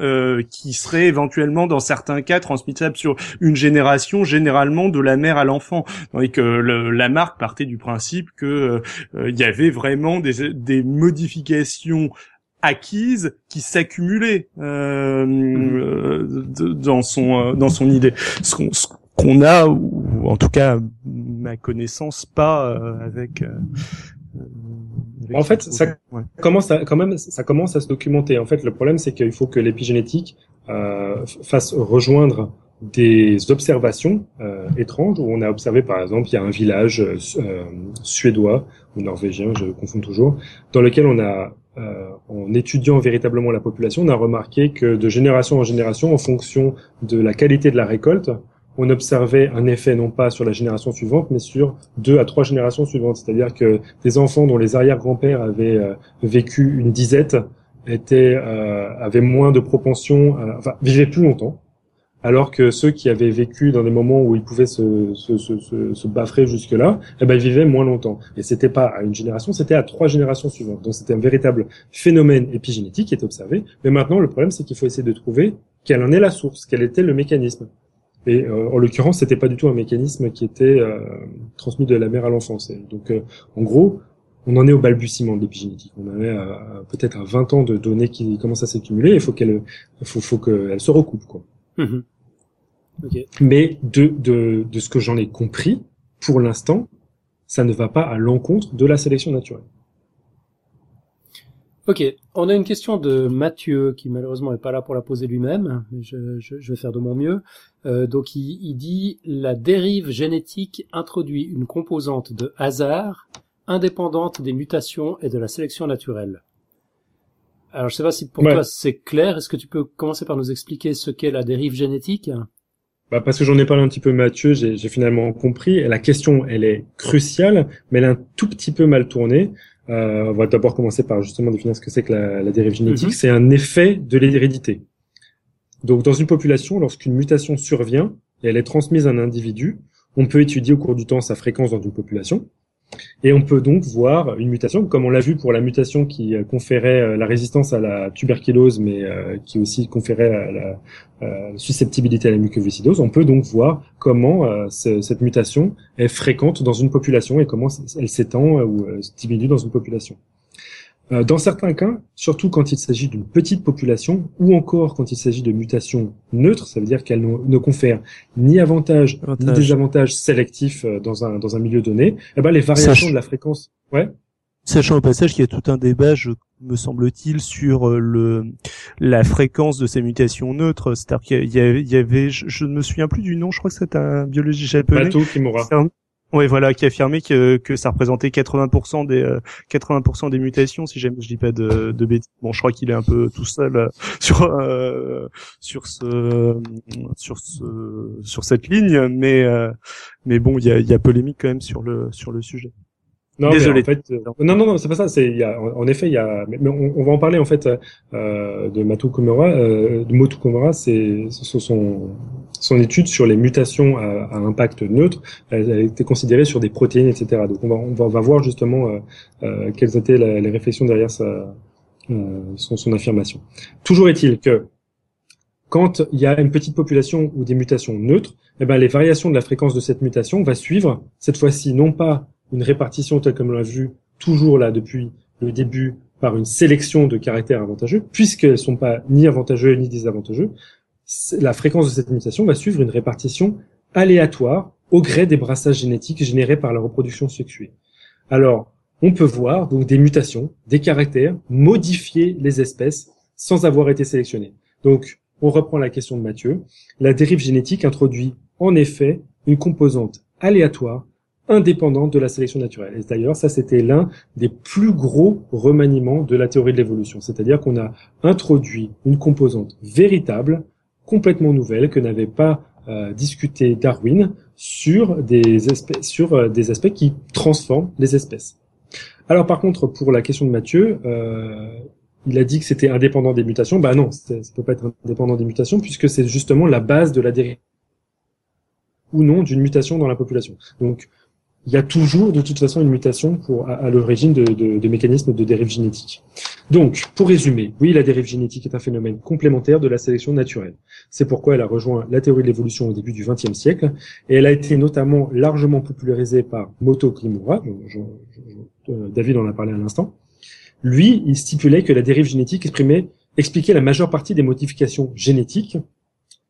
qui serait éventuellement dans certains cas transmissible sur une génération, généralement de la mère à l'enfant. Tandis que le, Lamarck partait du principe que il y avait vraiment des, des modifications acquises qui s'accumulaient euh, dans son euh, dans son idée. Ce qu'on a, ou en tout cas ma connaissance, pas euh, avec. Euh,
en fait, ça commence à, quand même, ça commence à se documenter. En fait, le problème, c'est qu'il faut que l'épigénétique fasse rejoindre des observations euh, étranges où on a observé par exemple il y a un village euh, suédois ou norvégien je confonds toujours dans lequel on a euh, en étudiant véritablement la population on a remarqué que de génération en génération en fonction de la qualité de la récolte on observait un effet non pas sur la génération suivante mais sur deux à trois générations suivantes. C'est-à-dire que des enfants dont les arrière-grands-pères avaient vécu une disette étaient avaient moins de propension enfin vivaient plus longtemps alors que ceux qui avaient vécu dans des moments où ils pouvaient se, se, se, se baffrer jusque-là, eh ben, ils vivaient moins longtemps. Et c'était pas à une génération, c'était à trois générations suivantes. Donc c'était un véritable phénomène épigénétique qui est observé. Mais maintenant, le problème, c'est qu'il faut essayer de trouver quelle en est la source, quel était le mécanisme. Et euh, en l'occurrence, c'était pas du tout un mécanisme qui était euh, transmis de la mère à l'enfant. Donc, euh, en gros, on en est au balbutiement de l'épigénétique. On en est peut-être à 20 ans de données qui commencent à s'accumuler. Il faut qu'elle, faut, faut qu'elle se recoupe, quoi. Mhm. Mais de, de, de ce que j'en ai compris, pour l'instant, ça ne va pas à l'encontre de la sélection naturelle.
Ok, on a une question de Mathieu qui malheureusement n'est pas là pour la poser lui-même. Je, je, je, vais faire de mon mieux. Euh, donc il, il, dit la dérive génétique introduit une composante de hasard indépendante des mutations et de la sélection naturelle. Alors je sais pas si pour toi c'est clair. Est-ce que tu peux commencer par nous expliquer ce qu'est la dérive génétique?
Bah parce que j'en ai parlé un petit peu Mathieu, j'ai finalement compris. La question, elle est cruciale, mais elle est un tout petit peu mal tournée. Euh, on va d'abord commencer par justement définir ce que c'est que la, la, dérive génétique. Mhm. C'est un effet de l'hérédité. Donc dans une population, lorsqu'une mutation survient et elle est transmise à un individu, on peut étudier au cours du temps sa fréquence dans une population. Et on peut donc voir une mutation, comme on l'a vu pour la mutation qui euh, conférait euh, la résistance à la tuberculose, mais euh, qui aussi conférait la, susceptibilité à la mucoviscidose. On peut donc voir comment cette mutation est fréquente dans une population et comment elle s'étend ou diminue dans une population. Euh, dans certains cas, surtout quand il s'agit d'une petite population, ou encore quand il s'agit de mutations neutres, ça veut dire qu'elles ne confèrent ni avantage, ni désavantage sélectifs euh, dans un, dans un milieu donné, eh ben les variations de la fréquence... Ouais
Sachant au passage qu'il y a tout un débat, je, me semble-t-il, sur euh, le la fréquence de ces mutations neutres. C'est-à-dire qu'il y, avait, je, ne me souviens plus du nom, je crois que c'est un biologiste japonais. Oui, voilà, qui a affirmé que, que ça représentait 80% des 80% euh, des mutations, si jamais je dis pas de, de bêtises. Bon, je crois qu'il est un peu tout seul euh, sur euh, sur ce sur ce sur cette ligne, mais mais bon, il y a, y a polémique quand même sur le sur le sujet.
Non, Désolé. En fait, euh, non, non, non, c'est pas ça. C'est, y a, en, effet, il y a, mais on, va en parler en fait euh, de Matu Komura. Euh, de Motu Komura, c'est son, son étude sur les mutations à, à impact neutre. Elle, a été considérée sur des protéines, etc. Donc on va, on va, on va voir justement euh, euh quelles étaient les réflexions derrière sa, son, son affirmation. Toujours est-il que quand il y a une petite population ou des mutations neutres, eh ben les variations de la fréquence de cette mutation va suivre cette fois-ci non pas une répartition telle comme on l'a vu toujours là depuis le début par une sélection de caractères avantageux, puisqu'elles sont pas ni avantageux ni désavantageux, la fréquence de cette mutation va suivre une répartition aléatoire au gré des brassages génétiques générés par la reproduction sexuée. Alors, on peut voir donc des mutations, des caractères modifier les espèces sans avoir été sélectionnés. Donc, on reprend la question de Mathieu. La dérive génétique introduit en effet une composante aléatoire indépendante de la sélection naturelle. Et d'ailleurs, ça, c'était l'un des plus gros remaniements de la théorie de l'évolution. C'est-à-dire qu'on a introduit une composante véritable, complètement nouvelle, que n'avait pas euh, discuté Darwin sur des espèces, sur euh, des aspects qui transforment les espèces. Alors, par contre, pour la question de Mathieu, euh, il a dit que c'était indépendant des mutations. Bah non, ça peut pas être indépendant des mutations puisque c'est justement la base de la dérive ou non d'une mutation dans la population. Donc, il y a toujours de toute façon une mutation à, l'origine de, mécanismes de dérive génétique. Donc, pour résumer, oui, la dérive génétique est un phénomène complémentaire de la sélection naturelle. C'est pourquoi elle a rejoint la théorie de l'évolution au début du XXe siècle, et elle a été notamment largement popularisée par Moto Kimura, euh, David en a parlé à l'instant. Lui, il stipulait que la dérive génétique exprimait, expliquait la majeure partie des modifications génétiques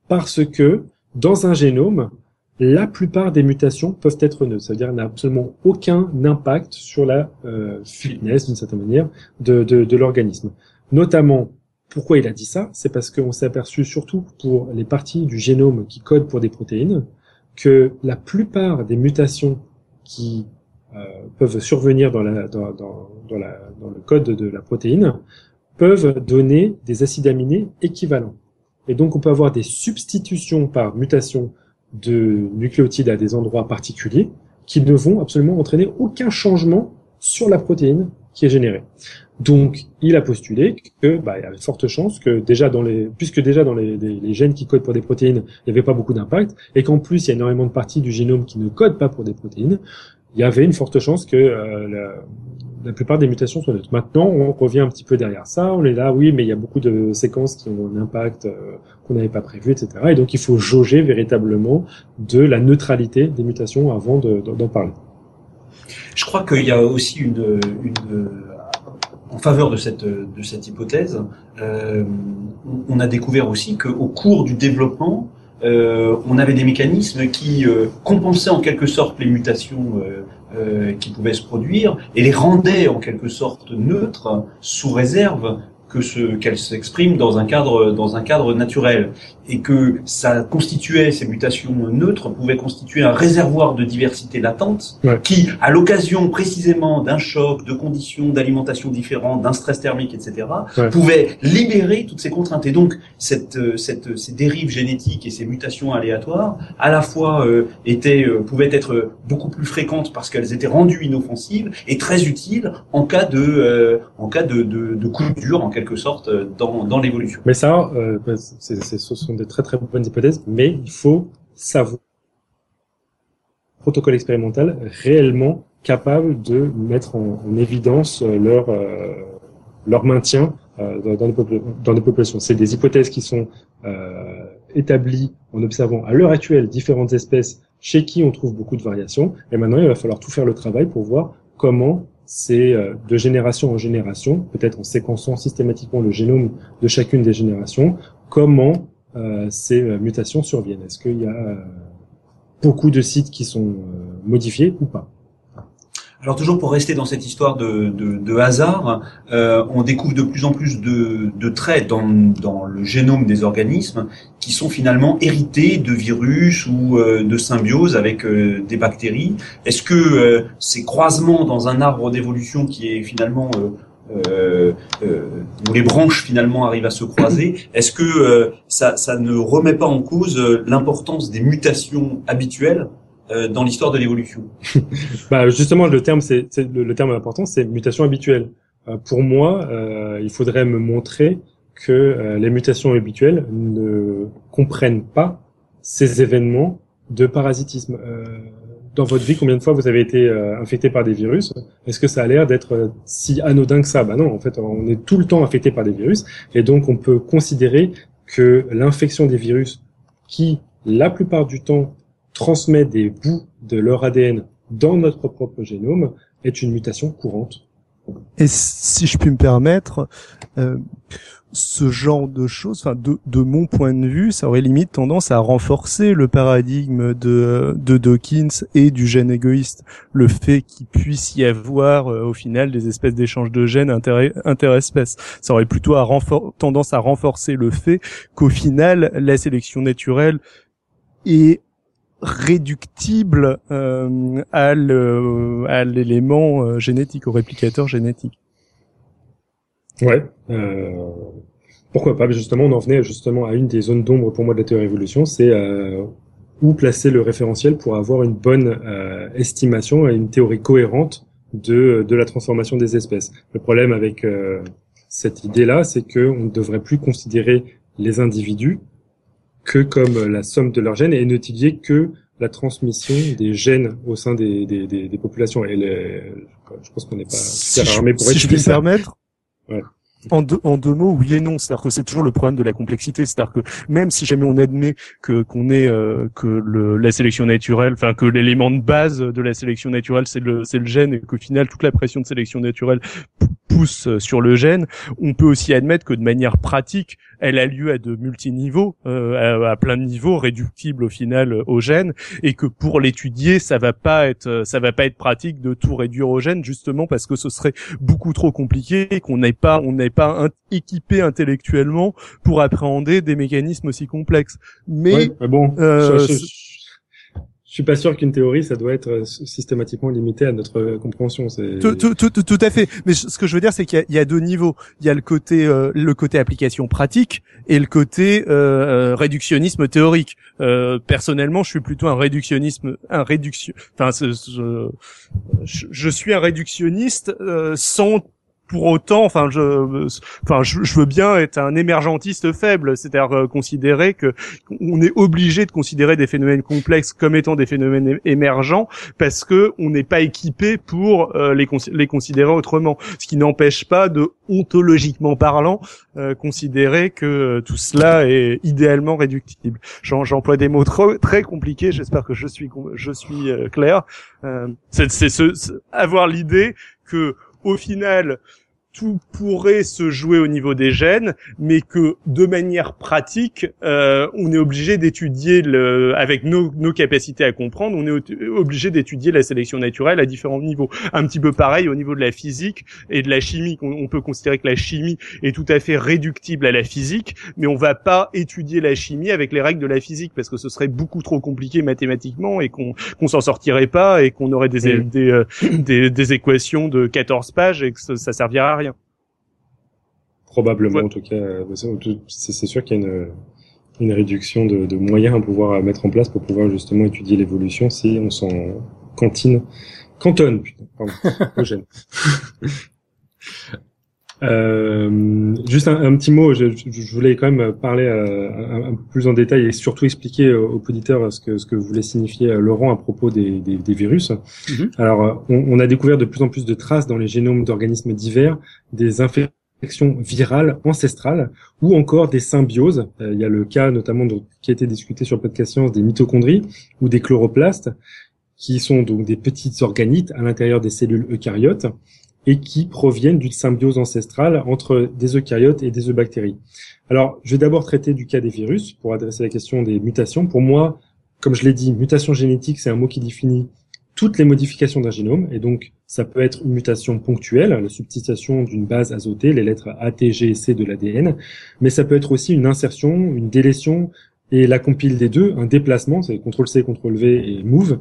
parce que dans un génome, la plupart des mutations peuvent être neutres, c'est-à-dire n'a absolument aucun impact sur la euh, fitness, d'une certaine manière, de, l'organisme. Notamment, pourquoi il a dit ça? C'est parce qu'on s'est aperçu, surtout pour les parties du génome qui codent pour des protéines, que la plupart des mutations qui euh, peuvent survenir dans, dans le code de la protéine peuvent donner des acides aminés équivalents. Et donc on peut avoir des substitutions par mutation de nucléotides à des endroits particuliers qui ne vont absolument entraîner aucun changement sur la protéine qui est générée. Donc, il a postulé que, bah, il y avait de fortes chances que déjà dans les, puisque déjà dans les, les, gènes qui codent pour des protéines, il n'y avait pas beaucoup d'impact, et qu'en plus il y a énormément de parties du génome qui ne codent pas pour des protéines, il y avait une forte chance que euh, la plupart des mutations sont neutres. Maintenant, on revient un petit peu derrière ça. On est là, oui, mais il y a beaucoup de séquences qui ont un impact euh, qu'on n'avait pas prévu, etc. Et donc, il faut jauger véritablement de la neutralité des mutations avant d'en parler.
Je crois qu'il y a aussi une, une en faveur de cette de cette hypothèse. Euh, on a découvert aussi qu'au cours du développement, euh, on avait des mécanismes qui euh, compensaient en quelque sorte les mutations euh, euh, qui pouvaient se produire et les rendaient en quelque sorte neutres sous réserve que ce qu'elle s'exprime dans un cadre dans un cadre naturel et que ça constituait ces mutations neutres pouvaient constituer un réservoir de diversité latente qui à l'occasion précisément d'un choc de conditions d'alimentation différentes d'un stress thermique etc ouais. pouvait libérer toutes ces contraintes et donc cette euh, cette ces dérives génétiques et ces mutations aléatoires à la fois euh, étaient euh, pouvaient être beaucoup plus fréquentes parce qu'elles étaient rendues inoffensives et très utiles en cas de euh, en cas de de, de coup dur en quelque sorte euh, dans, dans l'évolution.
Mais ça, euh, c'est, ce sont de très très bonnes hypothèses, mais il faut savoir protocole expérimental réellement capables de mettre en, évidence leur leur maintien dans, dans, les dans, les populations. C'est des hypothèses qui sont établies en observant à l'heure actuelle différentes espèces chez qui on trouve beaucoup de variations. Et maintenant, il va falloir tout faire le travail pour voir comment c'est euh, de génération en génération, peut-être en séquençant systématiquement le génome de chacune des générations, comment euh, ces euh, mutations surviennent. Est-ce qu'il y a beaucoup de sites qui sont modifiés ou pas?
Alors toujours pour rester dans cette histoire de, de, de hasard, euh, on découvre de plus en plus de, de traits dans, dans, le génome des organismes qui sont finalement hérités de virus ou euh, de symbiose avec euh, des bactéries. Est-ce que ces croisements dans un arbre d'évolution qui est finalement euh, où les branches finalement arrivent à se croiser, est-ce que ça, ça ne remet pas en cause l'importance des mutations habituelles euh, dans l'histoire de l'évolution?
Bah justement le terme c'est le, terme important c'est mutation habituelle. Euh, pour moi, euh, il faudrait me montrer que les mutations habituelles ne comprennent pas ces événements de parasitisme. Dans votre vie, combien de fois vous avez été infecté par des virus? Est-ce que ça a l'air d'être si anodin que ça? Bah non, en fait, on est tout le temps infecté par des virus, et donc on peut considérer que l'infection des virus, qui la plupart du temps transmet des bouts de leur ADN dans notre propre génome est une mutation courante.
Et si je puis me permettre, euh, ce genre de choses, enfin de, de, mon point de vue, ça aurait limite tendance à renforcer le paradigme de, de Dawkins et du gène égoïste. Le fait qu'il puisse y avoir euh, au final des espèces d'échanges de gènes interespèces. Ça aurait plutôt à tendance à renforcer le fait qu'au final, la sélection naturelle est réductible euh, à l'élément euh, génétique, au réplicateur génétique.
Ouais. Euh, pourquoi pas Justement, on en venait justement à une des zones d'ombre pour moi de la théorie évolution, c'est euh, où placer le référentiel pour avoir une bonne euh, estimation et une théorie cohérente de, de la transformation des espèces. Le problème avec cette idée-là, c'est qu'on ne devrait plus considérer les individus que comme la somme de leurs gènes et n'utiliser que la transmission des gènes au sein des, des, des, des populations. Et je pense qu'on n'est pas
si armé pour si je puis permettre. Ouais. En deux, mots, oui et non. C'est-à-dire que c'est toujours le problème de la complexité. C'est-à-dire que même si jamais on admet que qu'on est euh, que la sélection naturelle, enfin que l'élément de base de la sélection naturelle c'est le c'est le gène et qu'au final toute la pression de sélection naturelle pousse sur le gène, on peut aussi admettre que de manière pratique, elle a lieu à de multiniveaux, euh, à, plein de niveaux, réductibles au final euh, au gène, et que pour l'étudier, ça va pas être, euh, ça va pas être pratique de tout réduire au gène, justement parce que ce serait beaucoup trop compliqué, et qu'on n'est pas, on n'est pas équipé intellectuellement pour appréhender des mécanismes aussi complexes. Mais,
bon, euh, je suis pas sûr qu'une théorie, ça doit être euh, systématiquement limité à notre euh, compréhension.
Tout, tout, tout, tout, à fait. Mais ce que je veux dire, c'est qu'il y, y, a deux niveaux. Il y a le côté, euh, le côté application pratique et le côté euh, réductionnisme théorique. Euh, personnellement, je suis plutôt un réductionnisme, un réduction. Enfin, je, je, suis un réductionniste sans pour autant, enfin, je, enfin, je, veux bien être un émergentiste faible, c'est-à-dire euh, considérer que on est obligé de considérer des phénomènes complexes comme étant des phénomènes émergents parce que on n'est pas équipé pour euh, les, les considérer autrement. Ce qui n'empêche pas de ontologiquement parlant euh, considérer que tout cela est idéalement réductible. J'emploie des mots très compliqués. J'espère que je suis je suis clair. c'est ce, avoir l'idée que au final, tout pourrait se jouer au niveau des gènes, mais que de manière pratique, euh, on est obligé d'étudier le, avec nos, nos, capacités à comprendre, on est obligé d'étudier la sélection naturelle à différents niveaux. Un petit peu pareil au niveau de la physique et de la chimie. On, on peut considérer que la chimie est tout à fait réductible à la physique, mais on va pas étudier la chimie avec les règles de la physique parce que ce serait beaucoup trop compliqué mathématiquement et qu'on qu'on s'en sortirait pas et qu'on aurait des, des, euh, des, des, équations de 14 pages et que ça, ça servirait à rien.
Probablement, en tout cas, c'est sûr qu'il y a une, une réduction de, de, moyens à pouvoir mettre en place pour pouvoir justement étudier l'évolution si on s'en cantine, cantonne, putain, pardon, Euh, juste un, petit mot, je, je, voulais quand même parler euh, un, peu plus en détail et surtout expliquer aux auditeurs ce que ce que voulait signifier euh, Laurent à propos des, des, des virus. Mhm. Alors, on, on, a découvert de plus en plus de traces dans les génomes d'organismes divers des infections virales ancestrales ou encore des symbioses. il y a le cas notamment qui a été discuté sur le podcast Science des mitochondries ou des chloroplastes qui sont donc des petites organites à l'intérieur des cellules eucaryotes et qui proviennent d'une symbiose ancestrale entre des eucaryotes et des eubactéries. Alors, je vais d'abord traiter du cas des virus pour adresser la question des mutations. Pour moi, comme je l'ai dit, mutation génétique, c'est un mot qui définit toutes les modifications d'un génome, et donc ça peut être une mutation ponctuelle, la substitution d'une base azotée, les lettres A, T, G et C de l'ADN, mais ça peut être aussi une insertion, une délétion, et la compile des deux, un déplacement, c'est CTRL-C, CTRL-V et MOVE,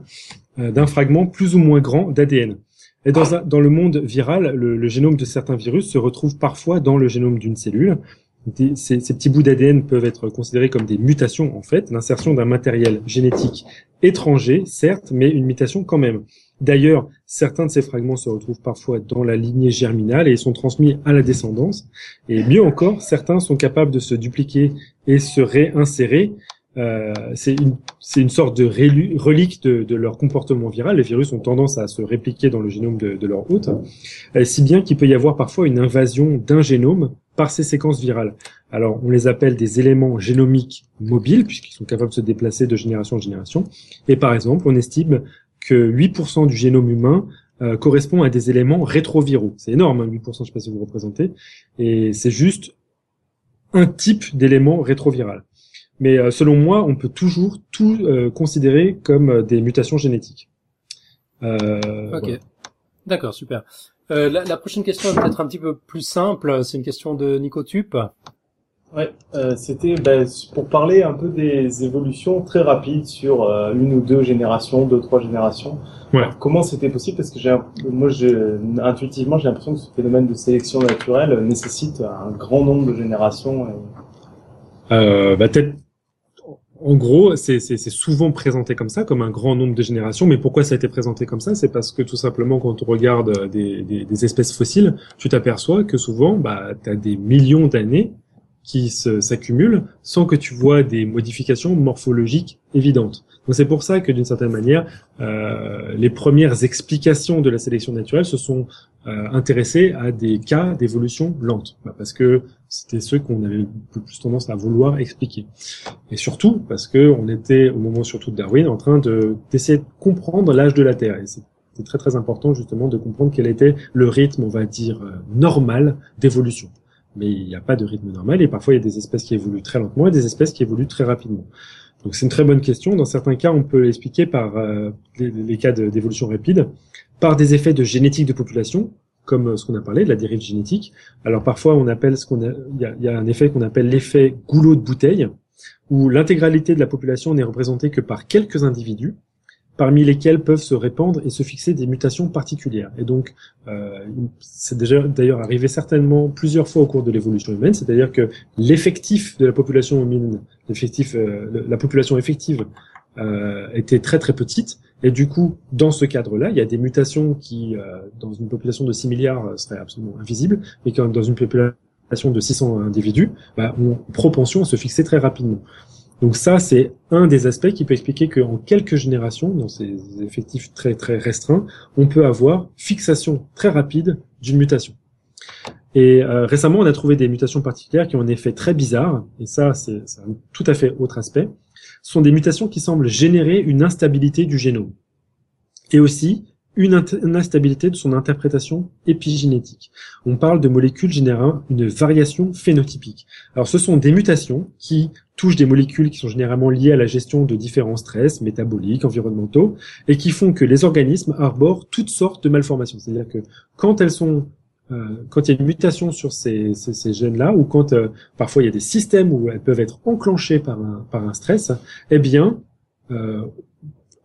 euh, d'un fragment plus ou moins grand d'ADN. Et dans, dans, le monde viral, le, génome de certains virus se retrouve parfois dans le génome d'une cellule. Ces, ces, petits bouts d'ADN peuvent être considérés comme des mutations, en fait, l'insertion d'un matériel génétique étranger, certes, mais une mutation quand même. D'ailleurs, certains de ces fragments se retrouvent parfois dans la lignée germinale et sont transmis à la descendance. Et mieux encore, certains sont capables de se dupliquer et se réinsérer euh, c'est une, une, sorte de relique de, de, leur comportement viral. Les virus ont tendance à se répliquer dans le génome de, de leur hôte, euh, si bien qu'il peut y avoir parfois une invasion d'un génome par ces séquences virales. Alors, on les appelle des éléments génomiques mobiles, puisqu'ils sont capables de se déplacer de génération en génération. Et par exemple, on estime que 8% du génome humain euh, correspond à des éléments rétroviraux. C'est énorme, hein, 8%, je ne sais pas si vous représentez. Et c'est juste un type d'élément rétroviral. Mais euh, selon moi, on peut toujours tout euh, considérer comme euh, des mutations génétiques.
ok. D'accord, super. La, la, prochaine question est peut-être un petit peu plus simple. C'est une question de Nicotup.
Ouais, c'était ben, pour parler un peu des évolutions très rapides sur une ou deux générations, deux trois générations. Ouais. comment c'était possible? Parce que j'ai, moi, intuitivement, j'ai l'impression que ce phénomène de sélection naturelle nécessite un grand nombre de générations.
Euh, bah, peut-être en gros, c'est souvent présenté comme ça, comme un grand nombre de générations. Mais pourquoi ça a été présenté comme ça? C'est parce que tout simplement, quand on regarde des, des, espèces fossiles, tu t'aperçois que souvent, bah, tu as des millions d'années qui s'accumulent sans que tu vois des modifications morphologiques évidentes. C'est pour ça que d'une certaine manière, euh, les premières explications de la sélection naturelle se sont euh, intéressées à des cas d'évolution lente, bah, parce que c'était ceux qu'on avait plus tendance à vouloir expliquer. Et surtout parce que on était au moment surtout de Darwin en train de d'essayer de comprendre l'âge de la Terre. Et c'était très très important justement de comprendre quel était le rythme, on va dire, euh, normal d'évolution mais il n'y a pas de rythme normal et parfois il y a des espèces qui évoluent très lentement et des espèces qui évoluent très rapidement. Donc c'est une très bonne question. Dans certains cas, on peut l'expliquer par euh, les, cas d'évolution rapide, par des effets de génétique de population, comme euh, ce qu'on a parlé, de la dérive génétique. Alors parfois, on appelle ce qu'on a, il y a, un effet qu'on appelle l'effet goulot de bouteille, où l'intégralité de la population n'est représentée que par quelques individus, parmi lesquels peuvent se répandre et se fixer des mutations particulières. Et donc, euh, c'est déjà d'ailleurs arrivé certainement plusieurs fois au cours de l'évolution humaine, c'est-à-dire que l'effectif de la population humaine, l'effectif, euh, la population effective euh, était très très petite, et du coup, dans ce cadre-là, il y a des mutations qui, euh, dans une population de 6 milliards, euh, seraient absolument invisibles, mais quand dans une population de 600 individus, bah, ont propension à se fixer très rapidement. Donc ça, c'est un des aspects qui peut expliquer qu'en quelques générations, dans ces effectifs très très restreints, on peut avoir fixation très rapide d'une mutation. Et euh, récemment, on a trouvé des mutations particulières qui ont un effet très bizarre, et ça, c'est un tout à fait autre aspect. Ce sont des mutations qui semblent générer une instabilité du génome. Et aussi, une, instabilité de son interprétation épigénétique. On parle de molécules générant une variation phénotypique. Alors ce sont des mutations qui touchent des molécules qui sont généralement liées à la gestion de différents stress métaboliques, environnementaux, et qui font que les organismes arborent toutes sortes de malformations. C'est-à-dire que quand elles sont euh, quand il y a une mutation sur ces, ces, gènes-là, ou quand euh, parfois il y a des systèmes où elles peuvent être enclenchées par un, par un stress, eh bien, euh,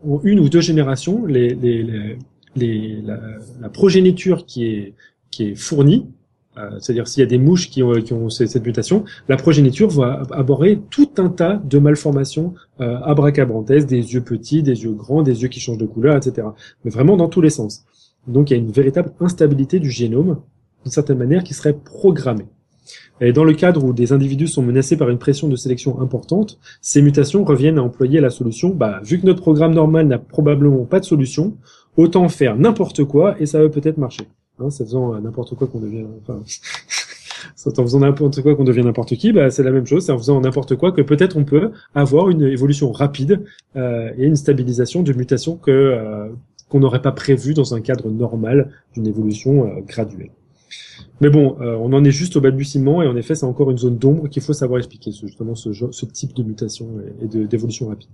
en une ou deux générations, les, les, les, la, progéniture qui est, qui est fournie, euh, c'est-à-dire s'il y a des mouches qui ont, qui ont cette mutation, la progéniture va aborder tout un tas de malformations euh, des yeux petits, des yeux grands, des yeux qui changent de couleur, etc. Mais vraiment dans tous les sens. Donc il y a une véritable instabilité du génome d'une certaine manière, qui serait programmée. Et dans le cadre où des individus sont menacés par une pression de sélection importante, ces mutations reviennent à employer la solution, bah, vu que notre programme normal n'a probablement pas de solution, autant faire n'importe quoi et ça va peut-être marcher. Hein, c'est faisant n'importe quoi qu'on devient, enfin, c'est en faisant n'importe quoi qu'on devient n'importe qui, bah, c'est la même chose, c'est en faisant n'importe quoi que peut-être on peut avoir une évolution rapide euh, et une stabilisation de mutations que euh, qu'on n'aurait pas prévu dans un cadre normal d'une évolution euh, graduelle. Mais bon, euh, on en est juste au balbutiement et en effet, c'est encore une zone d'ombre qu'il faut savoir expliquer, justement ce, ce type de mutation et, d'évolution rapide.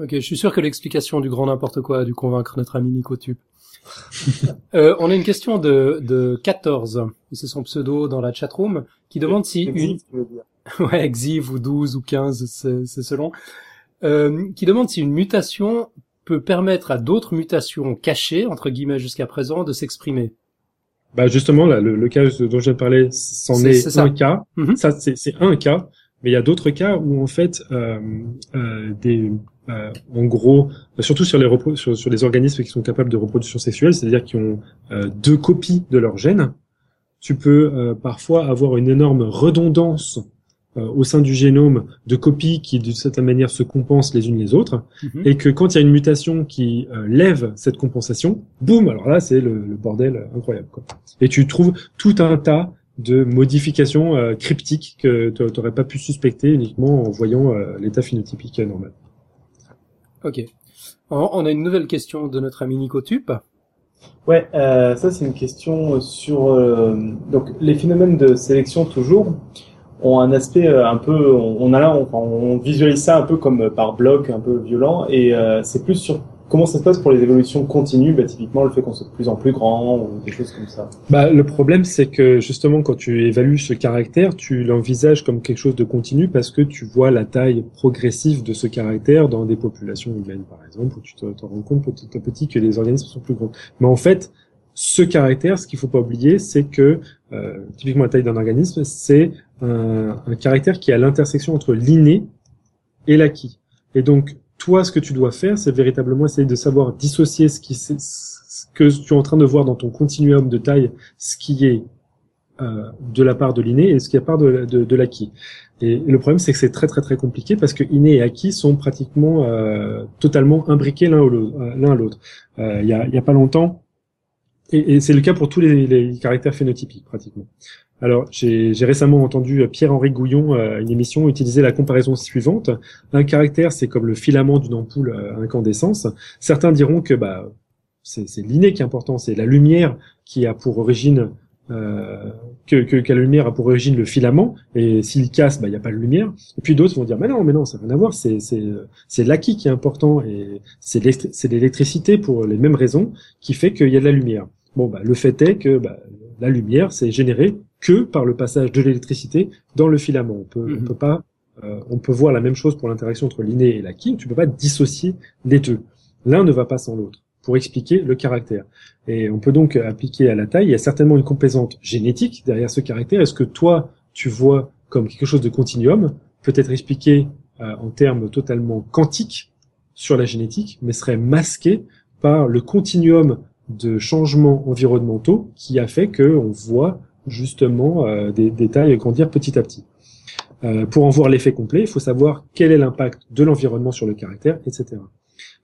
Ok, je suis sûr que l'explication du grand n'importe quoi a dû convaincre notre ami Nicotube. euh, on a une question de, de 14, c'est son pseudo dans la chatroom, qui demande si une... ouais, Exiv ou 12 ou 15, c'est selon. Euh, qui demande si une mutation peut permettre à d'autres mutations cachées, entre guillemets jusqu'à présent, de s'exprimer.
Bah justement, là, le, cas dont je viens de parler, c'en est, un cas. Mm-hmm. Ça, c'est un cas. Mais il y a d'autres cas où en fait, euh, euh, des, euh, en gros, surtout sur les sur, sur, les organismes qui sont capables de reproduction sexuelle, c'est-à-dire qui ont euh, deux copies de leur gène, tu peux euh, parfois avoir une énorme redondance euh, au sein du génome de copies qui de cette manière se compensent les unes les autres, mhm. et que quand il y a une mutation qui euh, lève cette compensation, boum, alors là c'est le, bordel incroyable. Quoi. Et tu trouves tout un tas de modifications euh, cryptiques que tu n'aurais pas pu suspecter uniquement en voyant l'état phénotypique normal.
Ok. On a une nouvelle question de notre ami Nicotup.
Ouais, ça c'est une question sur donc les phénomènes de sélection toujours ont un aspect euh, un peu, on, a là, on, visualise ça un peu comme euh, par bloc, un peu violent, et euh, c'est plus sur comment ça se passe pour les évolutions continues, bah, typiquement le fait qu'on soit de plus en plus grand ou des choses comme ça.
Bah, le problème c'est que justement quand tu évalues ce caractère, tu l'envisages comme quelque chose de continu parce que tu vois la taille progressive de ce caractère dans des populations humaines par exemple, où tu te, rends compte petit à petit que les organismes sont plus grands. Mais en fait, ce caractère, ce qu'il faut pas oublier, c'est que euh, typiquement la taille d'un organisme, c'est un, un, caractère qui est à l'intersection entre l'inné et l'acquis. Et donc, toi, ce que tu dois faire, c'est véritablement essayer de savoir dissocier ce, qui, ce que tu es en train de voir dans ton continuum de taille, ce qui est euh, de la part de l'inné et ce qui est part de, de, de l'acquis. Et, le problème, c'est que c'est très très très compliqué parce que inné et acquis sont pratiquement euh, totalement imbriqués l'un à l'autre. Euh, il y, a, y a pas longtemps, et, et c'est le cas pour tous les, les, caractères phénotypiques pratiquement. Alors, j'ai récemment entendu Pierre-Henri Gouillon à une émission utiliser la comparaison suivante. Un caractère, c'est comme le filament d'une ampoule à incandescence. Certains diront que bah, c'est l'inné qui est important, c'est la lumière qui a pour origine euh, que, que, la lumière a pour origine le filament, et s'il casse, bah, il n'y a pas de lumière. Et puis d'autres vont dire, mais non, mais non, ça n'a rien à voir, c'est l'acquis qui est important, et c'est l'électricité pour les mêmes raisons qui fait qu'il y a de la lumière. Bon, bah, le fait est que bah, la lumière, c'est généré que par le passage de l'électricité dans le filament. On peut, on mhm. peut pas, euh, on peut voir la même chose pour l'interaction entre l'inné et l'acquis. Tu peux pas dissocier les deux. L'un ne va pas sans l'autre pour expliquer le caractère. Et on peut donc appliquer à la taille. Il y a certainement une composante génétique derrière ce caractère. Est-ce que toi, tu vois comme quelque chose de continuum, peut être expliqué euh, en termes totalement quantiques sur la génétique, mais serait masqué par le continuum de changements environnementaux qui a fait qu'on voit justement euh, des, tailles grandir petit à petit. Euh, pour en voir l'effet complet, il faut savoir quel est l'impact de l'environnement sur le caractère, etc.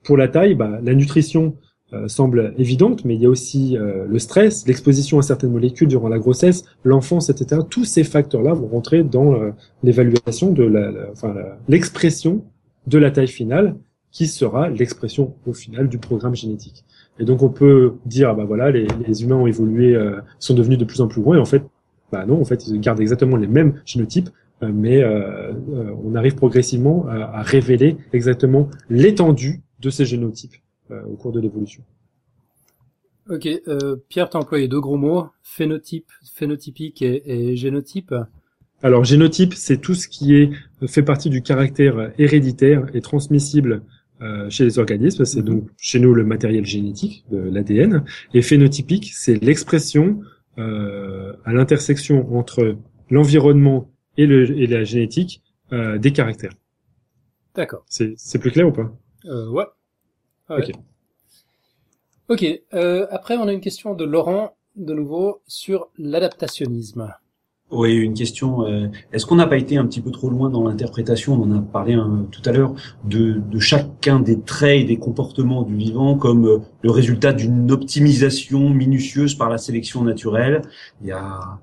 Pour la taille, bah, la nutrition euh, semble évidente, mais il y a aussi le stress, l'exposition à certaines molécules durant la grossesse, l'enfance, etc. Tous ces facteurs-là vont rentrer dans l'évaluation de l'expression de la taille finale, qui sera l'expression au final du programme génétique. Et donc on peut dire, ah bah voilà, les, les humains ont évolué, euh, sont devenus de plus en plus grands, et en fait, bah non, en fait, ils gardent exactement les mêmes génotypes, euh, mais euh, on arrive progressivement à, révéler exactement l'étendue de ces génotypes au cours de l'évolution.
Ok, Pierre, tu as employé deux gros mots, phénotype, phénotypique et, et génotype.
Alors génotype, c'est tout ce qui est fait partie du caractère héréditaire et transmissible euh, chez les organismes, c'est mhm. donc chez nous le matériel génétique de l'ADN, et phénotypique, c'est l'expression euh, à l'intersection entre l'environnement et, le, et la génétique euh, des caractères.
D'accord.
C'est plus clair ou pas?
Euh, Ouais. Ok. Ok. après, on a une question de Laurent de nouveau sur l'adaptationnisme.
Oui, une question. Euh, est-ce qu'on n'a pas été un petit peu trop loin dans l'interprétation On en a parlé tout à l'heure de, de, chacun des traits et des comportements du vivant comme euh, le résultat d'une optimisation minutieuse par la sélection naturelle? Il y a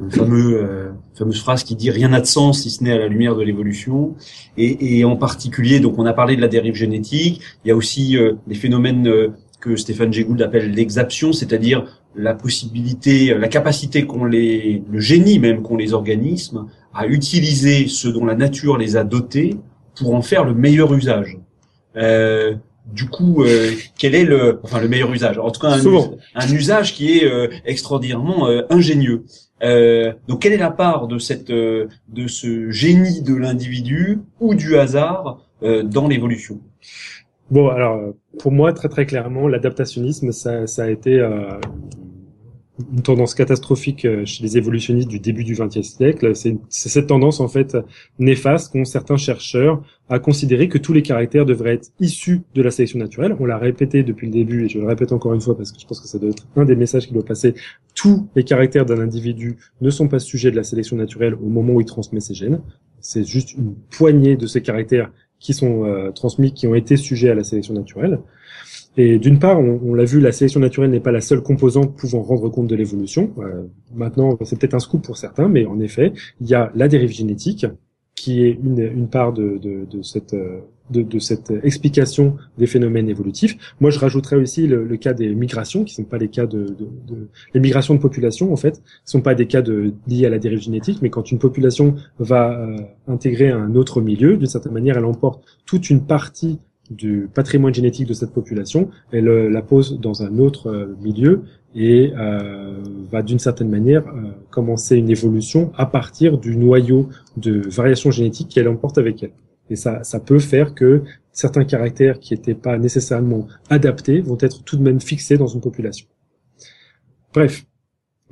une fameux, euh, fameuse phrase qui dit rien n'a de sens si ce n'est à la lumière de l'évolution. Et, et, en particulier, donc on a parlé de la dérive génétique. Il y a aussi des phénomènes que Stéphane Jay Gould appelle l'exaption, c'est-à-dire la possibilité, la capacité qu'ont les, le génie même qu'ont les organismes à utiliser ce dont la nature les a dotés pour en faire le meilleur usage. Euh, du coup, euh, quel est le, enfin le meilleur usage? En tout cas, un, usage qui est euh, extraordinairement euh, ingénieux. donc, quelle est la part de cette, de ce génie de l'individu ou du hasard dans l'évolution?
Bon, alors pour moi, très très clairement, l'adaptationnisme, ça, ça a été euh, une tendance catastrophique euh, chez les évolutionnistes du début du XXe siècle. C'est cette tendance en fait néfaste qu'ont certains chercheurs à considérer que tous les caractères devraient être issus de la sélection naturelle. On l'a répété depuis le début et je le répète encore une fois parce que je pense que ça doit être un des messages qui doit passer. Tous les caractères d'un individu ne sont pas sujets de la sélection naturelle au moment où il transmet ses gènes. C'est juste une poignée de ces caractères qui sont euh, transmis, qui ont été sujets à la sélection naturelle. Et d'une part, on, l'a vu, la sélection naturelle n'est pas la seule composante pouvant rendre compte de l'évolution. Euh, maintenant, c'est peut-être un scoop pour certains, mais en effet, il y a la dérive génétique, qui est une, une part de, de, de cette euh, de, de, cette explication des phénomènes évolutifs. Moi, je rajouterais aussi le, le cas des migrations, qui ne sont pas des cas de, de, de, les migrations de population en fait, sont pas des cas de liés à la dérive génétique, mais quand une population va euh, intégrer un autre milieu, d'une certaine manière, elle emporte toute une partie du patrimoine génétique de cette population, elle euh, la pose dans un autre euh, milieu et euh, va d'une certaine manière commencer une évolution à partir du noyau de variation génétique qu'elle emporte avec elle. Et ça, ça peut faire que certains caractères qui n'étaient pas nécessairement adaptés vont être tout de même fixés dans une population. Bref,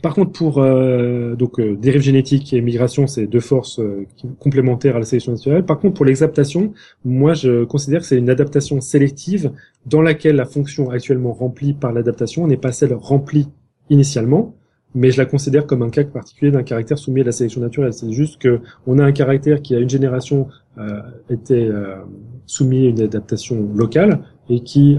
par contre, pour euh, donc euh, dérive génétique et migration, c'est deux forces euh, complémentaires à la sélection naturelle. Par contre, pour l'exaptation, moi, je considère que c'est une adaptation sélective dans laquelle la fonction actuellement remplie par l'adaptation n'est pas celle remplie initialement, mais je la considère comme un cas particulier d'un caractère soumis à la sélection naturelle. C'est juste que on a un caractère qui, à une génération, euh, était soumis à une adaptation locale et qui,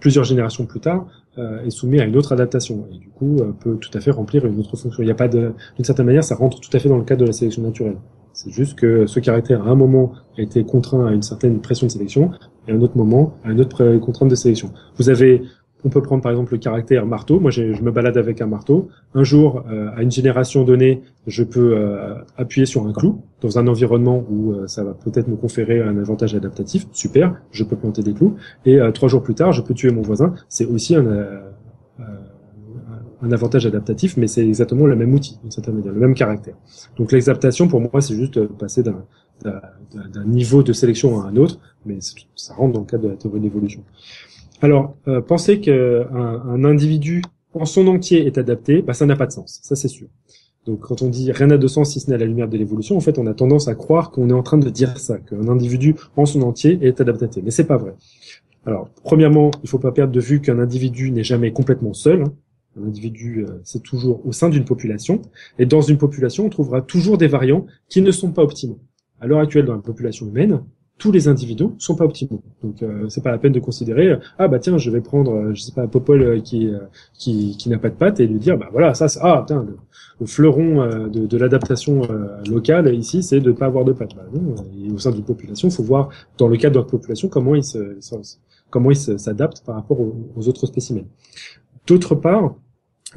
plusieurs générations plus tard, euh, est soumis à une autre adaptation et du coup euh, peut tout à fait remplir une autre fonction. Il n'y a pas d'une certaine manière, ça rentre tout à fait dans le cadre de la sélection naturelle. C'est juste que ce caractère à un moment a été contraint à une certaine pression de sélection et à un autre moment à une autre contrainte de sélection. Vous avez on peut prendre par exemple le caractère marteau. Moi, je me balade avec un marteau. Un jour, euh, à une génération donnée, je peux euh, appuyer sur un clou dans un environnement où euh, ça va peut-être me conférer un avantage adaptatif. Super, je peux planter des clous. Et trois jours plus tard, je peux tuer mon voisin. C'est aussi un, avantage adaptatif, mais c'est exactement le même outil, d'une certaine le même caractère. Donc l'exaptation, pour moi, c'est juste passer d'un d'un niveau de sélection à un autre, mais ça rentre dans le cadre de la théorie de l'évolution. Alors, euh, penser qu'un un individu en son entier est adapté, bah, ça n'a pas de sens, ça c'est sûr. Donc quand on dit rien n'a de sens si ce n'est à la lumière de l'évolution, en fait on a tendance à croire qu'on est en train de dire ça, qu'un individu en son entier est adapté. Mais c'est pas vrai. Alors, premièrement, il faut pas perdre de vue qu'un individu n'est jamais complètement seul. Hein. Un individu, euh, c'est toujours au sein d'une population. Et dans une population, on trouvera toujours des variants qui ne sont pas optimaux. À l'heure actuelle, dans la population humaine, tous les individus sont pas optimaux. Donc euh, c'est pas la peine de considérer ah bah tiens je vais prendre euh, je sais pas Popol euh, qui euh, qui, qui n'a pas de patte et lui dire bah voilà ça c'est ah putain le, fleuron de, de l'adaptation locale ici c'est de pas avoir de patte. Bah, non, et au sein d'une population, faut voir dans le cadre de notre population comment il se comment il s'adapte par rapport aux, aux autres spécimens. D'autre part,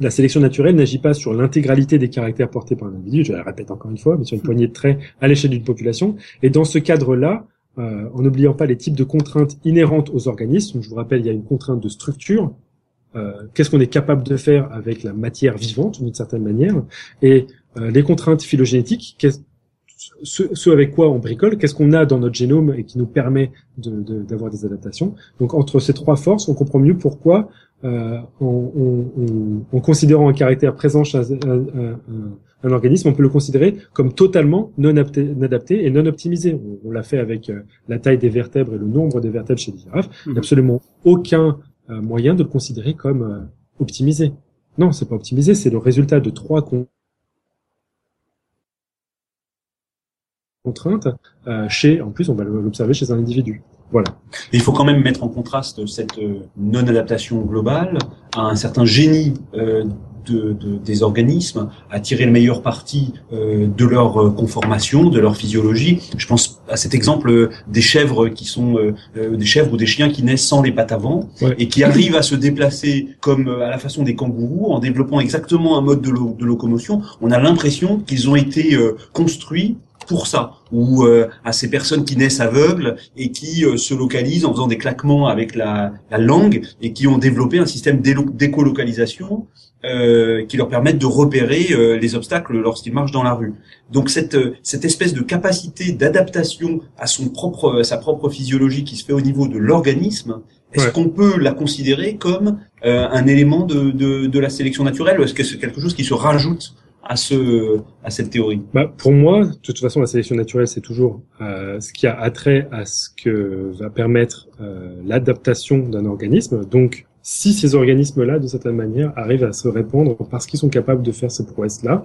la sélection naturelle n'agit pas sur l'intégralité des caractères portés par un individu, je la répète encore une fois, mais sur une poignée de traits à l'échelle d'une population. Et dans ce cadre-là, euh, en n'oubliant pas les types de contraintes inhérentes aux organismes. Je vous rappelle, il y a une contrainte de structure. Euh, Qu'est-ce qu'on est capable de faire avec la matière vivante, d'une certaine manière, et euh, les contraintes phylogénétiques, ce, ce, avec quoi on bricole, qu'est-ce qu'on a dans notre génome et qui nous permet d'avoir de, des adaptations? Donc entre ces trois forces, on comprend mieux pourquoi, euh, en, considérant un caractère présent chez un, organisme, on peut le considérer comme totalement non adapté et non optimisé. On, l'a fait avec euh, la taille des vertèbres et le nombre des vertèbres chez les girafes. Il n'y a mhm. absolument aucun euh, moyen de le considérer comme optimisé. Non, c'est pas optimisé, c'est le résultat de trois contraintes euh, chez, en plus, on va l'observer chez un individu. Voilà.
il faut quand même mettre en contraste cette euh, non-adaptation globale à un certain génie euh, de, de, des organismes à tirer le meilleur parti euh, de leur euh, conformation, de leur physiologie. Je pense à cet exemple euh, des chèvres qui sont euh, des chèvres ou des chiens qui naissent sans les pattes avant et qui arrivent à se déplacer comme à la façon des kangourous en développant exactement un mode de, de locomotion. On a l'impression qu'ils ont été construits pour ça, ou à ces personnes qui naissent aveugles et qui se localisent en faisant des claquements avec la, la, langue et qui ont développé un système d'écolocalisation euh, qui leur permettent de repérer euh, les obstacles lorsqu'ils marchent dans la rue. Donc cette euh, cette espèce de capacité d'adaptation à son propre à sa propre physiologie qui se fait au niveau de l'organisme, est-ce qu'on peut la considérer comme un élément de, de, de la sélection naturelle ou est-ce que c'est quelque chose qui se rajoute à ce à cette théorie?
Bah, Pour moi, de toute façon, la sélection naturelle, c'est toujours euh, ce qui a attrait à ce que va permettre euh, l'adaptation d'un organisme. Donc, si ces organismes-là, de certaine manière, arrivent à se répandre parce qu'ils sont capables de faire ces prouesses-là,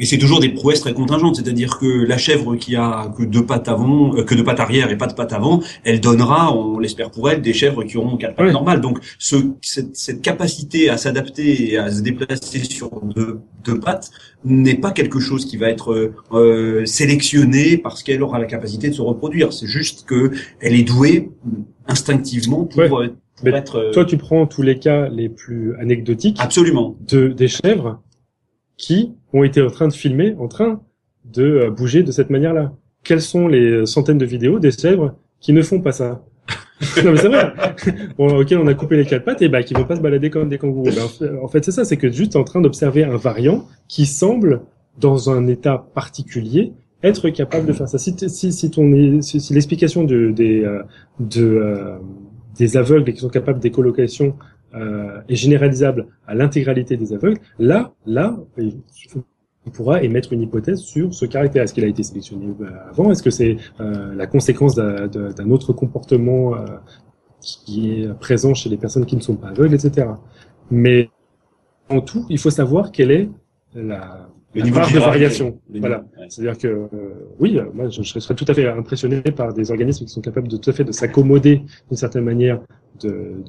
et c'est toujours des prouesses très contingentes, c'est-à-dire que la chèvre qui a que deux pattes avant, euh, que deux pattes arrière et pas de pattes avant, elle donnera, on l'espère pour elle, des chèvres qui auront quatre pattes normales. Donc ce, cette, cette, capacité à s'adapter et à se déplacer sur deux, deux pattes n'est pas quelque chose qui va être euh, sélectionné parce qu'elle aura la capacité de se reproduire. C'est juste que elle est douée instinctivement pour, être. Euh,
toi, tu prends tous les cas les plus anecdotiques.
Absolument.
De des chèvres qui ont été en train de filmer, en train de euh, bouger de cette manière-là. Quelles sont les centaines de vidéos des chèvres qui ne font pas ça? Non mais c'est vrai. Bon, ok, on a coupé les quatre pattes et bah qui vont pas se balader comme des kangourous. Ben, en fait, c'est ça, c'est que juste en train d'observer un variant qui semble dans un état particulier être capable de faire ça. Si, si, si ton si, l'explication de, des euh, de euh, des aveugles qui sont capables d'écolocation euh, est généralisable à l'intégralité des aveugles, là, là, on pourra émettre une hypothèse sur ce caractère. Est-ce qu'il a été sélectionné euh, avant? Est-ce que c'est euh, la conséquence d'un autre comportement euh, qui est présent chez les personnes qui ne sont pas aveugles, etc. Mais en tout, il faut savoir quelle est la,
la part de variation.
Voilà. C'est-à-dire que euh, oui, moi je, je, serais tout à fait impressionné par des organismes qui sont capables de tout à fait de s'accommoder d'une certaine manière de,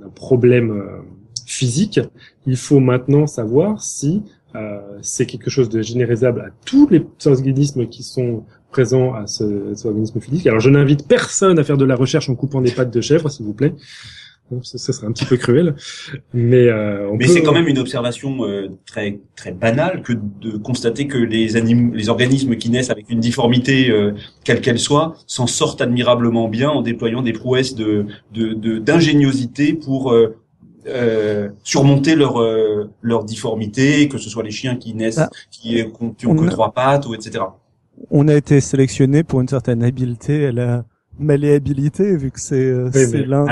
d'un problème euh, physique. Il faut maintenant savoir si euh, c'est quelque chose de généralisable à tous les organismes qui sont présents à ce, ce organisme physique. Alors je n'invite personne à faire de la recherche en coupant des pattes de chèvre, s'il vous plaît. Ce, serait un petit peu cruel, mais euh,
mais c'est quand même une observation euh, très très banale que de constater que les animaux, les organismes qui naissent avec une difformité euh, quelle qu'elle soit s'en sortent admirablement bien en déployant des prouesses de d'ingéniosité pour surmonter leur leur difformité, que ce soit les chiens qui naissent ah. qui, qui ont que trois pattes ou etc.
On a été sélectionné pour une certaine habileté à la malléabilité vu que c'est c'est l'un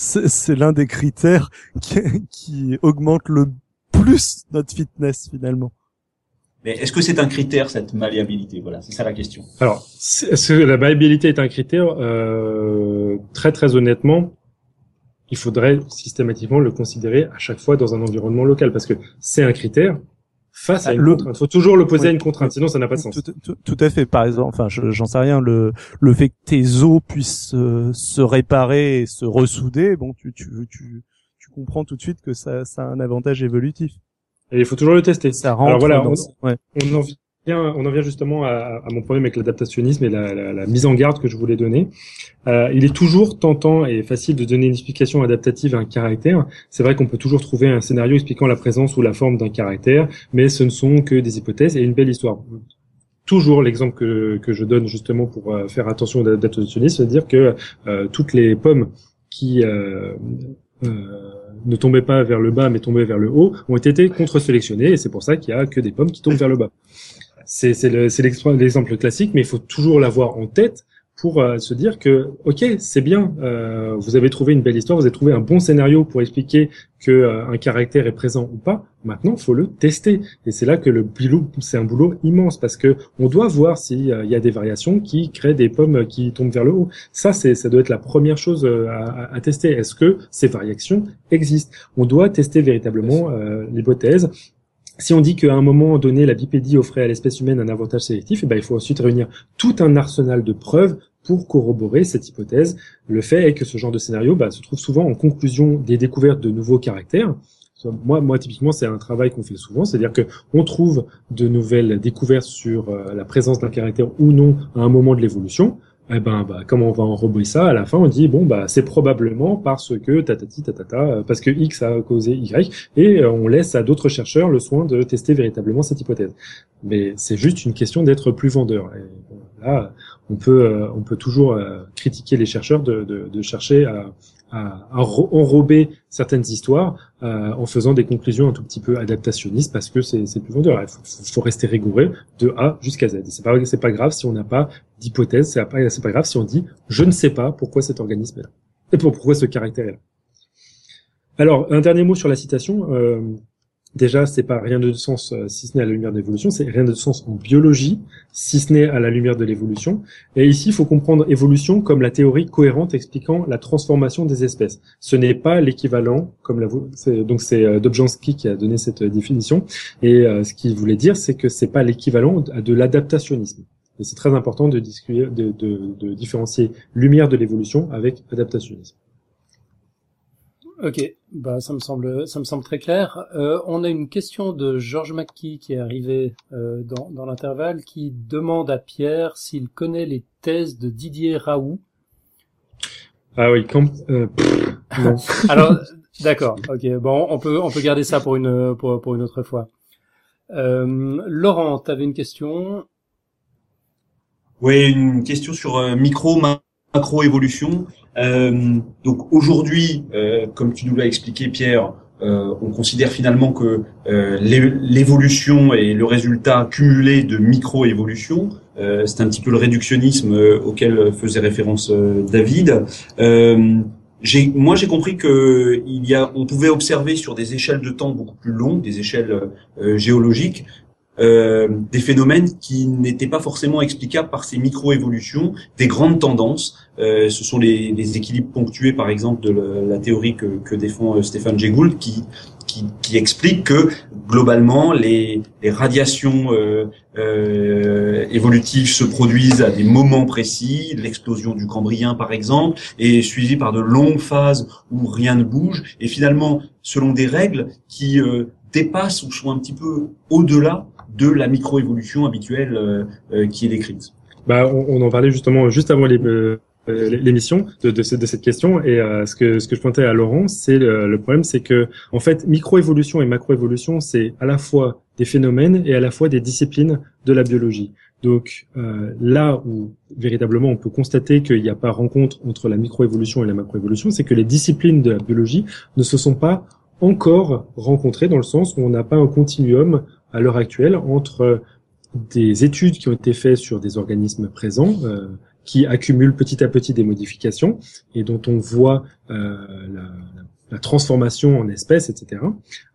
c'est l'un des critères qui, qui augmente le plus notre fitness finalement.
Mais est-ce que c'est un critère cette malléabilité? Voilà, c'est ça la question.
Alors, est-ce que la malléabilité est un critère? Euh, Très très honnêtement, il faudrait systématiquement le considérer à chaque fois dans un environnement local parce que c'est un critère, face à une contrainte. Il faut toujours l'opposer à une contrainte, sinon ça n'a pas de sens.
Tout, à fait. Par exemple, enfin, j'en sais rien. Le le fait que tes os puissent euh, se réparer et se ressouder, bon, tu tu tu tu comprends tout de suite que ça ça a un avantage évolutif.
Et il faut toujours le tester. Ça rentre. Alors voilà, on, ouais. on en on en vient justement à, mon problème avec l'adaptationnisme et la, mise en garde que je voulais donner. Euh, il est toujours tentant et facile de donner une explication adaptative à un caractère. C'est vrai qu'on peut toujours trouver un scénario expliquant la présence ou la forme d'un caractère, mais ce ne sont que des hypothèses et une belle histoire. Toujours l'exemple que, je donne justement pour euh, faire attention au l'adaptationnisme, c'est-à-dire que euh, toutes les pommes qui ne tombaient pas vers le bas mais tombaient vers le haut ont été contre-sélectionnées et c'est pour ça qu'il y a que des pommes qui tombent vers le bas c'est l'exemple classique, mais il faut toujours l'avoir en tête pour euh, se dire que ok c'est bien euh, vous avez trouvé une belle histoire vous avez trouvé un bon scénario pour expliquer que euh, un caractère est présent ou pas. Maintenant faut le tester. Et c'est là que le boulot c'est un boulot immense parce que on doit voir s'il y a des variations qui créent des pommes qui tombent vers le haut. Ça c'est ça doit être la première chose à, à tester. Est-ce que ces variations existent? On doit tester véritablement l'hypothèse si on dit qu'à un moment donné, la bipédie offrait à l'espèce humaine un avantage sélectif, et eh ben, il faut ensuite réunir tout un arsenal de preuves pour corroborer cette hypothèse. Le fait est que ce genre de scénario bah, se trouve souvent en conclusion des découvertes de nouveaux caractères. Moi, moi typiquement, c'est un travail qu'on fait souvent, c'est-à-dire que on trouve de nouvelles découvertes sur euh, la présence d'un caractère ou non à un moment de l'évolution eh ben, bah, comme on va enrober ça, à la fin, on dit, bon, bah, c'est probablement parce que tatati tatata, parce que X a causé Y, et euh, on laisse à d'autres chercheurs le soin de tester véritablement cette hypothèse. Mais c'est juste une question d'être plus vendeur. Et, là, on peut, euh, on peut toujours euh, critiquer les chercheurs de, chercher à, à, enrober certaines histoires euh, en faisant des conclusions un tout petit peu adaptationnistes parce que c'est plus vendeur. Il faut, rester rigoureux de A jusqu'à Z. C'est pas c'est pas grave si on n'a pas d'hypothèse. C'est pas pas grave si on dit je ne sais pas pourquoi cet organisme est là et pourquoi ce caractère est là. Alors un dernier mot sur la citation. Euh, Déjà, c'est pas rien de sens euh, si ce n'est à la lumière de l'évolution, c'est rien de sens en biologie si ce n'est à la lumière de l'évolution. Et ici, il faut comprendre évolution comme la théorie cohérente expliquant la transformation des espèces. Ce n'est pas l'équivalent, comme la donc c'est euh, Dobzhansky qui a donné cette définition. Et euh, ce qu'il voulait dire, c'est que c'est pas l'équivalent de l'adaptationnisme. Et c'est très important de différencier lumière de l'évolution avec adaptationnisme.
Ok, bah ça me semble ça me semble très clair. Euh, on a une question de Georges McKee qui est arrivé euh, dans, dans l'intervalle, qui demande à Pierre s'il connaît les thèses de Didier Raoult.
Ah oui, quand, euh,
non. Alors d'accord, ok, bon, on peut on peut garder ça pour une pour, pour une autre fois. Euh, Laurent, tu avais une question?
Oui, une question sur euh, micro macro-évolution. Euh, donc aujourd'hui, euh, comme tu nous l'as expliqué Pierre, euh, on considère finalement que euh, l'évolution est le résultat cumulé de micro-évolutions. Euh, c'est un petit peu le réductionnisme auquel faisait référence David. Moi, j'ai compris que y a, on pouvait observer sur des échelles de temps beaucoup plus longues, des échelles géologiques, euh, des phénomènes qui n'étaient pas forcément explicables par ces micro-évolutions, des grandes tendances. Euh, ce sont les, les, équilibres ponctués, par exemple, de la, théorie que, que défend euh, Stéphane Jay Gould, qui, qui, qui, explique que globalement les, les radiations euh, euh, évolutives se produisent à des moments précis, l'explosion du Cambrien par exemple, est suivie par de longues phases où rien ne bouge, et finalement selon des règles qui euh, dépassent ou sont un petit peu au-delà de la microévolution habituelle euh, euh, qui est décrite.
Bah, on, en parlait justement juste avant euh, l'émission de, de, cette question et ce que ce que je pointais à Laurent c'est le, problème c'est que en fait microévolution et macroévolution c'est à la fois des phénomènes et à la fois des disciplines de la biologie donc là où véritablement on peut constater qu'il n'y a pas rencontre entre la microévolution et la macroévolution c'est que les disciplines de la biologie ne se sont pas encore rencontrées dans le sens où on n'a pas un continuum à l'heure actuelle entre des études qui ont été faites sur des organismes présents, euh, qui accumulent petit à petit des modifications et dont on voit euh, la, la, transformation en espèces, etc.,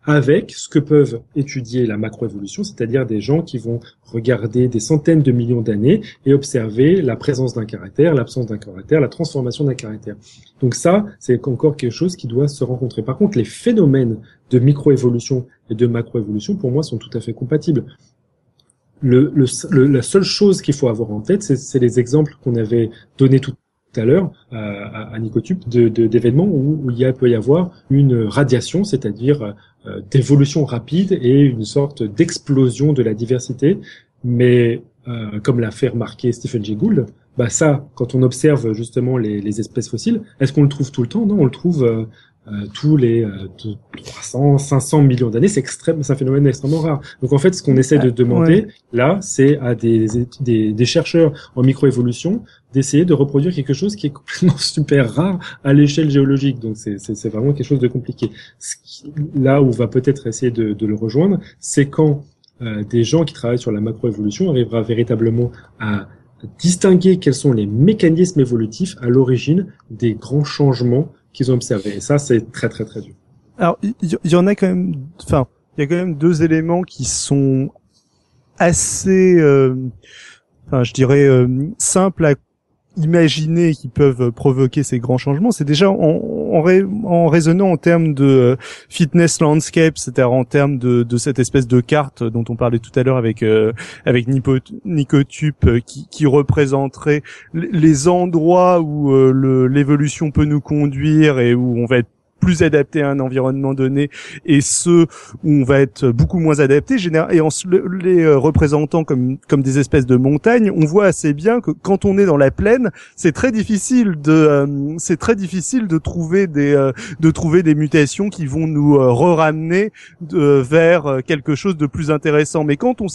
avec ce que peuvent étudier la macroévolution, c'est-à-dire des gens qui vont regarder des centaines de millions d'années et observer la présence d'un caractère, l'absence d'un caractère, la transformation d'un caractère. Donc ça, c'est encore quelque chose qui doit se rencontrer. Par contre, les phénomènes de microévolution et de macroévolution, pour moi, sont tout à fait compatibles. Le, le, la seule chose qu'il faut avoir en tête, c'est les exemples qu'on avait donnés tout à l'heure à, à Nicotube d'événements où, où, il y a, peut y avoir une radiation, c'est-à-dire euh, d'évolution rapide et une sorte d'explosion de la diversité. Mais euh, comme l'a fait remarquer Stephen Jay Gould, bah ça, quand on observe justement les, les espèces fossiles, est-ce qu'on le trouve tout le temps? Non, on le trouve euh, tous les 300, euh, 500 millions d'années. C'est extrême, c'est un phénomène extrêmement rare. Donc en fait, ce qu'on essaie de demander là, c'est à des, des, des, chercheurs en microévolution d'essayer de reproduire quelque chose qui est complètement super rare à l'échelle géologique. Donc c'est, c'est, vraiment quelque chose de compliqué. là où on va peut-être essayer de, de le rejoindre, c'est quand euh, des gens qui travaillent sur la macroévolution arrivera véritablement à distinguer quels sont les mécanismes évolutifs à l'origine des grands changements qu'ils ont observés. Et ça, c'est très très très dur.
Alors, il y, y, en a quand même, enfin, il y a quand même deux éléments qui sont assez, euh, enfin, je dirais, euh, simples à imaginer qui peuvent provoquer ces grands changements, c'est déjà en, en, raisonnant en termes de euh, fitness landscape, c'est-à-dire en termes de, de, cette espèce de carte dont on parlait tout à l'heure avec euh, avec Nicotube euh, qui, qui représenterait les endroits où l'évolution peut nous conduire et où on va être plus adapté à un environnement donné et ceux où on va être beaucoup moins adapté. Et en les euh, représentant comme comme des espèces de montagnes on voit assez bien que quand on est dans la plaine c'est très difficile de euh, c'est très difficile de trouver des euh, de trouver des mutations qui vont nous re-ramener vers quelque chose de plus intéressant. Mais quand on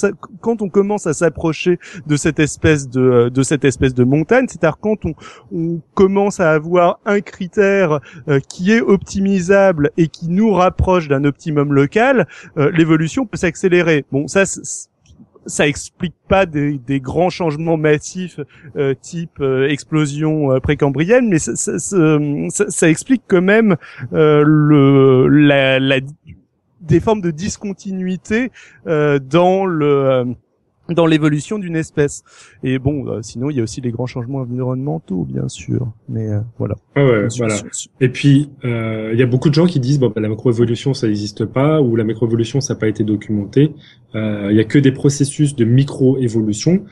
quand on commence à s'approcher de cette espèce de de cette espèce de montagne c'est-à-dire quand on, on commence à avoir un critère qui est optimal optimisable et qui nous rapproche d'un optimum local, euh, l'évolution peut s'accélérer. Bon, ça ça explique pas des, grands changements massifs euh, type euh, explosion précambrienne, mais ça, explique quand même le des formes de discontinuité dans le dans l'évolution d'une espèce. Et bon, euh, sinon il y a aussi les grands changements environnementaux, bien sûr. Mais euh, voilà.
Ah ouais, voilà. Et puis euh, il y a beaucoup de gens qui disent bon bah, la macroévolution ça n'existe pas ou la macroévolution ça n'a pas été documenté. Il y a que des processus de microévolution.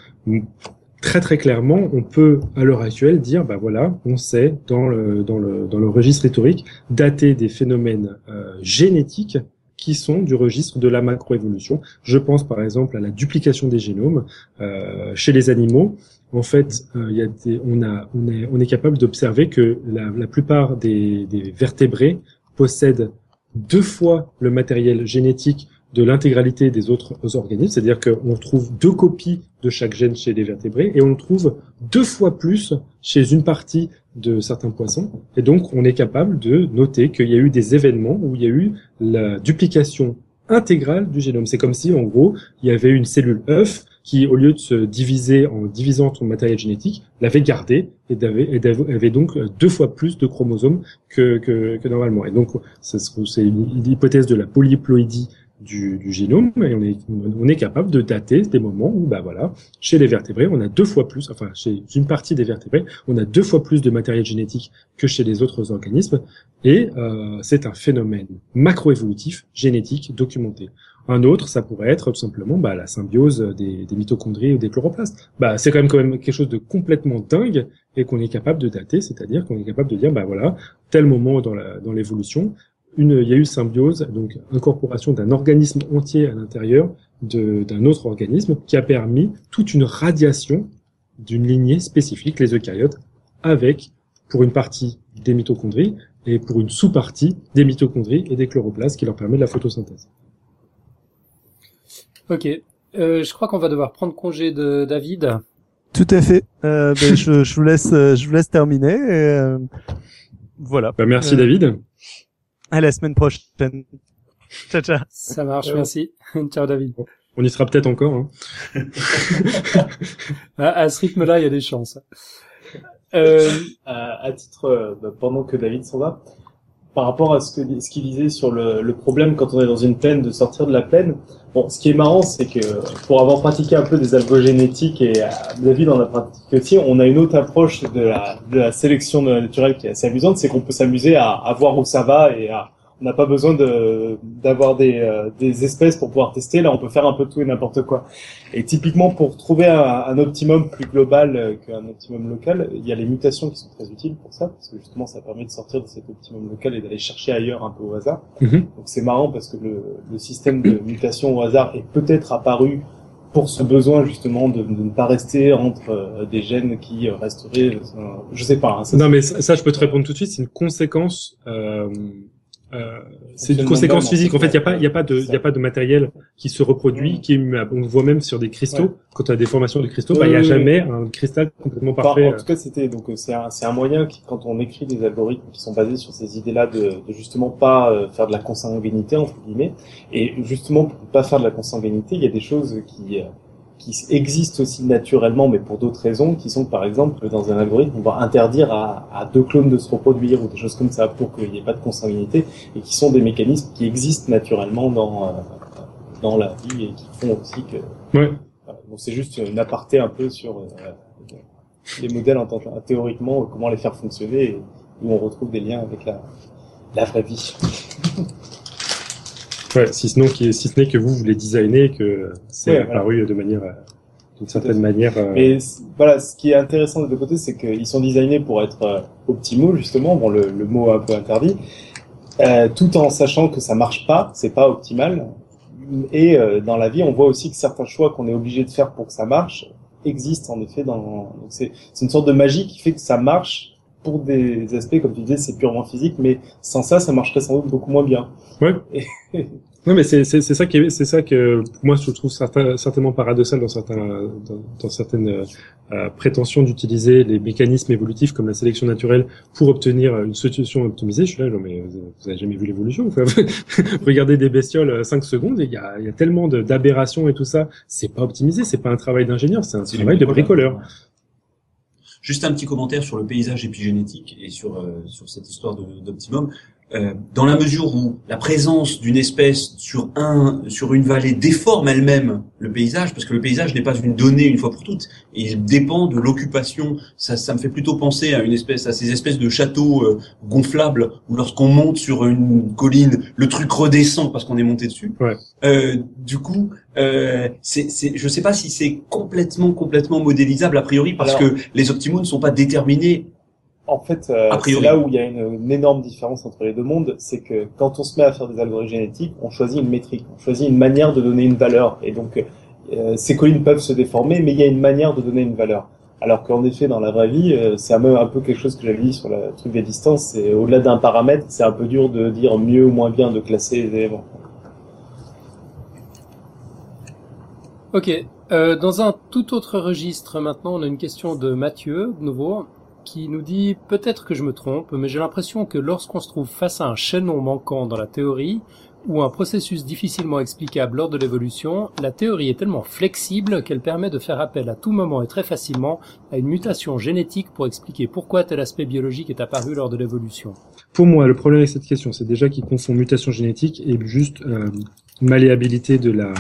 Très très clairement, on peut à l'heure actuelle dire bah voilà, on sait dans le dans le dans le registre historique dater des phénomènes génétiques qui sont du registre de la macroévolution. Je pense par exemple à la duplication des génomes euh, chez les animaux. En fait, euh, on, est, capable d'observer que la, plupart des vertébrés possèdent deux fois le matériel génétique de l'intégralité des autres organismes, c'est-à-dire qu'on trouve deux copies de chaque gène chez les vertébrés et on trouve deux fois plus chez une partie de certains poissons. Et donc, on est capable de noter qu'il y a eu des événements où il y a eu la duplication intégrale du génome. C'est comme si, en gros, il y avait une cellule œuf qui, au lieu de se diviser en divisant son matériel génétique, l'avait gardé et avait, donc deux fois plus de chromosomes que, normalement. Et donc, c'est l'hypothèse de la polyploïdie du, génome et on est, capable de dater des moments où, bah voilà, chez les vertébrés, on a deux fois plus, enfin chez une partie des vertébrés, on a deux fois plus de matériel génétique que chez les autres organismes et euh, c'est un phénomène macroévolutif génétique documenté. Un autre, ça pourrait être tout simplement bah, la symbiose des, des, mitochondries ou des chloroplastes. Bah, c'est quand même quand même quelque chose de complètement dingue et qu'on est capable de dater, c'est-à-dire qu'on est capable de dire bah voilà tel moment dans l'évolution, une, il y a eu symbiose, donc incorporation d'un organisme entier à l'intérieur d'un autre organisme qui a permis toute une radiation d'une lignée spécifique, les eucaryotes, avec, pour une partie, des mitochondries et pour une sous-partie, des mitochondries et des chloroplastes qui leur permet de la photosynthèse.
Ok. Euh, je crois qu'on va devoir prendre congé de David.
Tout à fait. Euh, ben, je, je, vous laisse, je vous laisse terminer. Et, euh, voilà.
Bah, merci euh, David.
À la semaine prochaine. Ciao, ciao.
Ça marche, merci. ciao, David.
On y sera peut-être encore. Hein.
à, ce rythme-là, il y a des chances.
Euh... À, à, titre, euh, bah, pendant que David s'en va, par rapport à ce que ce qu'il disait sur le, le, problème quand on est dans une plaine de sortir de la plaine. Bon, ce qui est marrant, c'est que pour avoir pratiqué un peu des algogénétiques et David en a pratiqué aussi, on a une autre approche de la, de la sélection naturelle qui est assez amusante, c'est qu'on peut s'amuser à, à voir où ça va et à on n'a pas besoin de d'avoir des, euh, des espèces pour pouvoir tester. Là, on peut faire un peu tout et n'importe quoi. Et typiquement, pour trouver un, un optimum plus global euh, qu'un optimum local, il y a les mutations qui sont très utiles pour ça, parce que justement, ça permet de sortir de cet optimum local et d'aller chercher ailleurs un peu au hasard. Mhm. Donc c'est marrant parce que le, le système de mutation au hasard est peut-être apparu pour ce besoin justement de, de, ne pas rester entre euh, des gènes qui resteraient, je sais pas.
Hein, non, mais ça, ça, je peux te répondre tout de suite. C'est une conséquence. Euh euh, c'est une conséquence physique. En fait, il n'y a pas, il y a pas de, il a pas de matériel qui se reproduit, qui est, on voit même sur des cristaux. Quand tu as des formations de cristaux, bah, il n'y a jamais un cristal complètement parfait.
en tout cas, c'était donc euh, c'est un, c'est un moyen qui, quand on écrit des algorithmes qui sont basés sur ces idées-là de, de justement pas euh, faire de la consanguinité entre guillemets, et justement pour pas faire de la consanguinité, il y a des choses qui qui existent aussi naturellement, mais pour d'autres raisons, qui sont par exemple dans un algorithme, on va interdire à, à deux clones de se reproduire ou des choses comme ça pour qu'il n'y ait pas de consanguinité, et qui sont des mécanismes qui existent naturellement dans euh, dans la vie et qui font aussi que.
Ouais.
Bon, c'est juste une aparté un peu sur euh, les modèles en tant théoriquement comment les faire fonctionner et où on retrouve des liens avec la la vraie vie.
Ouais, si ce, si n'est que vous, vous les designez, que c'est apparu de manière, euh, d'une certaine manière. Euh...
Mais voilà, ce qui est intéressant de deux côtés, c'est qu'ils sont designés pour être euh, optimaux, justement. Bon, le, le mot un peu interdit, euh, tout en sachant que ça marche pas, c'est pas optimal. Et euh, dans la vie, on voit aussi que certains choix qu'on est obligé de faire pour que ça marche existent en effet dans. C'est une sorte de magie qui fait que ça marche pour des aspects, comme tu disais, c'est purement physique, mais sans ça, ça marcherait sans doute beaucoup moins bien.
Ouais. non, mais c'est c'est ça qui c'est ça que pour moi je trouve certain, certainement paradoxal dans certains dans, dans certaines euh, prétentions d'utiliser les mécanismes évolutifs comme la sélection naturelle pour obtenir une solution optimisée. Je suis là, non mais vous avez jamais vu l'évolution Regardez des bestioles 5 secondes, il y a il y a tellement d'aberrations et tout ça. C'est pas optimisé, c'est pas un travail d'ingénieur, c'est un travail de bricoleur.
Juste un petit commentaire sur le paysage épigénétique et sur euh, sur cette histoire d'optimum. Euh, dans la mesure où la présence d'une espèce sur un sur une vallée déforme elle-même le paysage, parce que le paysage n'est pas une donnée une fois pour toutes, et il dépend de l'occupation. Ça, ça me fait plutôt penser à une espèce, à ces espèces de châteaux euh, gonflables où lorsqu'on monte sur une colline, le truc redescend parce qu'on est monté dessus.
Ouais.
Euh, du coup, euh, c'est, c'est, je sais pas si c'est complètement complètement modélisable a priori parce que les optimaux ne sont pas déterminés
en fait, euh, c'est là où il y a une, énorme différence entre les deux mondes, c'est que quand on se met à faire des algorithmes génétiques, on choisit une métrique, on choisit une manière de donner une valeur, et donc euh, ces collines peuvent se déformer, mais il y a une manière de donner une valeur. Alors qu'en effet, dans la vraie vie, euh, c'est un peu quelque chose que j'avais dit sur le truc des distances, c'est au-delà d'un paramètre, c'est un peu dur de dire mieux ou moins bien de classer les éléments.
Ok. Euh, dans un tout autre registre, maintenant, on a une question de Mathieu, de nouveau qui nous dit peut-être que je me trompe, mais j'ai l'impression que lorsqu'on se trouve face à un chaînon manquant dans la théorie, ou un processus difficilement explicable lors de l'évolution, la théorie est tellement flexible qu'elle permet de faire appel à tout moment et très facilement à une mutation génétique pour expliquer pourquoi tel aspect biologique est apparu lors de l'évolution.
Pour moi, le problème avec cette question, c'est déjà qu'il confond mutation génétique et juste euh, malléabilité de la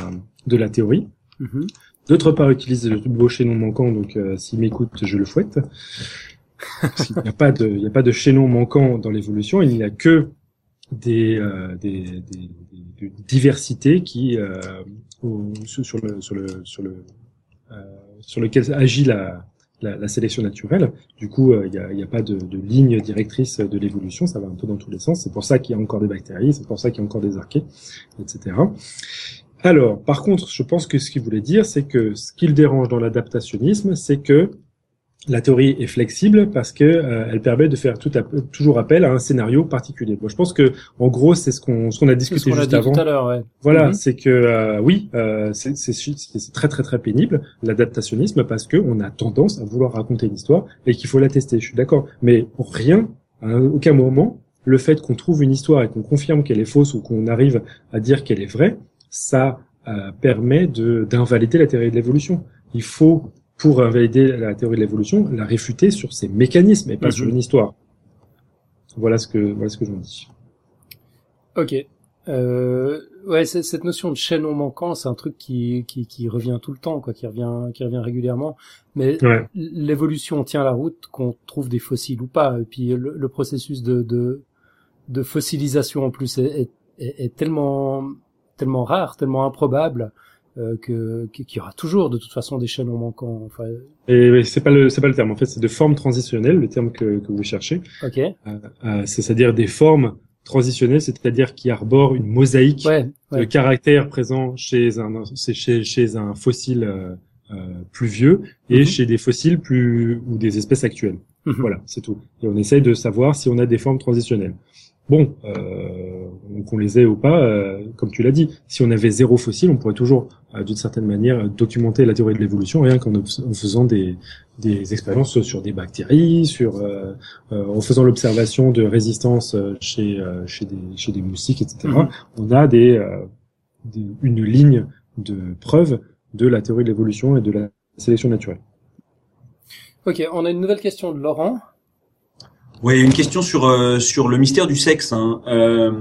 de la théorie. Mm-hmm. D'autre part, utilise le beau chaînon manquant, donc euh, s'il m'écoute, je le fouette. Il n'y a pas de, il n'y a pas de chaînon manquant dans l'évolution. Il n'y a que des, euh, des, des, des, diversités qui euh, sur le sur le sur le euh, sur lequel agit la, la, la, sélection naturelle. Du coup, euh, il n'y a, y a, pas de, de, ligne directrice de l'évolution. Ça va un peu dans tous les sens. C'est pour ça qu'il y a encore des bactéries. C'est pour ça qu'il y a encore des archées, etc. Alors, par contre, je pense que ce qu'il voulait dire, c'est que ce qui le dérange dans l'adaptationnisme, c'est que la théorie est flexible parce que euh, elle permet de faire tout toujours appel à un scénario particulier. Bon, je pense que en gros c'est ce qu'on ce qu'on a discuté juste avant.
Tout à l'heure, ouais.
Voilà, mm-hmm. c'est que euh, oui, euh, c'est très très très pénible l'adaptationnisme parce que on a tendance à vouloir raconter une histoire et qu'il faut la tester. Je suis d'accord, mais rien, à aucun moment, le fait qu'on trouve une histoire et qu'on confirme qu'elle est fausse ou qu'on arrive à dire qu'elle est vraie, ça euh, permet de d'invalider la théorie de l'évolution. Il faut pour invalider la théorie de l'évolution, la réfuter sur ses mécanismes et pas sur mhm. une histoire. Voilà ce que voilà ce que j'en dis.
Ok. Euh, ouais, cette notion de chaînon manquant, c'est un truc qui, qui, qui revient tout le temps, quoi, qui revient qui revient régulièrement. Mais l'évolution tient la route, qu'on trouve des fossiles ou pas. Et puis le, processus de, de, de fossilisation en plus est, est, est tellement tellement rare, tellement improbable euh, que qu'il y aura toujours de toute façon des chaînons manquants. Enfin...
Et c'est pas le c'est pas le terme. En fait, c'est de formes transitionnelles, le terme que, que vous cherchez.
Ok.
Euh, euh, c'est-à-dire des formes transitionnelles, c'est-à-dire qui arborent une mosaïque de caractères présents chez un chez chez un fossile euh, euh, plus vieux et mhm. chez des fossiles plus ou des espèces actuelles. Mhm. Voilà, c'est tout. Et on essaye de savoir si on a des formes transitionnelles. Bon, euh, qu'on les ait ou pas, euh, comme tu l'as dit, si on avait zéro fossile, on pourrait toujours, euh, d'une certaine manière, documenter la théorie de l'évolution, rien qu'en faisant des, des expériences sur des bactéries, sur euh, en faisant l'observation de résistance chez chez des chez des moustiques, etc. Mm-hmm. On a des, des, une ligne de preuves de la théorie de l'évolution et de la sélection naturelle.
Ok, on a une nouvelle question de Laurent.
Oui, une question sur euh, sur le mystère du sexe. Hein. Euh,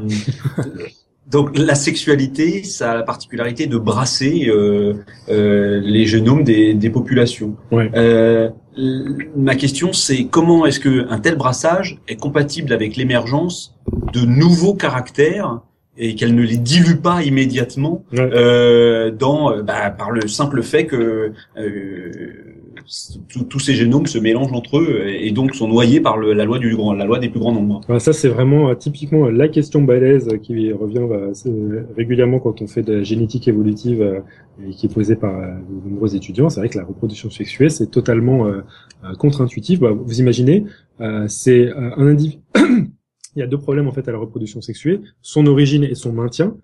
donc la sexualité, ça a la particularité de brasser euh, euh les génomes des, des populations.
Ouais.
Euh, ma question, c'est comment est-ce que un tel brassage est compatible avec l'émergence de nouveaux caractères et qu'elle ne les dilue pas immédiatement
ouais.
dans bah, par le simple fait que tous ces génomes se mélangent entre eux et donc sont noyés par le, la loi du grand, la loi des plus grands nombres.
ça c'est vraiment euh, typiquement euh, la question balèze qui revient bah, régulièrement quand on fait de la génétique évolutive euh, et qui est posée par de nombreux étudiants. C'est vrai que la reproduction sexuée c'est totalement contre-intuitif. Bah, vous imaginez, c'est un individu. Il y a deux problèmes en fait à la reproduction sexuée son origine et son maintien.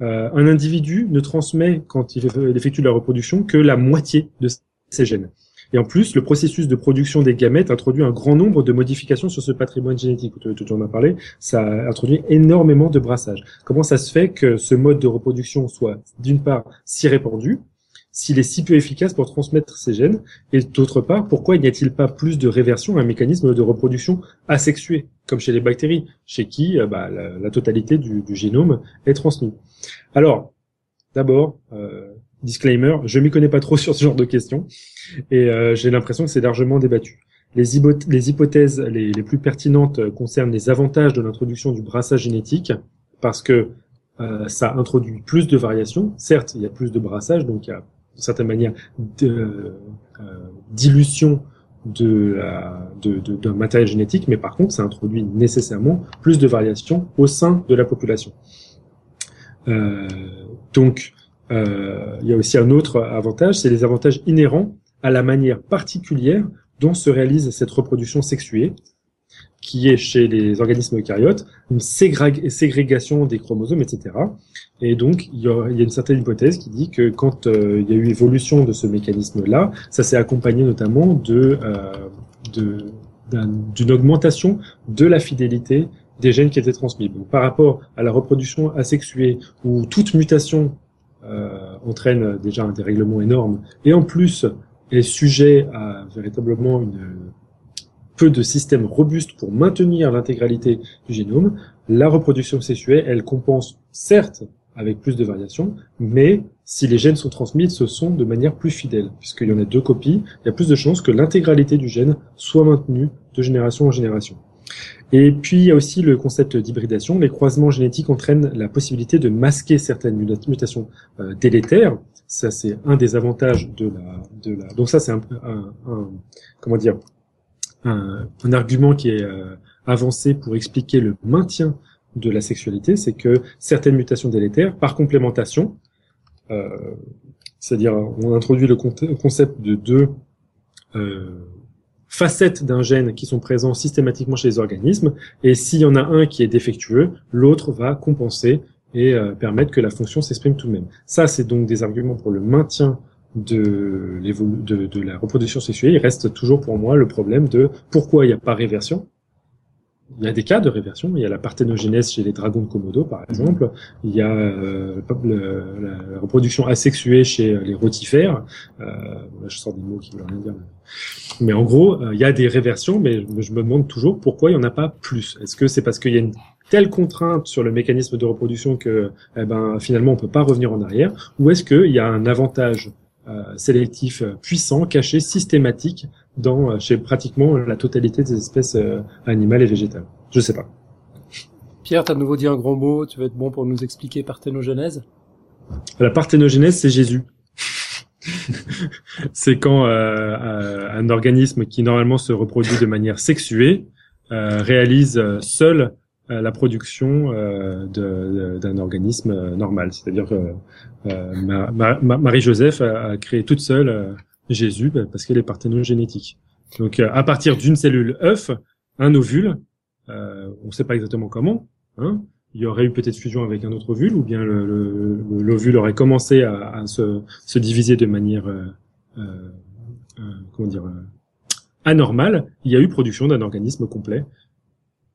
un individu ne transmet quand il effectue la reproduction que la moitié de ses gènes. Et en plus, le processus de production des gamètes introduit un grand nombre de modifications sur ce patrimoine génétique. Tu, en as parlé, ça introduit énormément de brassage. Comment ça se fait que ce mode de reproduction soit, d'une part, si répandu, s'il est si peu efficace pour transmettre ces gènes, et d'autre part, pourquoi n'y a-t-il pas plus de réversion un mécanisme de reproduction asexué, comme chez les bactéries, chez qui euh, bah, la, totalité du, du, génome est transmise Alors, d'abord, euh, disclaimer, je m'y connais pas trop sur ce genre de questions et euh, j'ai l'impression que c'est largement débattu. Les, hypothèses les, plus pertinentes concernent les avantages de l'introduction du brassage génétique parce que euh, ça introduit plus de variations. Certes, il y a plus de brassage, donc il y a d'une certaine manière euh, de, de, d'un matériel génétique, mais par contre, ça introduit nécessairement plus de variations au sein de la population. Euh, donc, euh, il y a aussi un autre avantage, c'est les avantages inhérents à la manière particulière dont se réalise cette reproduction sexuée, qui est chez les organismes eucaryotes, une ségrégation des chromosomes, etc. Et donc, il y, a, une certaine hypothèse qui dit que quand euh, il y a eu évolution de ce mécanisme-là, ça s'est accompagné notamment euh, d'une augmentation de la fidélité des gènes qui étaient transmis. Par rapport à la reproduction asexuée, où toute mutation euh, entraîne déjà un dérèglement énorme, et en plus est sujet à véritablement une peu de systèmes robustes pour maintenir l'intégralité du génome, la reproduction sexuelle, elle compense certes avec plus de variations, mais si les gènes sont transmis, ce sont de manière plus fidèle, puisqu'il y en a deux copies, il y a plus de chances que l'intégralité du gène soit maintenue de génération en génération. Et puis il y a aussi le concept d'hybridation. Les croisements génétiques entraînent la possibilité de masquer certaines mutations euh, délétères. Ça c'est un des avantages de la, de la. Donc ça c'est un, un, comment dire un, un argument qui est euh, avancé pour expliquer le maintien de la sexualité, c'est que certaines mutations délétères, par complémentation, euh, c'est-à-dire on introduit le concept de deux euh, facettes d'un gène qui sont présents systématiquement chez les organismes, et s'il y en a un qui est défectueux, l'autre va compenser et euh, permettre que la fonction s'exprime tout de même. Ça, c'est donc des arguments pour le maintien de, de, de la reproduction sexuelle. Il reste toujours pour moi le problème de pourquoi il n'y a pas réversion, il y a des cas de réversion. Il y a la parthénogénèse chez les dragons de Komodo, par exemple. Il y a euh, la reproduction asexuée chez les rotifères. Euh, je sors des mots qui veulent rien dire. Mais en gros, euh, il y a des réversions, mais je me demande toujours pourquoi il n'y en a pas plus. Est-ce que c'est parce qu'il y a une telle contrainte sur le mécanisme de reproduction que eh ben, finalement on peut pas revenir en arrière? Ou est-ce qu'il y a un avantage euh, sélectif puissant, caché, systématique dans euh, chez pratiquement la totalité des espèces euh, animales et végétales. Je sais pas.
Pierre, t'as de nouveau dit un gros mot. Tu vas être bon pour nous expliquer parthénogenèse?
La parthénogenèse, c'est Jésus. c'est quand euh, un organisme qui normalement se reproduit de manière sexuée réalise seul la production d'un organisme normal. C'est-à-dire que Marie-Joseph a, créé toute seule Jésus bah, parce qu'elle est parthénogénétique. Donc euh, à partir d'une cellule œuf, un ovule, euh, on ne sait pas exactement comment, hein, il y aurait eu peut-être fusion avec un autre ovule, ou bien l'ovule le, aurait commencé à, à se, se, diviser de manière euh, euh, euh comment dire anormale. Il y a eu production d'un organisme complet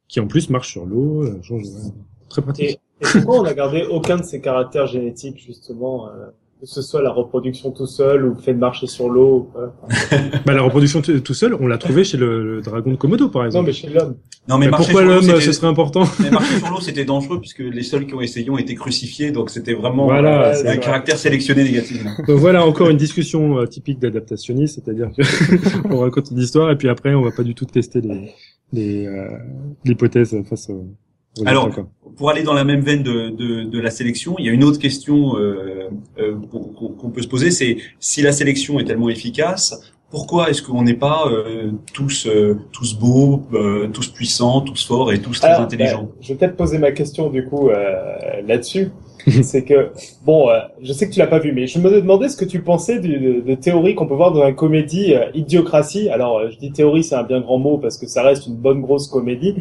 qui en plus marche sur l'eau, très pratique.
Et, et pourquoi on a gardé aucun de ces caractères génétiques justement que ce soit la reproduction tout seul ou le fait de marcher sur l'eau.
bah, la reproduction tout seul, on l'a trouvé chez le, dragon de Komodo, par exemple.
Non, mais chez l'homme.
Non, mais,
pourquoi l'homme, ce serait important
Mais marcher sur l'eau, c'était dangereux puisque les seuls qui ont essayé ont été crucifiés, donc c'était vraiment
voilà,
un caractère sélectionné négatif.
Donc voilà encore une discussion euh, typique d'adaptationniste, c'est-à-dire que on raconte une histoire et puis après on va pas du tout tester les les euh, l'hypothèse face au
alors, pour aller dans la même veine de, de, de, la sélection, il y a une autre question euh, euh, qu'on peut se poser, c'est si la sélection est tellement efficace, pourquoi est-ce qu'on n'est pas euh, tous euh, tous beaux, euh, tous puissants, tous forts et tous très intelligents? ben,
Je vais peut-être poser ma question du coup là-dessus. c'est que bon, je sais que tu l'as pas vu, mais je me demandais ce que tu pensais de, de théorie qu'on peut voir dans la comédie Idiocratie. Alors, je dis théorie, c'est un bien grand mot parce que ça reste une bonne grosse comédie.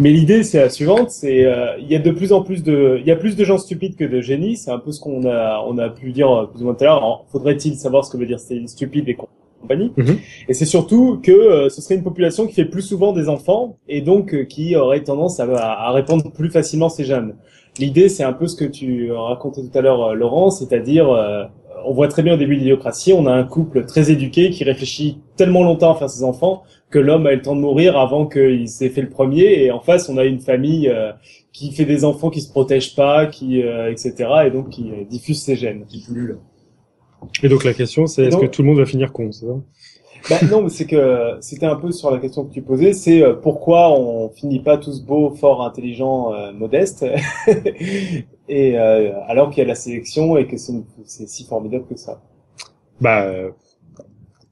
Mais l'idée, c'est la suivante c'est il y a de plus en plus de, il y a plus de gens stupides que de génies. C'est un peu ce qu'on a on a pu dire plus ou moins tout à l'heure. Faudrait-il savoir ce que veut dire stupide et Mhm. Et c'est surtout que euh, ce serait une population qui fait plus souvent des enfants et donc euh, qui aurait tendance à, à, répondre plus facilement ces jeunes. L'idée, c'est un peu ce que tu racontais tout à l'heure, euh, Laurent, c'est-à-dire on voit très bien au début de l'idiocratie, on a un couple très éduqué qui réfléchit tellement longtemps à faire ses enfants que l'homme a eu le temps de mourir avant qu'il s'ait fait le premier. Et en face, on a une famille qui fait des enfants qui se protègent pas, qui etc. et donc qui diffuse ses gènes, qui pullulent.
Et donc la question, c'est est-ce que tout le monde va finir con, c'est ça?
Bah, non, c'est que c'était un peu sur la question que tu posais, c'est euh, pourquoi on finit pas tous beaux, forts, intelligents, euh, modestes, et euh, alors qu'il y a la sélection et que c'est si formidable que ça?
Bah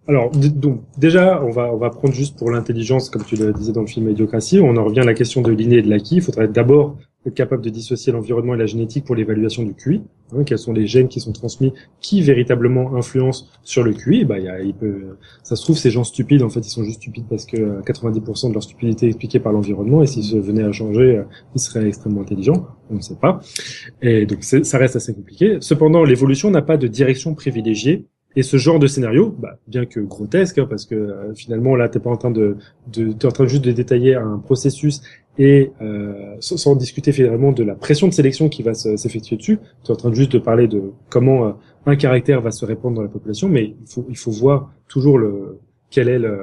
alors donc déjà on va on va prendre juste pour l'intelligence comme tu le disais dans le film Idiocratie, on en revient à la question de l'inné et de l'acquis. Il faudrait d'abord capable de dissocier l'environnement et la génétique pour l'évaluation du QI. Hein, quels sont les gènes qui sont transmis, qui véritablement influencent sur le QI Bah, y a, il peut, ça se trouve ces gens stupides, en fait, ils sont juste stupides parce que 90% de leur stupidité est expliquée par l'environnement, et s'ils se venaient à changer, euh, ils seraient extrêmement intelligents. On ne sait pas. Et donc ça reste assez compliqué. Cependant, l'évolution n'a pas de direction privilégiée et ce genre de scénario, bah, bien que grotesque, hein, parce que euh, finalement là, t'es pas en train de, de t'es en train juste de détailler un processus et euh, sans, discuter finalement de la pression de sélection qui va s'effectuer dessus. Tu es en train juste de parler de comment euh, un caractère va se répandre dans la population, mais il faut il faut voir toujours le quelle est le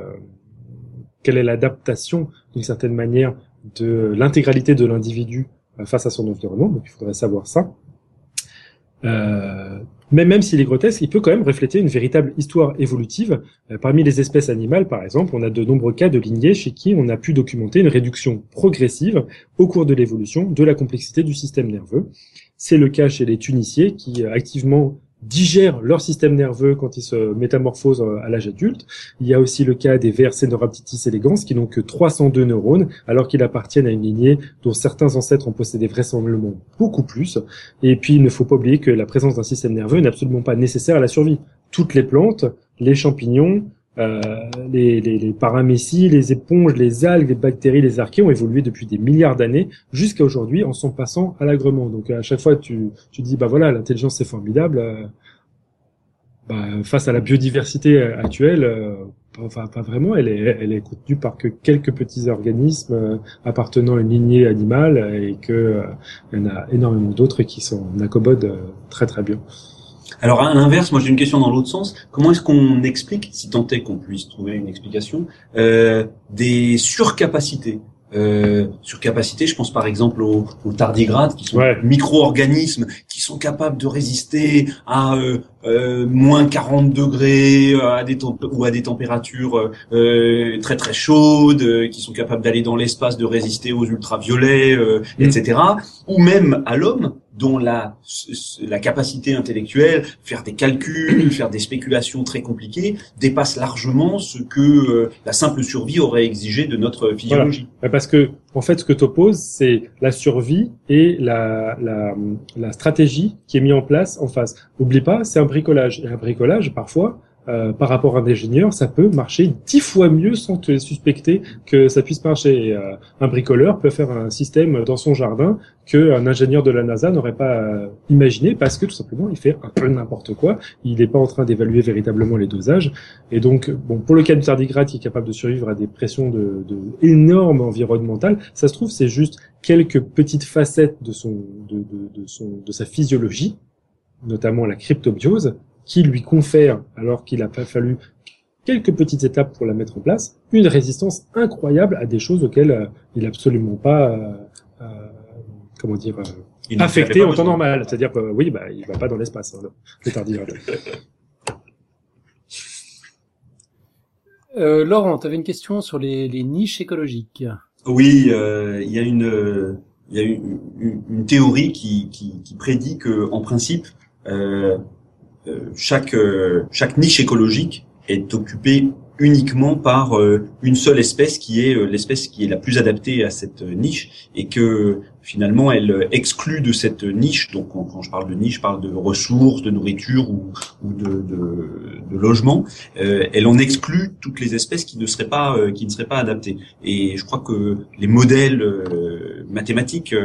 quelle est l'adaptation d'une certaine manière de l'intégralité de l'individu euh, face à son environnement. Donc il faudrait savoir ça. Euh, mais même s'il est grotesque, il peut quand même refléter une véritable histoire évolutive. Euh, parmi les espèces animales, par exemple, on a de nombreux cas de lignées chez qui on a pu documenter une réduction progressive au cours de l'évolution de la complexité du système nerveux. C'est le cas chez les tuniciers qui euh, activement digèrent leur système nerveux quand ils se métamorphosent euh, à l'âge adulte. Il y a aussi le cas des vers Cenorhabditis elegans qui n'ont que 302 neurones alors qu'ils appartiennent à une lignée dont certains ancêtres ont possédé vraisemblablement beaucoup plus. Et puis il ne faut pas oublier que la présence d'un système nerveux n'est absolument pas nécessaire à la survie. Toutes les plantes, les champignons, euh, les, les, les, les éponges, les algues, les bactéries, les archées ont évolué depuis des milliards d'années jusqu'à aujourd'hui en s'en passant à l'agrement. Donc à chaque fois tu, tu dis bah voilà l'intelligence c'est formidable. Euh, bah, face à la biodiversité actuelle, euh, enfin pas vraiment, elle est, elle est contenue par que quelques petits organismes appartenant à une lignée animale et que il y en a énormément d'autres qui sont accommodent très très bien.
Alors à l'inverse, moi j'ai une question dans l'autre sens. Comment est-ce qu'on explique, si tant est qu'on puisse trouver une explication, euh, des surcapacités? Euh, surcapacité, je pense par exemple aux, tardigrades, qui sont micro-organismes qui sont capables de résister à euh, euh moins 40 degrés euh, à des ou à des températures euh, très très chaudes, qui sont capables d'aller dans l'espace, de résister aux ultraviolets, mm. etc. Ou même à l'homme, dont la, la capacité intellectuelle, faire des calculs, faire des spéculations très compliquées, dépasse largement ce que euh, la simple survie aurait exigé de notre physiologie.
Parce que, en fait, ce que tu opposes, c'est la survie et la, la, la stratégie qui est mise en place en face. N'oublie pas, c'est un bricolage. Et un bricolage, parfois, euh, par rapport à un ingénieur, ça peut marcher dix fois mieux sans te suspecter que ça puisse marcher. Euh, un bricoleur peut faire un système dans son jardin qu'un ingénieur de la NASA n'aurait pas euh, imaginé parce que tout simplement il fait un peu n'importe quoi. Il n'est pas en train d'évaluer véritablement les dosages. Et donc, bon, pour le cas du tardigrade qui est capable de survivre à des pressions de, de énormes environnementales, ça se trouve c'est juste quelques petites facettes de son, de, de, de son, de sa physiologie notamment la cryptobiose, qui lui confère, alors qu'il a pas fallu quelques petites étapes pour la mettre en place, une résistance incroyable à des choses auxquelles euh, il n'a absolument pas, euh, euh, comment dire, affecté en temps normal. C'est-à-dire que oui, bah, il va pas dans l'espace, hein, le tardivable.
Euh, Laurent, tu avais une question sur les, les niches écologiques.
Oui, il y a une il y a une, une, théorie qui, qui, qui, prédit que en principe euh, chaque chaque niche écologique est occupée uniquement par euh, une seule espèce qui est euh, l'espèce qui est la plus adaptée à cette niche et que finalement elle exclut de cette niche. Donc quand, je parle de niche je parle de ressources de nourriture ou, de, logement euh, elle en exclut toutes les espèces qui ne seraient pas qui ne seraient pas adaptées. Et je crois que les modèles mathématiques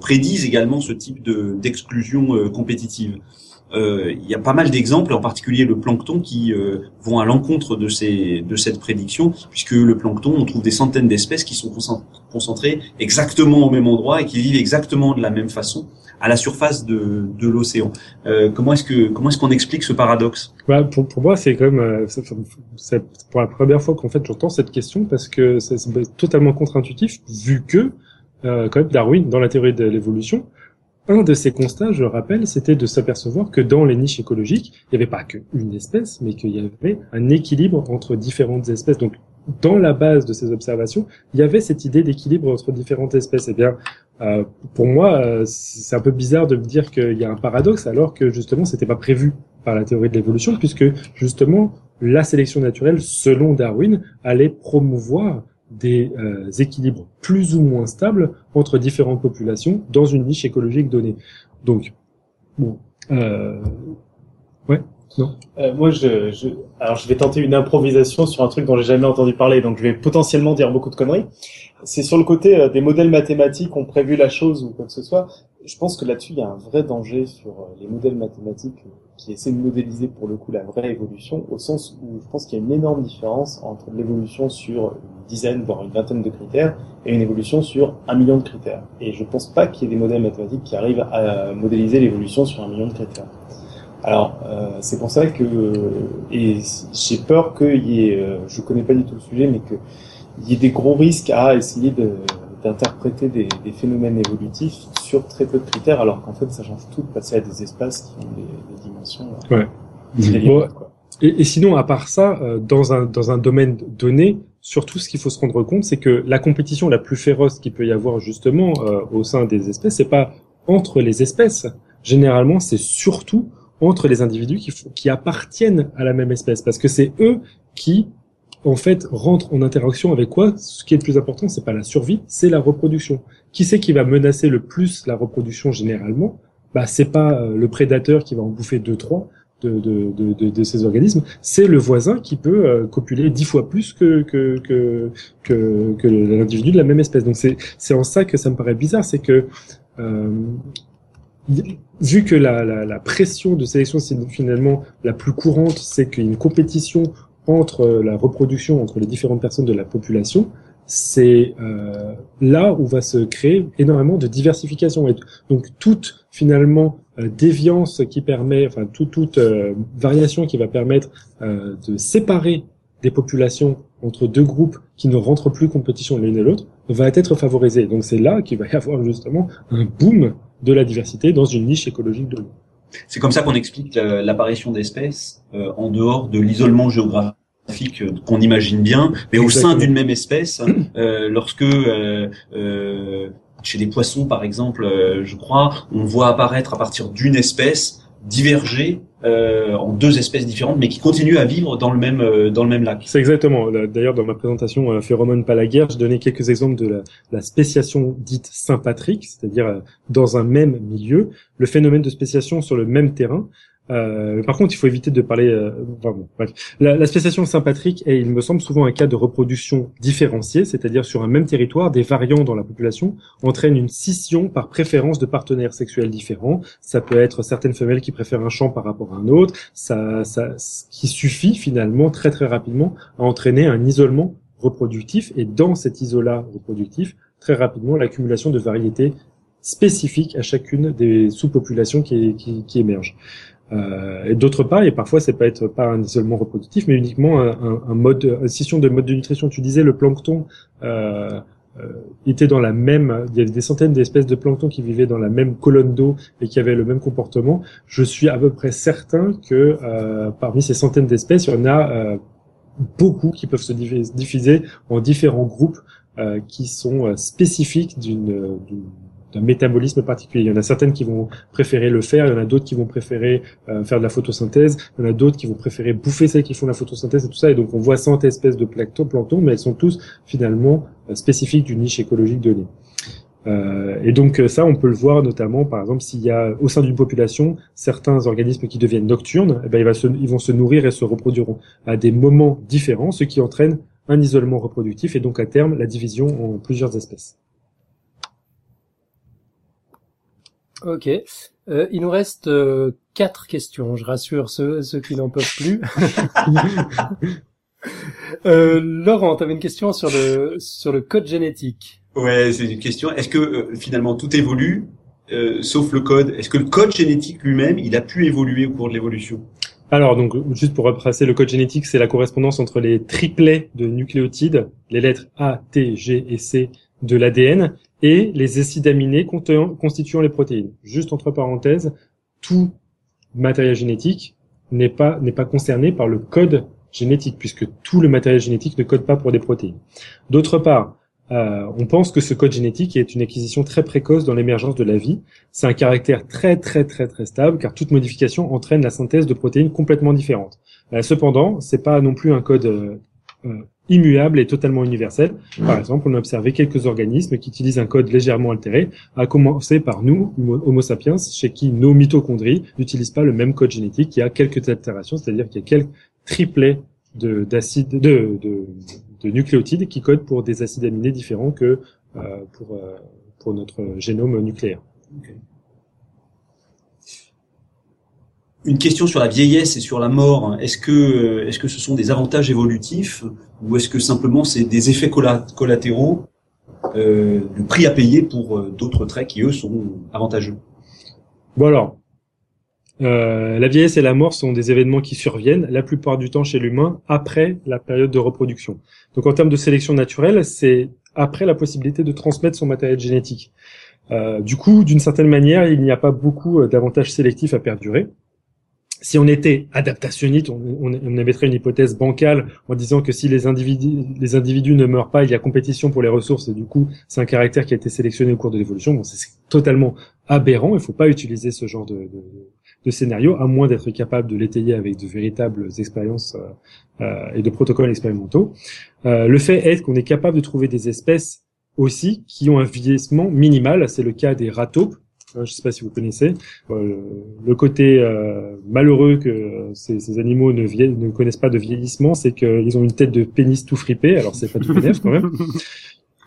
prédisent également ce type de d'exclusion compétitive. euh, il y a pas mal d'exemples, en particulier le plancton, qui euh, vont à l'encontre de de cette prédiction, puisque le plancton, on trouve des centaines d'espèces qui sont concentrées exactement au même endroit et qui vivent exactement de la même façon à la surface de, de l'océan. Euh, comment est-ce que comment est-ce qu'on explique ce paradoxe?
Bah, pour, pour moi, c'est quand même euh, c'est pour la première fois qu'en fait j'entends cette question parce que c'est totalement contre-intuitif vu que euh, quand même Darwin dans la théorie de l'évolution un de ces constats, je rappelle, c'était de s'apercevoir que dans les niches écologiques, il n'y avait pas qu'une espèce, mais qu'il y avait un équilibre entre différentes espèces. Donc, dans la base de ces observations, il y avait cette idée d'équilibre entre différentes espèces. Eh bien, euh, pour moi, euh, c'est un peu bizarre de me dire qu'il y a un paradoxe, alors que justement, c'était pas prévu par la théorie de l'évolution, puisque justement, la sélection naturelle, selon Darwin, allait promouvoir des euh, équilibres plus ou moins stables entre différentes populations dans une niche écologique donnée. Donc, bon, euh, ouais, non.
Euh, moi, je, je, alors je vais tenter une improvisation sur un truc dont j'ai jamais entendu parler, donc je vais potentiellement dire beaucoup de conneries. C'est sur le côté euh, des modèles mathématiques ont prévu la chose ou quoi que ce soit. Je pense que là-dessus, il y a un vrai danger sur euh, les modèles mathématiques qui essaient de modéliser pour le coup la vraie évolution, au sens où je pense qu'il y a une énorme différence entre l'évolution sur une dizaine, voire une vingtaine de critères, et une évolution sur un million de critères. Et je pense pas qu'il y ait des modèles mathématiques qui arrivent à modéliser l'évolution sur un million de critères. Alors, euh, c'est pour ça que, et j'ai peur qu'il y ait, euh, je connais pas du tout le sujet, mais qu'il y ait des gros risques à essayer d'interpréter des, des, phénomènes évolutifs sur très peu de critères, alors qu'en fait, ça change tout de passer à des espaces qui ont des, des dimensions.
Euh, ouais. et, et, sinon, à part ça, euh, dans un dans un domaine donné, surtout ce qu'il faut se rendre compte, c'est que la compétition la plus féroce qu'il peut y avoir justement euh, au sein des espèces, c'est pas entre les espèces. Généralement, c'est surtout entre les individus qui, qui appartiennent à la même espèce, parce que c'est eux qui en fait rentrent en interaction avec quoi? Ce qui est le plus important, c'est pas la survie, c'est la reproduction. Qui c'est qui va menacer le plus la reproduction généralement? Bah c'est pas euh, le prédateur qui va en bouffer deux trois de, de, de, de ces organismes, c'est le voisin qui peut euh, copuler dix fois plus que que que que, que l'individu de la même espèce. Donc c'est c'est en ça que ça me paraît bizarre, c'est que euh, vu que la, la, la, pression de sélection, c'est finalement la plus courante, c'est qu'il y a une compétition entre la reproduction entre les différentes personnes de la population, c'est euh, là où va se créer énormément de diversification. Et donc toute finalement euh, déviance qui permet, enfin toute, toute euh, variation qui va permettre euh, de séparer des populations entre deux groupes qui ne rentrent plus compétition l'une et l'autre va être favorisée. Donc c'est là qu'il va y avoir justement un boom de la diversité dans une niche écologique de l'eau.
C'est comme ça qu'on explique l'apparition d'espèces euh, en dehors de l'isolement géographique euh, qu'on imagine bien, mais au sein d'une même espèce, hein, euh, lorsque euh, euh, chez les poissons par exemple, je crois, on voit apparaître à partir d'une espèce diverger euh, en deux espèces différentes, mais qui continuent à vivre dans le même euh, dans le même lac.
C'est exactement. D'ailleurs, dans ma présentation euh, Phéromone Palaguerre, je donnais quelques exemples de la, la spéciation dite Saint-Patrick, c'est-à-dire euh, dans un même milieu, le phénomène de spéciation sur le même terrain, euh, par contre, il faut éviter de parler. Euh, enfin bon, bref. La, la, spéciation Saint-Patrick est, il me semble, souvent un cas de reproduction différenciée, c'est-à-dire sur un même territoire, des variants dans la population entraînent une scission par préférence de partenaires sexuels différents. Ça peut être certaines femelles qui préfèrent un champ par rapport à un autre. Ça, ça, qui suffit finalement très très rapidement à entraîner un isolement reproductif et dans cet isolat reproductif, très rapidement l'accumulation de variétés spécifiques à chacune des sous-populations qui, qui, qui émergent. Euh, et d'autre part, et parfois c'est pas être pas un isolement reproductif, mais uniquement un, un, mode, une scission de mode de nutrition. Tu disais le plancton euh, euh, était dans la même, il y avait des centaines d'espèces de plancton qui vivaient dans la même colonne d'eau et qui avaient le même comportement. Je suis à peu près certain que euh, parmi ces centaines d'espèces, il y en a euh, beaucoup qui peuvent se diffuser en différents groupes qui sont spécifiques d'une d'un métabolisme particulier. Il y en a certaines qui vont préférer le faire, il y en a d'autres qui vont préférer euh, faire de la photosynthèse, il y en a d'autres qui vont préférer bouffer celles qui font la photosynthèse et tout ça. Et donc on voit 100 espèces de plancton, mais elles sont tous finalement euh, spécifiques d'une niche écologique donnée. Euh, et donc euh, ça, on peut le voir notamment, par exemple, s'il y a au sein d'une population certains organismes qui deviennent nocturnes, eh ben, ils, se, ils vont se nourrir et se reproduiront à des moments différents, ce qui entraîne un isolement reproductif et donc à terme la division en plusieurs espèces.
Ok. Euh, il nous reste euh, quatre questions. Je rassure ceux, ceux qui n'en peuvent plus. euh, Laurent, tu avais une question sur le sur le code génétique.
Ouais, c'est une question. Est-ce que euh, finalement tout évolue, euh, sauf le code? Est-ce que le code génétique lui-même, il a pu évoluer au cours de l'évolution?
Alors, donc, juste pour retracer le code génétique, c'est la correspondance entre les triplets de nucléotides, les lettres A, T, G et C de l'ADN, et les acides aminés constituant les protéines. Juste entre parenthèses, tout matériel génétique n'est pas n'est pas concerné par le code génétique puisque tout le matériel génétique ne code pas pour des protéines. D'autre part, euh, on pense que ce code génétique est une acquisition très précoce dans l'émergence de la vie. C'est un caractère très très très très stable car toute modification entraîne la synthèse de protéines complètement différentes. Euh, cependant, c'est pas non plus un code euh, immuable et totalement universel. Par exemple, on a observé quelques organismes qui utilisent un code légèrement altéré, à commencer par nous, Homo sapiens, chez qui nos mitochondries n'utilisent pas le même code génétique, qui a quelques altérations, c'est-à-dire qu'il y a quelques triplets de, d'acides, de, de, de, nucléotides qui codent pour des acides aminés différents que euh, pour, euh, pour notre génome nucléaire.
Une question sur la vieillesse et sur la mort. Est-ce que, est-ce que ce sont des avantages évolutifs ou est-ce que simplement c'est des effets collatéraux, euh, le prix à payer pour euh, d'autres traits qui eux sont avantageux?
Bon alors, euh, la vieillesse et la mort sont des événements qui surviennent la plupart du temps chez l'humain après la période de reproduction. Donc en termes de sélection naturelle, c'est après la possibilité de transmettre son matériel génétique. Euh, du coup, d'une certaine manière, il n'y a pas beaucoup euh, d'avantages sélectifs à perdurer si on était adaptationniste, on, émettrait une hypothèse bancale en disant que si les individus, ne meurent pas, il y a compétition pour les ressources et du coup, c'est un caractère qui a été sélectionné au cours de l'évolution. Bon, c'est totalement aberrant. Il ne faut pas utiliser ce genre de, scénario à moins d'être capable de l'étayer avec de véritables expériences euh, euh et de protocoles expérimentaux. Euh, le fait est qu'on est capable de trouver des espèces aussi qui ont un vieillissement minimal. C'est le cas des ratopes je ne sais pas si vous connaissez, euh, le côté euh, malheureux que ces, animaux ne, ne, connaissent pas de vieillissement, c'est qu'ils ont une tête de pénis tout fripé, alors c'est pas tout bénef quand même.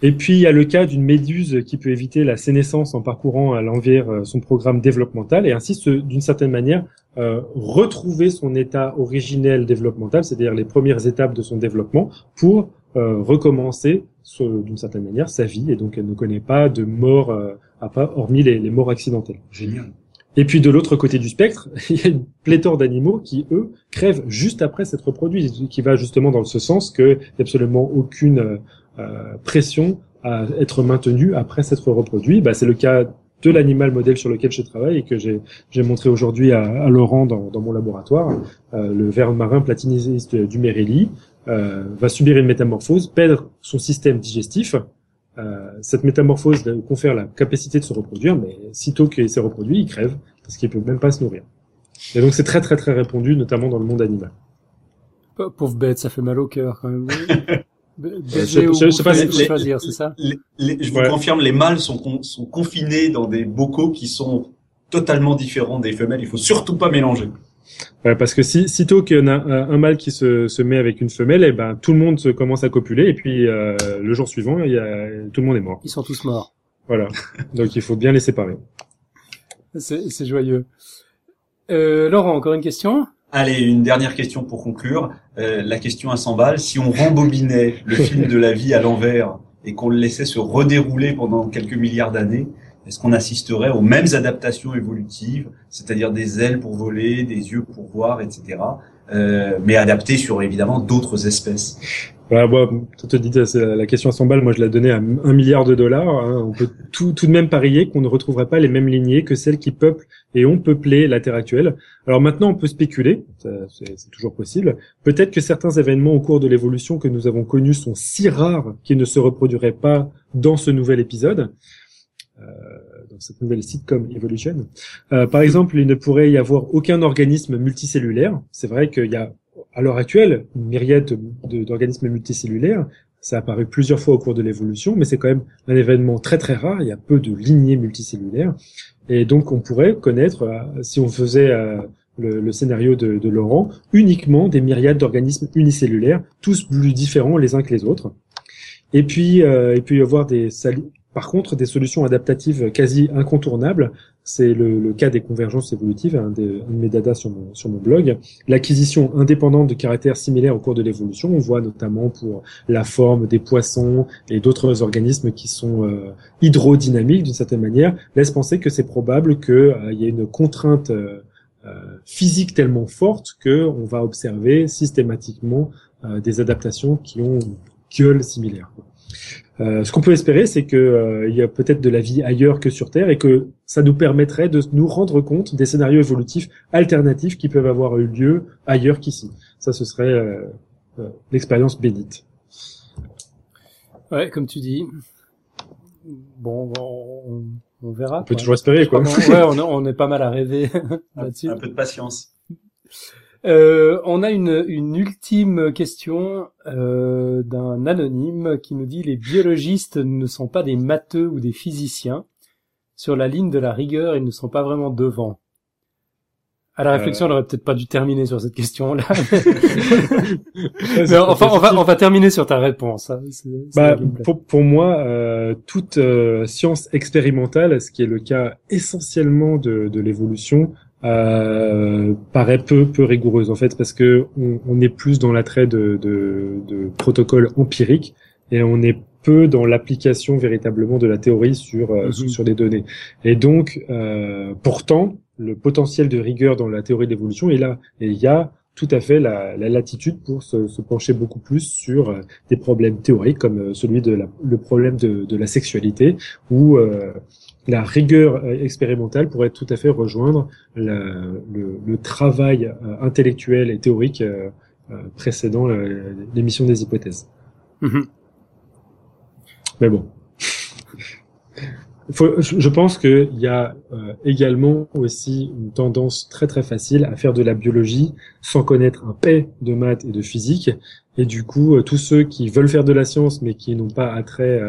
Et puis il y a le cas d'une méduse qui peut éviter la sénescence en parcourant à l'envers euh, son programme développemental et ainsi d'une certaine manière retrouver son état originel développemental, c'est-à-dire les premières étapes de son développement, pour recommencer d'une certaine manière sa vie et donc elle ne connaît pas de mort à pas hormis les, les morts accidentelles.
Génial.
Et puis de l'autre côté du spectre, il y a une pléthore d'animaux qui, eux, crèvent juste après s'être reproduits, qui va justement dans ce sens qu'il n'y a absolument aucune euh, pression à être maintenu après s'être reproduit. Bah, c'est le cas de l'animal modèle sur lequel je travaille et que j'ai montré aujourd'hui à, à, Laurent dans, dans mon laboratoire. Euh, le ver marin platiniste du Merelli euh, va subir une métamorphose, perdre son système digestif, euh, cette métamorphose confère la capacité de se reproduire, mais sitôt qu'il s'est reproduit, il crève parce qu'il peut même pas se nourrir. Et donc c'est très très très répandu, notamment dans le monde animal.
Pauvre bête, ça fait mal au cœur quand même.
je, sais pas si choisir, c'est ça Je vous confirme, les mâles sont, sont confinés dans des bocaux qui sont totalement différents des femelles. Il faut surtout pas mélanger
parce que si, sitôt qu'il y en a un, mâle qui se, se, met avec une femelle, et eh ben tout le monde se commence à copuler et puis euh, le jour suivant, il y a, tout le monde est mort.
Ils sont tous morts.
Voilà. Donc il faut bien les séparer.
C'est joyeux. Euh, Laurent, encore une question?
Allez, une dernière question pour conclure. Euh, la question à 100 balles. Si on rembobinait le film de la vie à l'envers et qu'on le laissait se redérouler pendant quelques milliards d'années, est-ce qu'on assisterait aux mêmes adaptations évolutives, c'est-à-dire des ailes pour voler, des yeux pour voir, etc., euh, mais adaptées sur évidemment d'autres espèces?
Voilà, tu te dis, la question à 100 balles, moi je la donnais à un milliard de dollars. Hein. On peut tout, tout de même parier qu'on ne retrouverait pas les mêmes lignées que celles qui peuplent et ont peuplé la Terre actuelle. Alors maintenant, on peut spéculer, c'est toujours possible. Peut-être que certains événements au cours de l'évolution que nous avons connus sont si rares qu'ils ne se reproduiraient pas dans ce nouvel épisode. Euh, dans cette nouvelle sitcom Evolution. Euh, par exemple, il ne pourrait y avoir aucun organisme multicellulaire. C'est vrai qu'il y a à l'heure actuelle, une myriade d'organismes multicellulaires, ça a apparu plusieurs fois au cours de l'évolution, mais c'est quand même un événement très très rare, il y a peu de lignées multicellulaires, et donc on pourrait connaître, euh, si on faisait le, scénario de, Laurent, uniquement des myriades d'organismes unicellulaires, tous plus différents les uns que les autres. Et puis, euh, peut y avoir des, par contre, des solutions adaptatives quasi incontournables, c'est le, cas des convergences évolutives, un, des, un de mes dadas sur mon, sur mon blog. L'acquisition indépendante de caractères similaires au cours de l'évolution, on voit notamment pour la forme des poissons et d'autres organismes qui sont euh, hydrodynamiques d'une certaine manière, laisse penser que c'est probable qu'il euh, y ait une contrainte euh, physique tellement forte que on va observer systématiquement des adaptations qui ont une gueule similaire. Euh, ce qu'on peut espérer, c'est que euh, il y a peut-être de la vie ailleurs que sur Terre et que ça nous permettrait de nous rendre compte des scénarios évolutifs alternatifs qui peuvent avoir eu lieu ailleurs qu'ici. Ça, ce serait euh, l'expérience bénite.
Ouais, comme tu dis. Bon, on, verra.
On peut toujours espérer, quoi.
ouais, on, on est pas mal à rêver là-dessus.
Un peu de patience.
Euh, on a une, une ultime question euh, d'un anonyme qui nous dit les biologistes ne sont pas des matheux ou des physiciens. Sur la ligne de la rigueur, ils ne sont pas vraiment devant. À la réflexion, on aurait peut-être pas dû terminer sur cette question-là. enfin, on va, on va terminer sur ta réponse. Hein.
Bah, pour, pour, moi, euh, toute euh, science expérimentale, ce qui est le cas essentiellement de, de l'évolution, euh, paraît peu peu rigoureuse en fait parce que on, on est plus dans l'attrait de, de, de protocoles empiriques et on est peu dans l'application véritablement de la théorie sur euh, mhm. sur des données et donc euh, pourtant le potentiel de rigueur dans la théorie d'évolution est là et il y a tout à fait la, la latitude pour se, se, pencher beaucoup plus sur euh, des problèmes théoriques comme euh, celui de la, le problème de, de la sexualité ou la rigueur euh, expérimentale pourrait tout à fait rejoindre le, le, travail euh, intellectuel et théorique euh, précédant l'émission des hypothèses. Mhm. Mais bon. Faut, je pense qu'il y a également aussi une tendance très très facile à faire de la biologie sans connaître un paix de maths et de physique. Et du coup, tous ceux qui veulent faire de la science mais qui n'ont pas attrait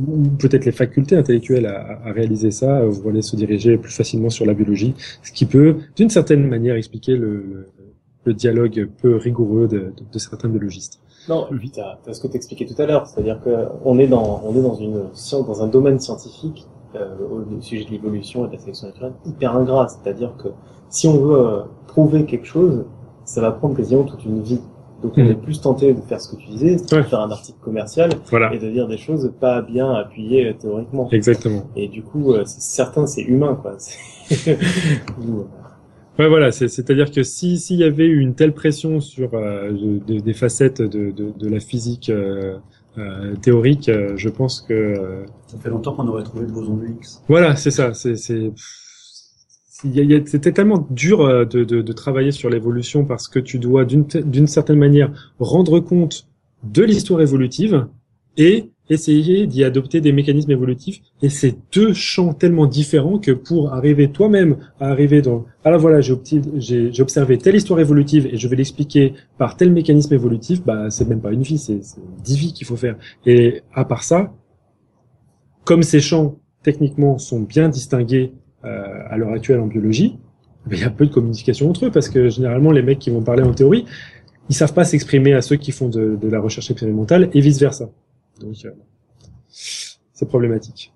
ou peut-être les facultés intellectuelles à, réaliser ça, vous allez se diriger plus facilement sur la biologie, ce qui peut, d'une certaine manière, expliquer le, dialogue peu rigoureux de, certains biologistes.
Non, puis tu as, ce que tu expliquais tout à l'heure, c'est-à-dire que on est dans on est dans un domaine scientifique euh, au sujet de l'évolution et de la sélection naturelle hyper ingrat, c'est-à-dire que si on veut euh, prouver quelque chose, ça va prendre quasiment toute une vie. Donc on est plus tenté de faire ce que tu disais, de faire un article commercial et de dire des choses pas bien appuyées euh, théoriquement.
Exactement.
Et du coup, euh, certains c'est humain quoi.
ouais voilà, c'est-à-dire que si s'il y avait eu une telle pression sur euh, des facettes de, de, de, la physique euh, théorique, je pense que
ça fait longtemps qu'on aurait trouvé le boson de X.
Voilà, c'est ça. C'est c'était tellement dur euh, de, travailler sur l'évolution parce que tu dois d'une certaine manière rendre compte de l'histoire évolutive et essayer d'y adopter des mécanismes évolutifs. Et c'est deux champs tellement différents que pour arriver toi-même à arriver dans ah là voilà j'ai observé telle histoire évolutive et je vais l'expliquer par tel mécanisme évolutif, bah c'est même pas une vie, c'est dix vies qu'il faut faire. Et à part ça, comme ces champs techniquement sont bien distingués euh, à l'heure actuelle en biologie, il y a peu de communication entre eux parce que généralement les mecs qui vont parler en théorie, ils savent pas s'exprimer à ceux qui font de, de, la recherche expérimentale et vice versa. Donc euh, c'est problématique.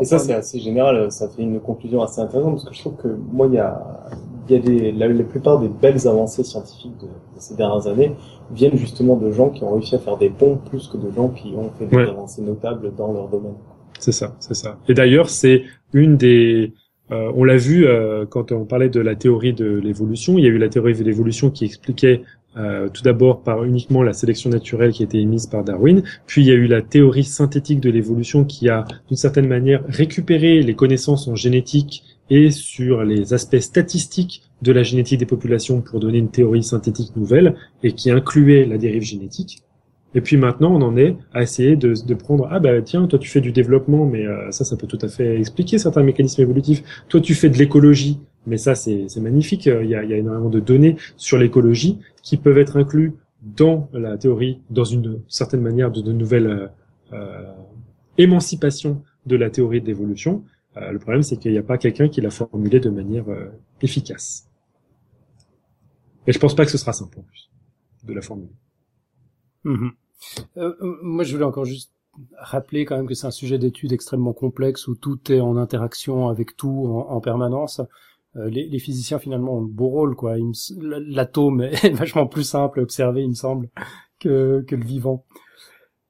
Et ça c'est assez général, ça fait une conclusion assez intéressante parce que je trouve que moi il y a il y a des, la, plupart des belles avancées scientifiques de, ces dernières années viennent justement de gens qui ont réussi à faire des ponts plus que de gens qui ont fait des avancées notables dans leur domaine.
C'est ça, c'est ça. Et d'ailleurs, c'est une des, euh, on l'a vu euh, quand on parlait de la théorie de l'évolution. Il y a eu la théorie de l'évolution qui expliquait euh, tout d'abord par uniquement la sélection naturelle qui a été émise par Darwin, puis il y a eu la théorie synthétique de l'évolution qui a d'une certaine manière récupéré les connaissances en génétique et sur les aspects statistiques de la génétique des populations pour donner une théorie synthétique nouvelle et qui incluait la dérive génétique. Et puis maintenant, on en est à essayer de, de prendre ah bah tiens, toi tu fais du développement, mais euh, ça, ça peut tout à fait expliquer certains mécanismes évolutifs. Toi, tu fais de l'écologie, mais ça, c'est magnifique. Il y, a, y a énormément de données sur l'écologie qui peuvent être inclus dans la théorie, dans une certaine manière de, de nouvelle euh, euh émancipation de la théorie de l'évolution. Euh, le problème, c'est qu'il n'y a pas quelqu'un qui l'a formulé de manière euh, efficace. Et je pense pas que ce sera simple en plus de la formuler.
Mhm. Euh, moi, je voulais encore juste rappeler quand même que c'est un sujet d'étude extrêmement complexe où tout est en interaction avec tout en, permanence. les, les, physiciens finalement ont un beau rôle, quoi. L'atome est vachement plus simple à observer, il me semble, que, que le vivant.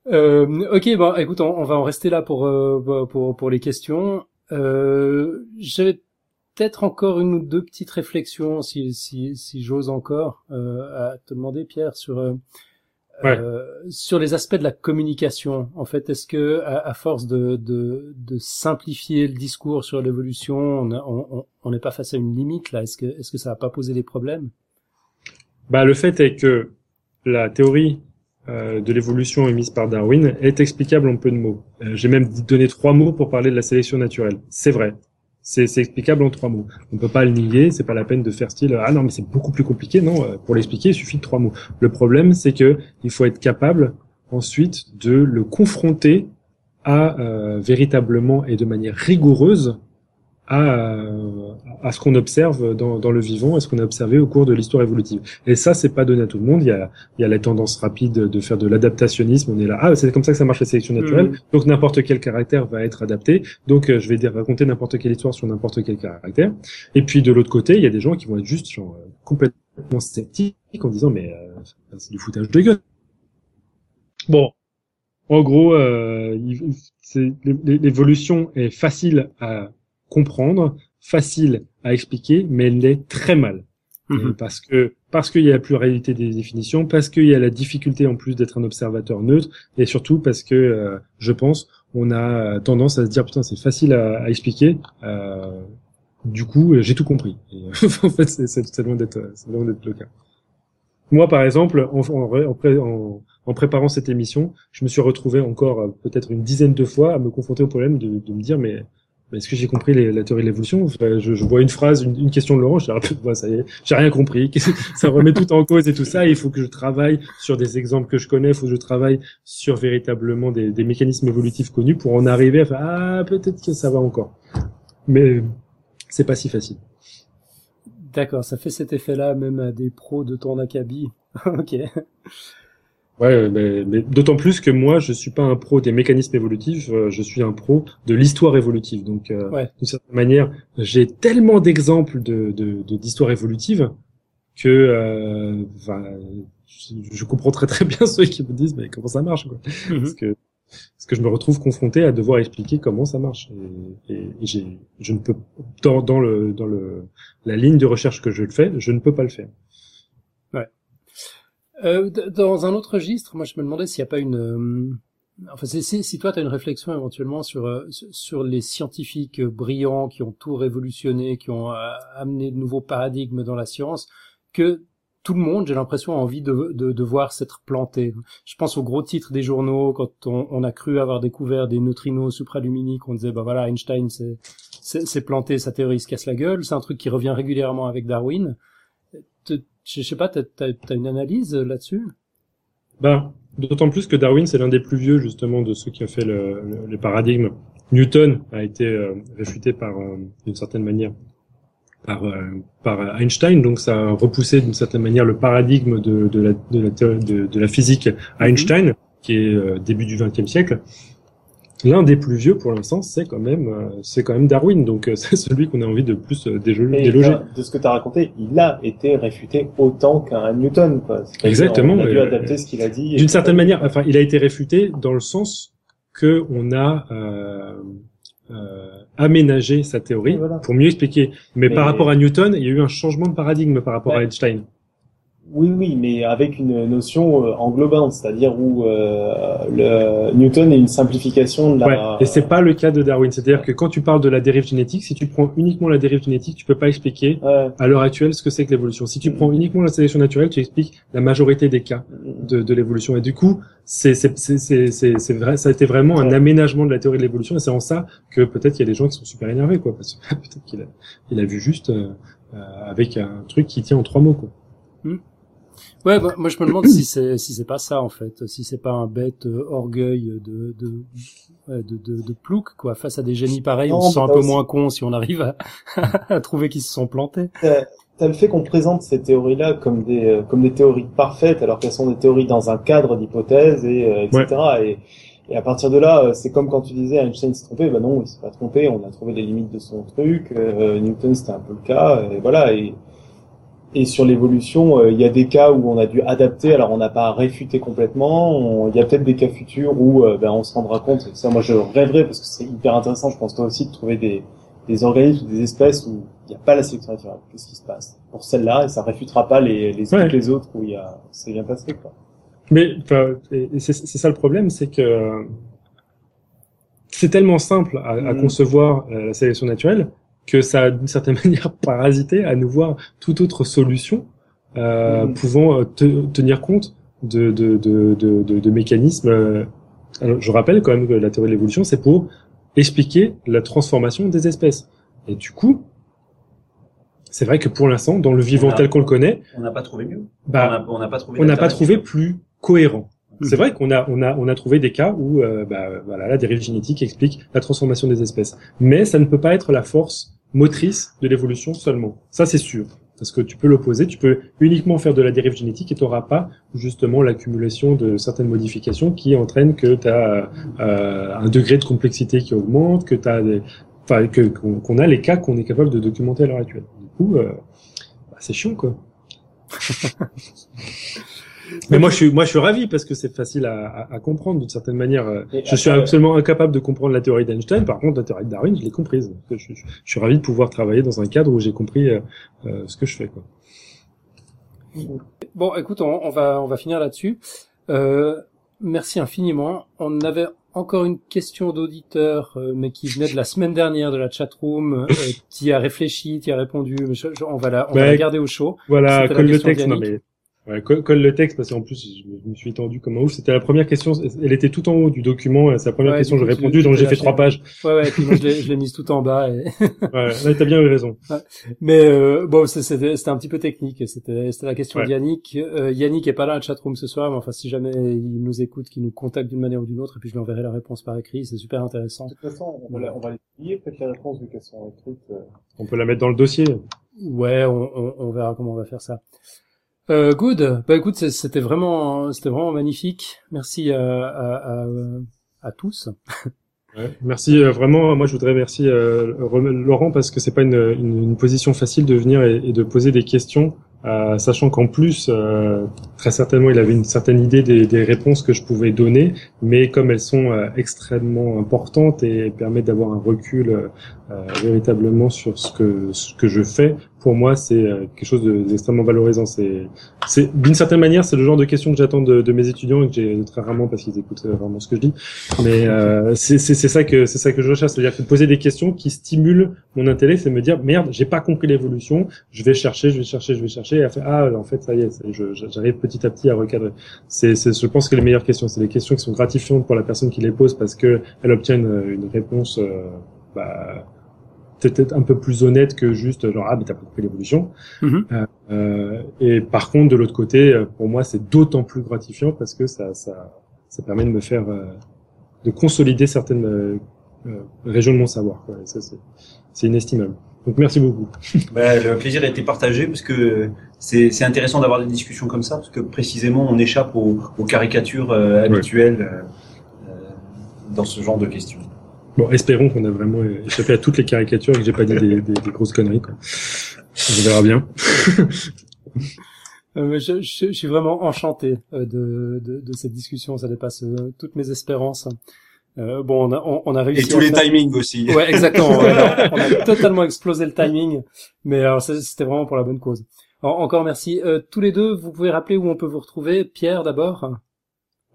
Euh, ok, bon, écoute, on, on, va en rester là pour, pour, pour les questions. Euh, J'avais peut-être encore une ou deux petites réflexions, si, si, si j'ose encore, euh, à te demander, Pierre, sur euh, euh, sur les aspects de la communication. En fait, est-ce que à, à force de, de, de, simplifier le discours sur l'évolution, on n'est pas face à une limite là? Est-ce que est-ce que ça va pas poser des problèmes?
Bah, le fait est que la théorie euh, de l'évolution émise par Darwin est explicable en peu de mots. Euh, j'ai même donné trois mots pour parler de la sélection naturelle. C'est vrai. C'est explicable en trois mots. On ne peut pas le nier, c'est pas la peine de faire style ah non mais c'est beaucoup plus compliqué. Non, euh, pour l'expliquer, il suffit de trois mots. Le problème, c'est que il faut être capable ensuite de le confronter à véritablement et de manière rigoureuse à, à ce qu'on observe dans, dans, le vivant, à ce qu'on a observé au cours de l'histoire évolutive. Et ça, c'est pas donné à tout le monde. Il y a, il y a la tendance rapide de faire de l'adaptationnisme. On est là, ah, c'est comme ça que ça marche la sélection naturelle. Mm. Donc n'importe quel caractère va être adapté. Donc euh, je vais raconter n'importe quelle histoire sur n'importe quel caractère. Et puis de l'autre côté, il y a des gens qui vont être juste genre, euh, complètement sceptiques en disant mais euh, c'est du foutage de gueule. Bon, en gros, euh, l'évolution est facile à comprendre, facile à expliquer, mais elle l'est très mal. Mhm. Parce que parce qu'il y a la pluralité des définitions, parce qu'il y a la difficulté en plus d'être un observateur neutre, et surtout parce que euh, je pense on a tendance à se dire putain c'est facile à, expliquer. Euh, du coup j'ai tout compris. Et, en fait c'est loin d'être loin d'être le cas. Moi par exemple en, en, en, préparant cette émission, je me suis retrouvé encore euh, peut-être une dizaine de fois à me confronter au problème de, de me dire mais est-ce que j'ai compris la théorie de l'évolution? Je, je, vois une phrase, une, question de Laurent, je dis, ça y est, j'ai rien compris. ça remet tout en cause et tout ça. il faut que je travaille sur des exemples que je connais. Il faut que je travaille sur véritablement des, des mécanismes évolutifs connus pour en arriver à faire ah peut-être que ça va encore. Mais c'est pas si facile.
D'accord, ça fait cet effet-là même à des pros de ton acabit. ok.
Ouais, mais, mais d'autant plus que moi, je suis pas un pro des mécanismes évolutifs, euh, je suis un pro de l'histoire évolutive. Donc, euh, d'une certaine manière, j'ai tellement d'exemples de d'histoire de, évolutive que euh, je, je, comprends très très bien ceux qui me disent mais comment ça marche quoi? Mhm. Parce que parce que je me retrouve confronté à devoir expliquer comment ça marche et, et, j'ai je ne peux dans, dans le dans le la ligne de recherche que je le fais, je ne peux pas le faire.
Euh, dans un autre registre, moi je me demandais s'il n'y a pas une... Euh, enfin, si, si toi tu as une réflexion éventuellement sur, euh, sur les scientifiques brillants qui ont tout révolutionné, qui ont amené de nouveaux paradigmes dans la science, que tout le monde, j'ai l'impression, a envie de, de, de, voir s'être planté. Je pense aux gros titres des journaux, quand on, on a cru avoir découvert des neutrinos supraluminiques, on disait, bah voilà, Einstein s'est planté, sa théorie se casse la gueule. C'est un truc qui revient régulièrement avec Darwin. Je sais pas, t'as as, une analyse là-dessus?
Ben, d'autant plus que Darwin, c'est l'un des plus vieux justement de ceux qui ont fait le, les paradigmes. Newton a été euh, réfuté par, euh, d'une certaine manière, par, euh, par Einstein, donc ça a repoussé d'une certaine manière le paradigme de, de, la, de, la, de, de la physique à mhm. Einstein, qui est début du XXe siècle. L'un des plus vieux pour l'instant, c'est quand même euh, c'est quand même Darwin, donc euh, c'est celui qu'on a envie de plus euh, déloger.
De ce que tu as raconté, il a été réfuté autant qu'un Newton. Quoi.
Exactement.
On a dû adapter ce qu'il a dit.
D'une certaine manière, enfin, il a été réfuté dans le sens que on a euh, aménagé sa théorie pour mieux expliquer. Mais, Mais, par rapport à Newton, il y a eu un changement de paradigme par rapport à Einstein.
Oui, oui, mais avec une notion euh, englobante, c'est-à-dire où euh, le Newton est une simplification de la.
Ouais, et c'est pas le cas de Darwin. C'est-à-dire que quand tu parles de la dérive génétique, si tu prends uniquement la dérive génétique, tu peux pas expliquer à l'heure actuelle ce que c'est que l'évolution. Si tu prends uniquement la sélection naturelle, tu expliques la majorité des cas de, de l'évolution. Et du coup, c'est c'est c'est c'est vrai, ça a été vraiment un aménagement de la théorie de l'évolution. Et c'est en ça que peut-être il y a des gens qui sont super énervés, quoi, parce que peut-être qu'il a il a vu juste euh, avec un truc qui tient en trois mots, quoi.
Ouais, bah, moi je me demande si c'est si c'est pas ça en fait, si c'est pas un bête euh, orgueil de de, de de, de plouc quoi. Face à des génies pareils, on se sent un peu moins con si on arrive à, à trouver qu'ils se sont plantés.
T'as le fait qu'on présente ces théories-là comme des euh, comme des théories parfaites, alors qu'elles sont des théories dans un cadre d'hypothèses et euh, etc. Et, et à partir de là, c'est comme quand tu disais Einstein s'est trompé. Ben non, il s'est pas trompé. On a trouvé les limites de son truc. Newton c'était un peu le cas. Et voilà. Et et sur l'évolution, euh, il y a des cas où on a dû adapter. Alors on n'a pas réfuté complètement. Il y a peut-être des cas futurs où euh, ben, on se rendra compte. Ça, moi, je rêverais parce que c'est hyper intéressant. Je pense toi aussi de trouver des, des organismes des espèces où il n'y a pas la sélection naturelle. Qu'est-ce qui se passe pour celle-là? Et ça réfutera pas les les, les autres où il y a c'est bien passé quoi.
Mais c'est ça le problème, c'est que c'est tellement simple à, à mm. concevoir euh, la sélection naturelle que ça a d'une certaine manière parasité à nous voir toute autre solution euh, mm. pouvant euh, tenir compte de, de, de, de, de mécanismes. Euh, alors, je rappelle quand même que la théorie de l'évolution, c'est pour expliquer la transformation des espèces. Et du coup, c'est vrai que pour l'instant, dans le vivant tel qu'on le connaît,
on n'a pas trouvé mieux.
Bah, on n'a pas trouvé. On n'a pas trouvé plus cohérent. C'est vrai qu'on a, on a, on a trouvé des cas où, euh, bah, voilà, la dérive génétique explique la transformation des espèces. Mais ça ne peut pas être la force motrice de l'évolution seulement. Ça, c'est sûr. Parce que tu peux l'opposer, tu peux uniquement faire de la dérive génétique et tu n'auras pas justement l'accumulation de certaines modifications qui entraînent que tu as euh, un degré de complexité qui augmente, que tu as enfin, que qu'on a les cas qu'on est capable de documenter à l'heure actuelle. Du coup, euh, bah, c'est chiant quoi. Mais moi, je suis, moi, je suis ravi parce que c'est facile à, à, comprendre d'une certaine manière. je suis absolument incapable de comprendre la théorie d'Einstein. Par contre, la théorie de Darwin, je l'ai comprise. Je, je, je, suis ravi de pouvoir travailler dans un cadre où j'ai compris euh, euh, ce que je fais. Quoi.
Bon, écoute, on, on va, on va finir là-dessus. Euh, merci infiniment. On avait encore une question d'auditeur, euh, mais qui venait de la semaine dernière de la chatroom. Euh, qui a réfléchi, qui a répondu. Mais on va la, on va la garder au chaud.
Voilà, colle le texte. Non, mais Ouais, colle, le texte parce qu'en plus je me suis tendu comme un ouf. C'était la première question. Elle était tout en haut du document. C'est la première question que j'ai répondu, donc j'ai fait trois pages.
Ouais, ouais. puis moi je l'ai mise tout en bas. Et...
ouais, là t'as bien eu raison.
Mais euh, bon, c'était un petit peu technique. C'était la question de Yannick. Euh, Yannick est pas là à la chatroom ce soir, mais enfin si jamais il nous écoute, qu'il nous contacte d'une manière ou d'une autre, et puis je lui enverrai la réponse par écrit. C'est super intéressant.
De toute façon, on va, on va les peut-être les réponses vu qu'elles sont écrites. Euh.
On peut la mettre dans le dossier.
Ouais, on, on, on verra comment on va faire ça. Euh, good. Bah écoute, c'était vraiment, c'était vraiment magnifique. Merci à, à, à, à tous.
Merci euh, vraiment. Moi, je voudrais remercier euh, Laurent parce que c'est pas une, une, une, position facile de venir et, de poser des questions euh, sachant qu'en plus, euh, très certainement, il avait une certaine idée des, des, réponses que je pouvais donner, mais comme elles sont euh, extrêmement importantes et permettent d'avoir un recul véritablement sur ce que ce que je fais, pour moi, c'est quelque chose d'extrêmement valorisant. C'est, c'est d'une certaine manière, c'est le genre de questions que j'attends de, de, mes étudiants et que j'ai très rarement parce qu'ils écoutent vraiment ce que je dis. Mais c'est, c'est, ça que c'est ça que je recherche, c'est-à-dire poser des questions qui stimulent mon intellect, c'est me dire merde, j'ai pas compris l'évolution, je vais chercher, je vais chercher, je vais chercher et fait ah en fait ça y est, j'arrive petit à petit à recadrer. C'est je pense que les meilleures questions, c'est les questions qui sont gratifiantes pour la personne qui les pose parce que elle obtient une, réponse euh, bah, peut-être un peu plus honnête que juste genre ah mais t'as pas compris l'évolution. Mm-hmm. Euh, euh, et par contre de l'autre côté, pour moi c'est d'autant plus gratifiant parce que ça ça ça permet de me faire de consolider certaines régions de mon savoir. Quoi. ça c'est inestimable. Donc merci beaucoup.
Bah, le plaisir a été partagé parce que c'est intéressant d'avoir des discussions comme ça parce que précisément on échappe aux, aux caricatures euh, habituelles euh, dans ce genre de questions.
Bon, espérons qu'on a vraiment échappé à toutes les caricatures et que j'ai pas dit des, des, des, grosses conneries. Quoi. On verra bien.
euh, je, je, je, suis vraiment enchanté euh, de, de, de, cette discussion. Ça dépasse euh, toutes mes espérances. Euh, bon, on a, on, on a réussi.
Et tous les timings aussi.
Ouais, exactement. on, a, on, a, totalement explosé le timing, mais alors c'était vraiment pour la bonne cause. Alors, encore merci. Euh, tous les deux, vous pouvez rappeler où on peut vous retrouver. Pierre, d'abord.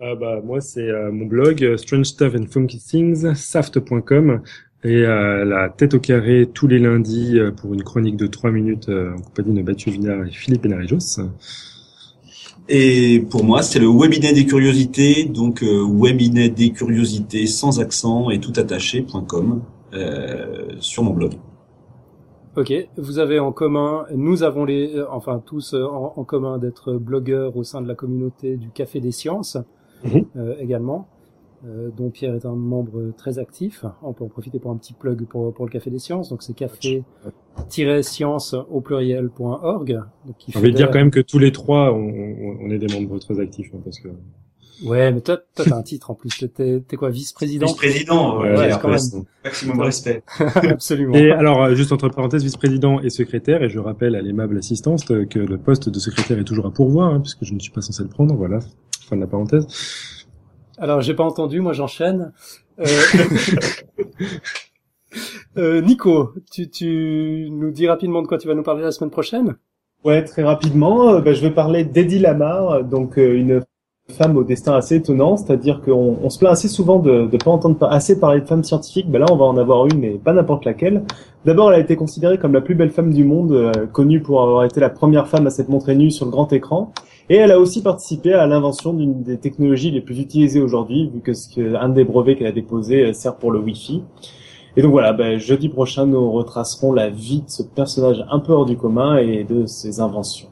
Ah bah moi c'est euh, mon blog euh, Strange Stuff and Funky Things, saft.com et euh, la tête au carré tous les lundis pour une chronique de 3 minutes en compagnie de Mathieu Vinard et Philippe Enarijos.
Et pour moi, c'est le webinet des curiosités, donc euh, webinet des curiosités sans accent et tout attaché.com euh, sur mon blog.
Ok, vous avez en commun, nous avons les, enfin tous en, en commun d'être blogueurs au sein de la communauté du Café des Sciences mmh. euh, également, euh, dont Pierre est un membre très actif. On peut en profiter pour un petit plug pour, pour le Café des Sciences, donc c'est café-science au pluriel.org.
Envie de dire quand même que tous les trois, on, on est des membres très actifs, hein, parce que
Ouais, mais toi, toi, t'as un titre en plus. T'es, t'es quoi, vice-président?
Vice-président, ouais, ouais, quand même. Maximum respect.
Absolument.
Et alors, euh, juste entre parenthèses, vice-président et secrétaire, et je rappelle à l'aimable assistante que le poste de secrétaire est toujours à pourvoir, hein, puisque je ne suis pas censé le prendre. Voilà, fin de la parenthèse.
Alors, j'ai pas entendu. Moi, j'enchaîne. Euh... euh, Nico, tu, tu nous dis rapidement de quoi tu vas nous parler la semaine prochaine?
Ouais, très rapidement. Euh, bah, je vais parler d'Eddie Lamar, donc une femme au destin assez étonnant, c'est-à-dire qu'on on se plaint assez souvent de ne pas entendre assez parler de femmes scientifiques, ben là on va en avoir une, mais pas n'importe laquelle. D'abord, elle a été considérée comme la plus belle femme du monde, euh, connue pour avoir été la première femme à s'être montrée nue sur le grand écran, et elle a aussi participé à l'invention d'une des technologies les plus utilisées aujourd'hui, vu que, un des brevets qu'elle a déposé euh, sert pour le Wi-Fi. Et donc voilà, ben, jeudi prochain, nous retracerons la vie de ce personnage un peu hors du commun et de ses inventions.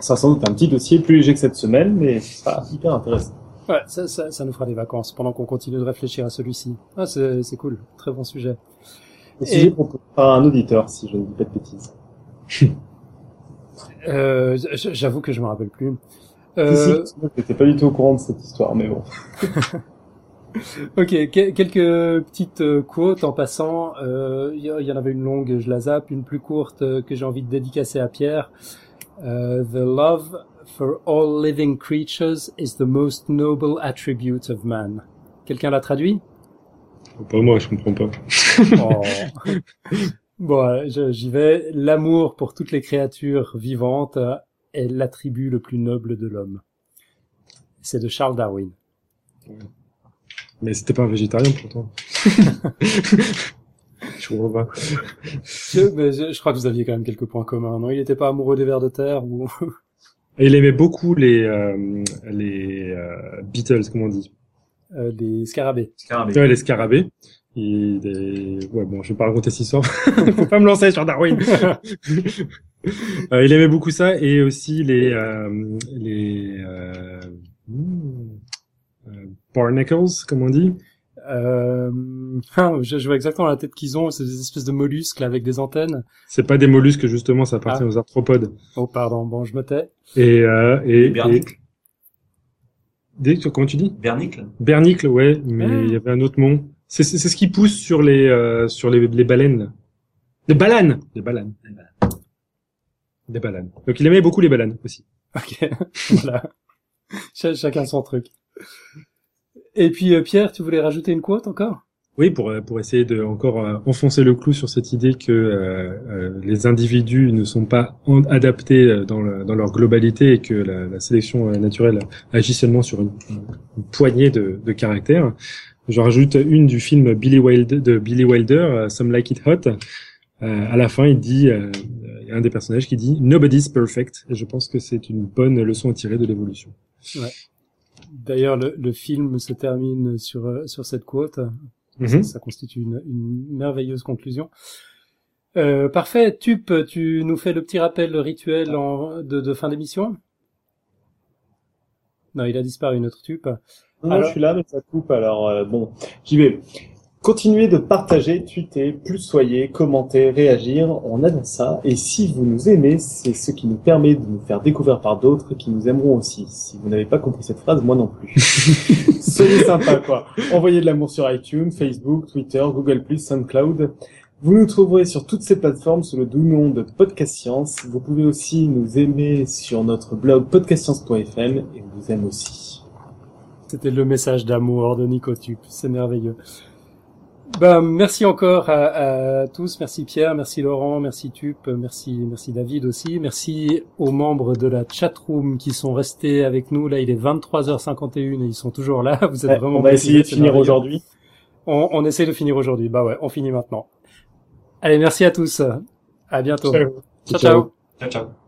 Ça sans doute un petit dossier plus léger que cette semaine, mais sera hyper intéressant.
Ouais, ça, ça, ça nous fera des vacances pendant qu'on continue de réfléchir à celui-ci. Ah, c'est, c'est cool, très bon sujet.
Le sujet proposé par un auditeur, si je ne dis pas de bêtises.
euh, j'avoue que je me rappelle plus.
Euh... Si, si, j'étais pas du tout au courant de cette histoire, mais bon.
ok, quelques petites euh, quotes en passant. Il euh, y, en avait une longue, je la zappe, une plus courte euh, que j'ai envie de dédicacer à Pierre. Uh, the love for all living creatures is the most noble attribute of man. Quelqu'un l'a traduit?
Pas moi, je comprends pas.
oh. Bon, j'y vais. L'amour pour toutes les créatures vivantes est l'attribut le plus noble de l'homme. C'est de Charles Darwin.
Mais c'était pas un végétarien pourtant.
Je comprends pas. je, mais je, je, crois que vous aviez quand même quelques points communs, non? Il n'était pas amoureux des vers de terre ou
Il aimait beaucoup les euh, les euh, Beatles, comment on dit
euh, Les scarabées.
scarabées.
Ouais, les scarabées. Et des... Ouais, bon, je vais pas raconter cette histoire. Faut pas me lancer sur Darwin. euh, il aimait beaucoup ça et aussi les euh, les euh, euh, barnacles, comme on dit.
Euh, ah, je, vois exactement la tête qu'ils ont, c'est des espèces de mollusques là avec des antennes.
C'est pas des mollusques justement, ça appartient ah. aux arthropodes.
Oh pardon, bon je me tais.
Et euh, et,
bernicles.
Des, comment tu dis?
Bernicles.
Bernicles, ouais, mais ah. il y avait un autre nom. C'est c'est ce qui pousse sur les euh, sur les, les baleines. Des balanes, des balanes. Des balanes. Donc il aimait beaucoup les balanes aussi.
Ok, voilà. Ch chacun son truc. Et puis euh, Pierre, tu voulais rajouter une quote encore?
Oui, pour pour essayer de encore euh, enfoncer le clou sur cette idée que euh, les individus ne sont pas adaptés dans, le, dans leur globalité et que la, la sélection naturelle agit seulement sur une, une poignée de, de caractères. Je rajoute une du film Billy Wilder, de Billy Wilder, Some Like It Hot. à la fin, il dit, il y a un des personnages qui dit Nobody's perfect. Et je pense que c'est une bonne leçon à tirer de l'évolution.
Ouais. D'ailleurs, le, le, film se termine sur sur cette quote.
Mm -hmm.
ça, ça, constitue une, une, merveilleuse conclusion. Euh, parfait. Tup, tu nous fais le petit rappel rituel en, de, de, fin d'émission? Non, il a disparu notre Tup.
Non, alors... je suis là, mais ça coupe. Alors euh, bon, j'y vais. Continuez de partager, tweeter, plus soyez, commenter, réagir. On adore ça. Et si vous nous aimez, c'est ce qui nous permet de nous faire découvrir par d'autres qui nous aimeront aussi. Si vous n'avez pas compris cette phrase, moi non plus. Soyez sympa, quoi. Envoyez de l'amour sur iTunes, Facebook, Twitter, Google+, SoundCloud. Vous nous trouverez sur toutes ces plateformes sous le doux nom de Podcast Science. Vous pouvez aussi nous aimer sur notre blog podcastscience.fm et on vous aime aussi.
C'était le message d'amour de Nicotube. C'est merveilleux. Ben, merci encore à, tous. Merci Pierre, merci Laurent, merci Tup, merci, merci David aussi. Merci aux membres de la chatroom qui sont restés avec nous. Là, il est 23h51 et ils sont toujours là. Vous êtes vraiment
On va essayer de finir aujourd'hui.
On, on essaie de finir aujourd'hui. Bah ouais, on finit maintenant. Allez, merci à tous. À bientôt.
ciao.
ciao. ciao.
ciao. ciao.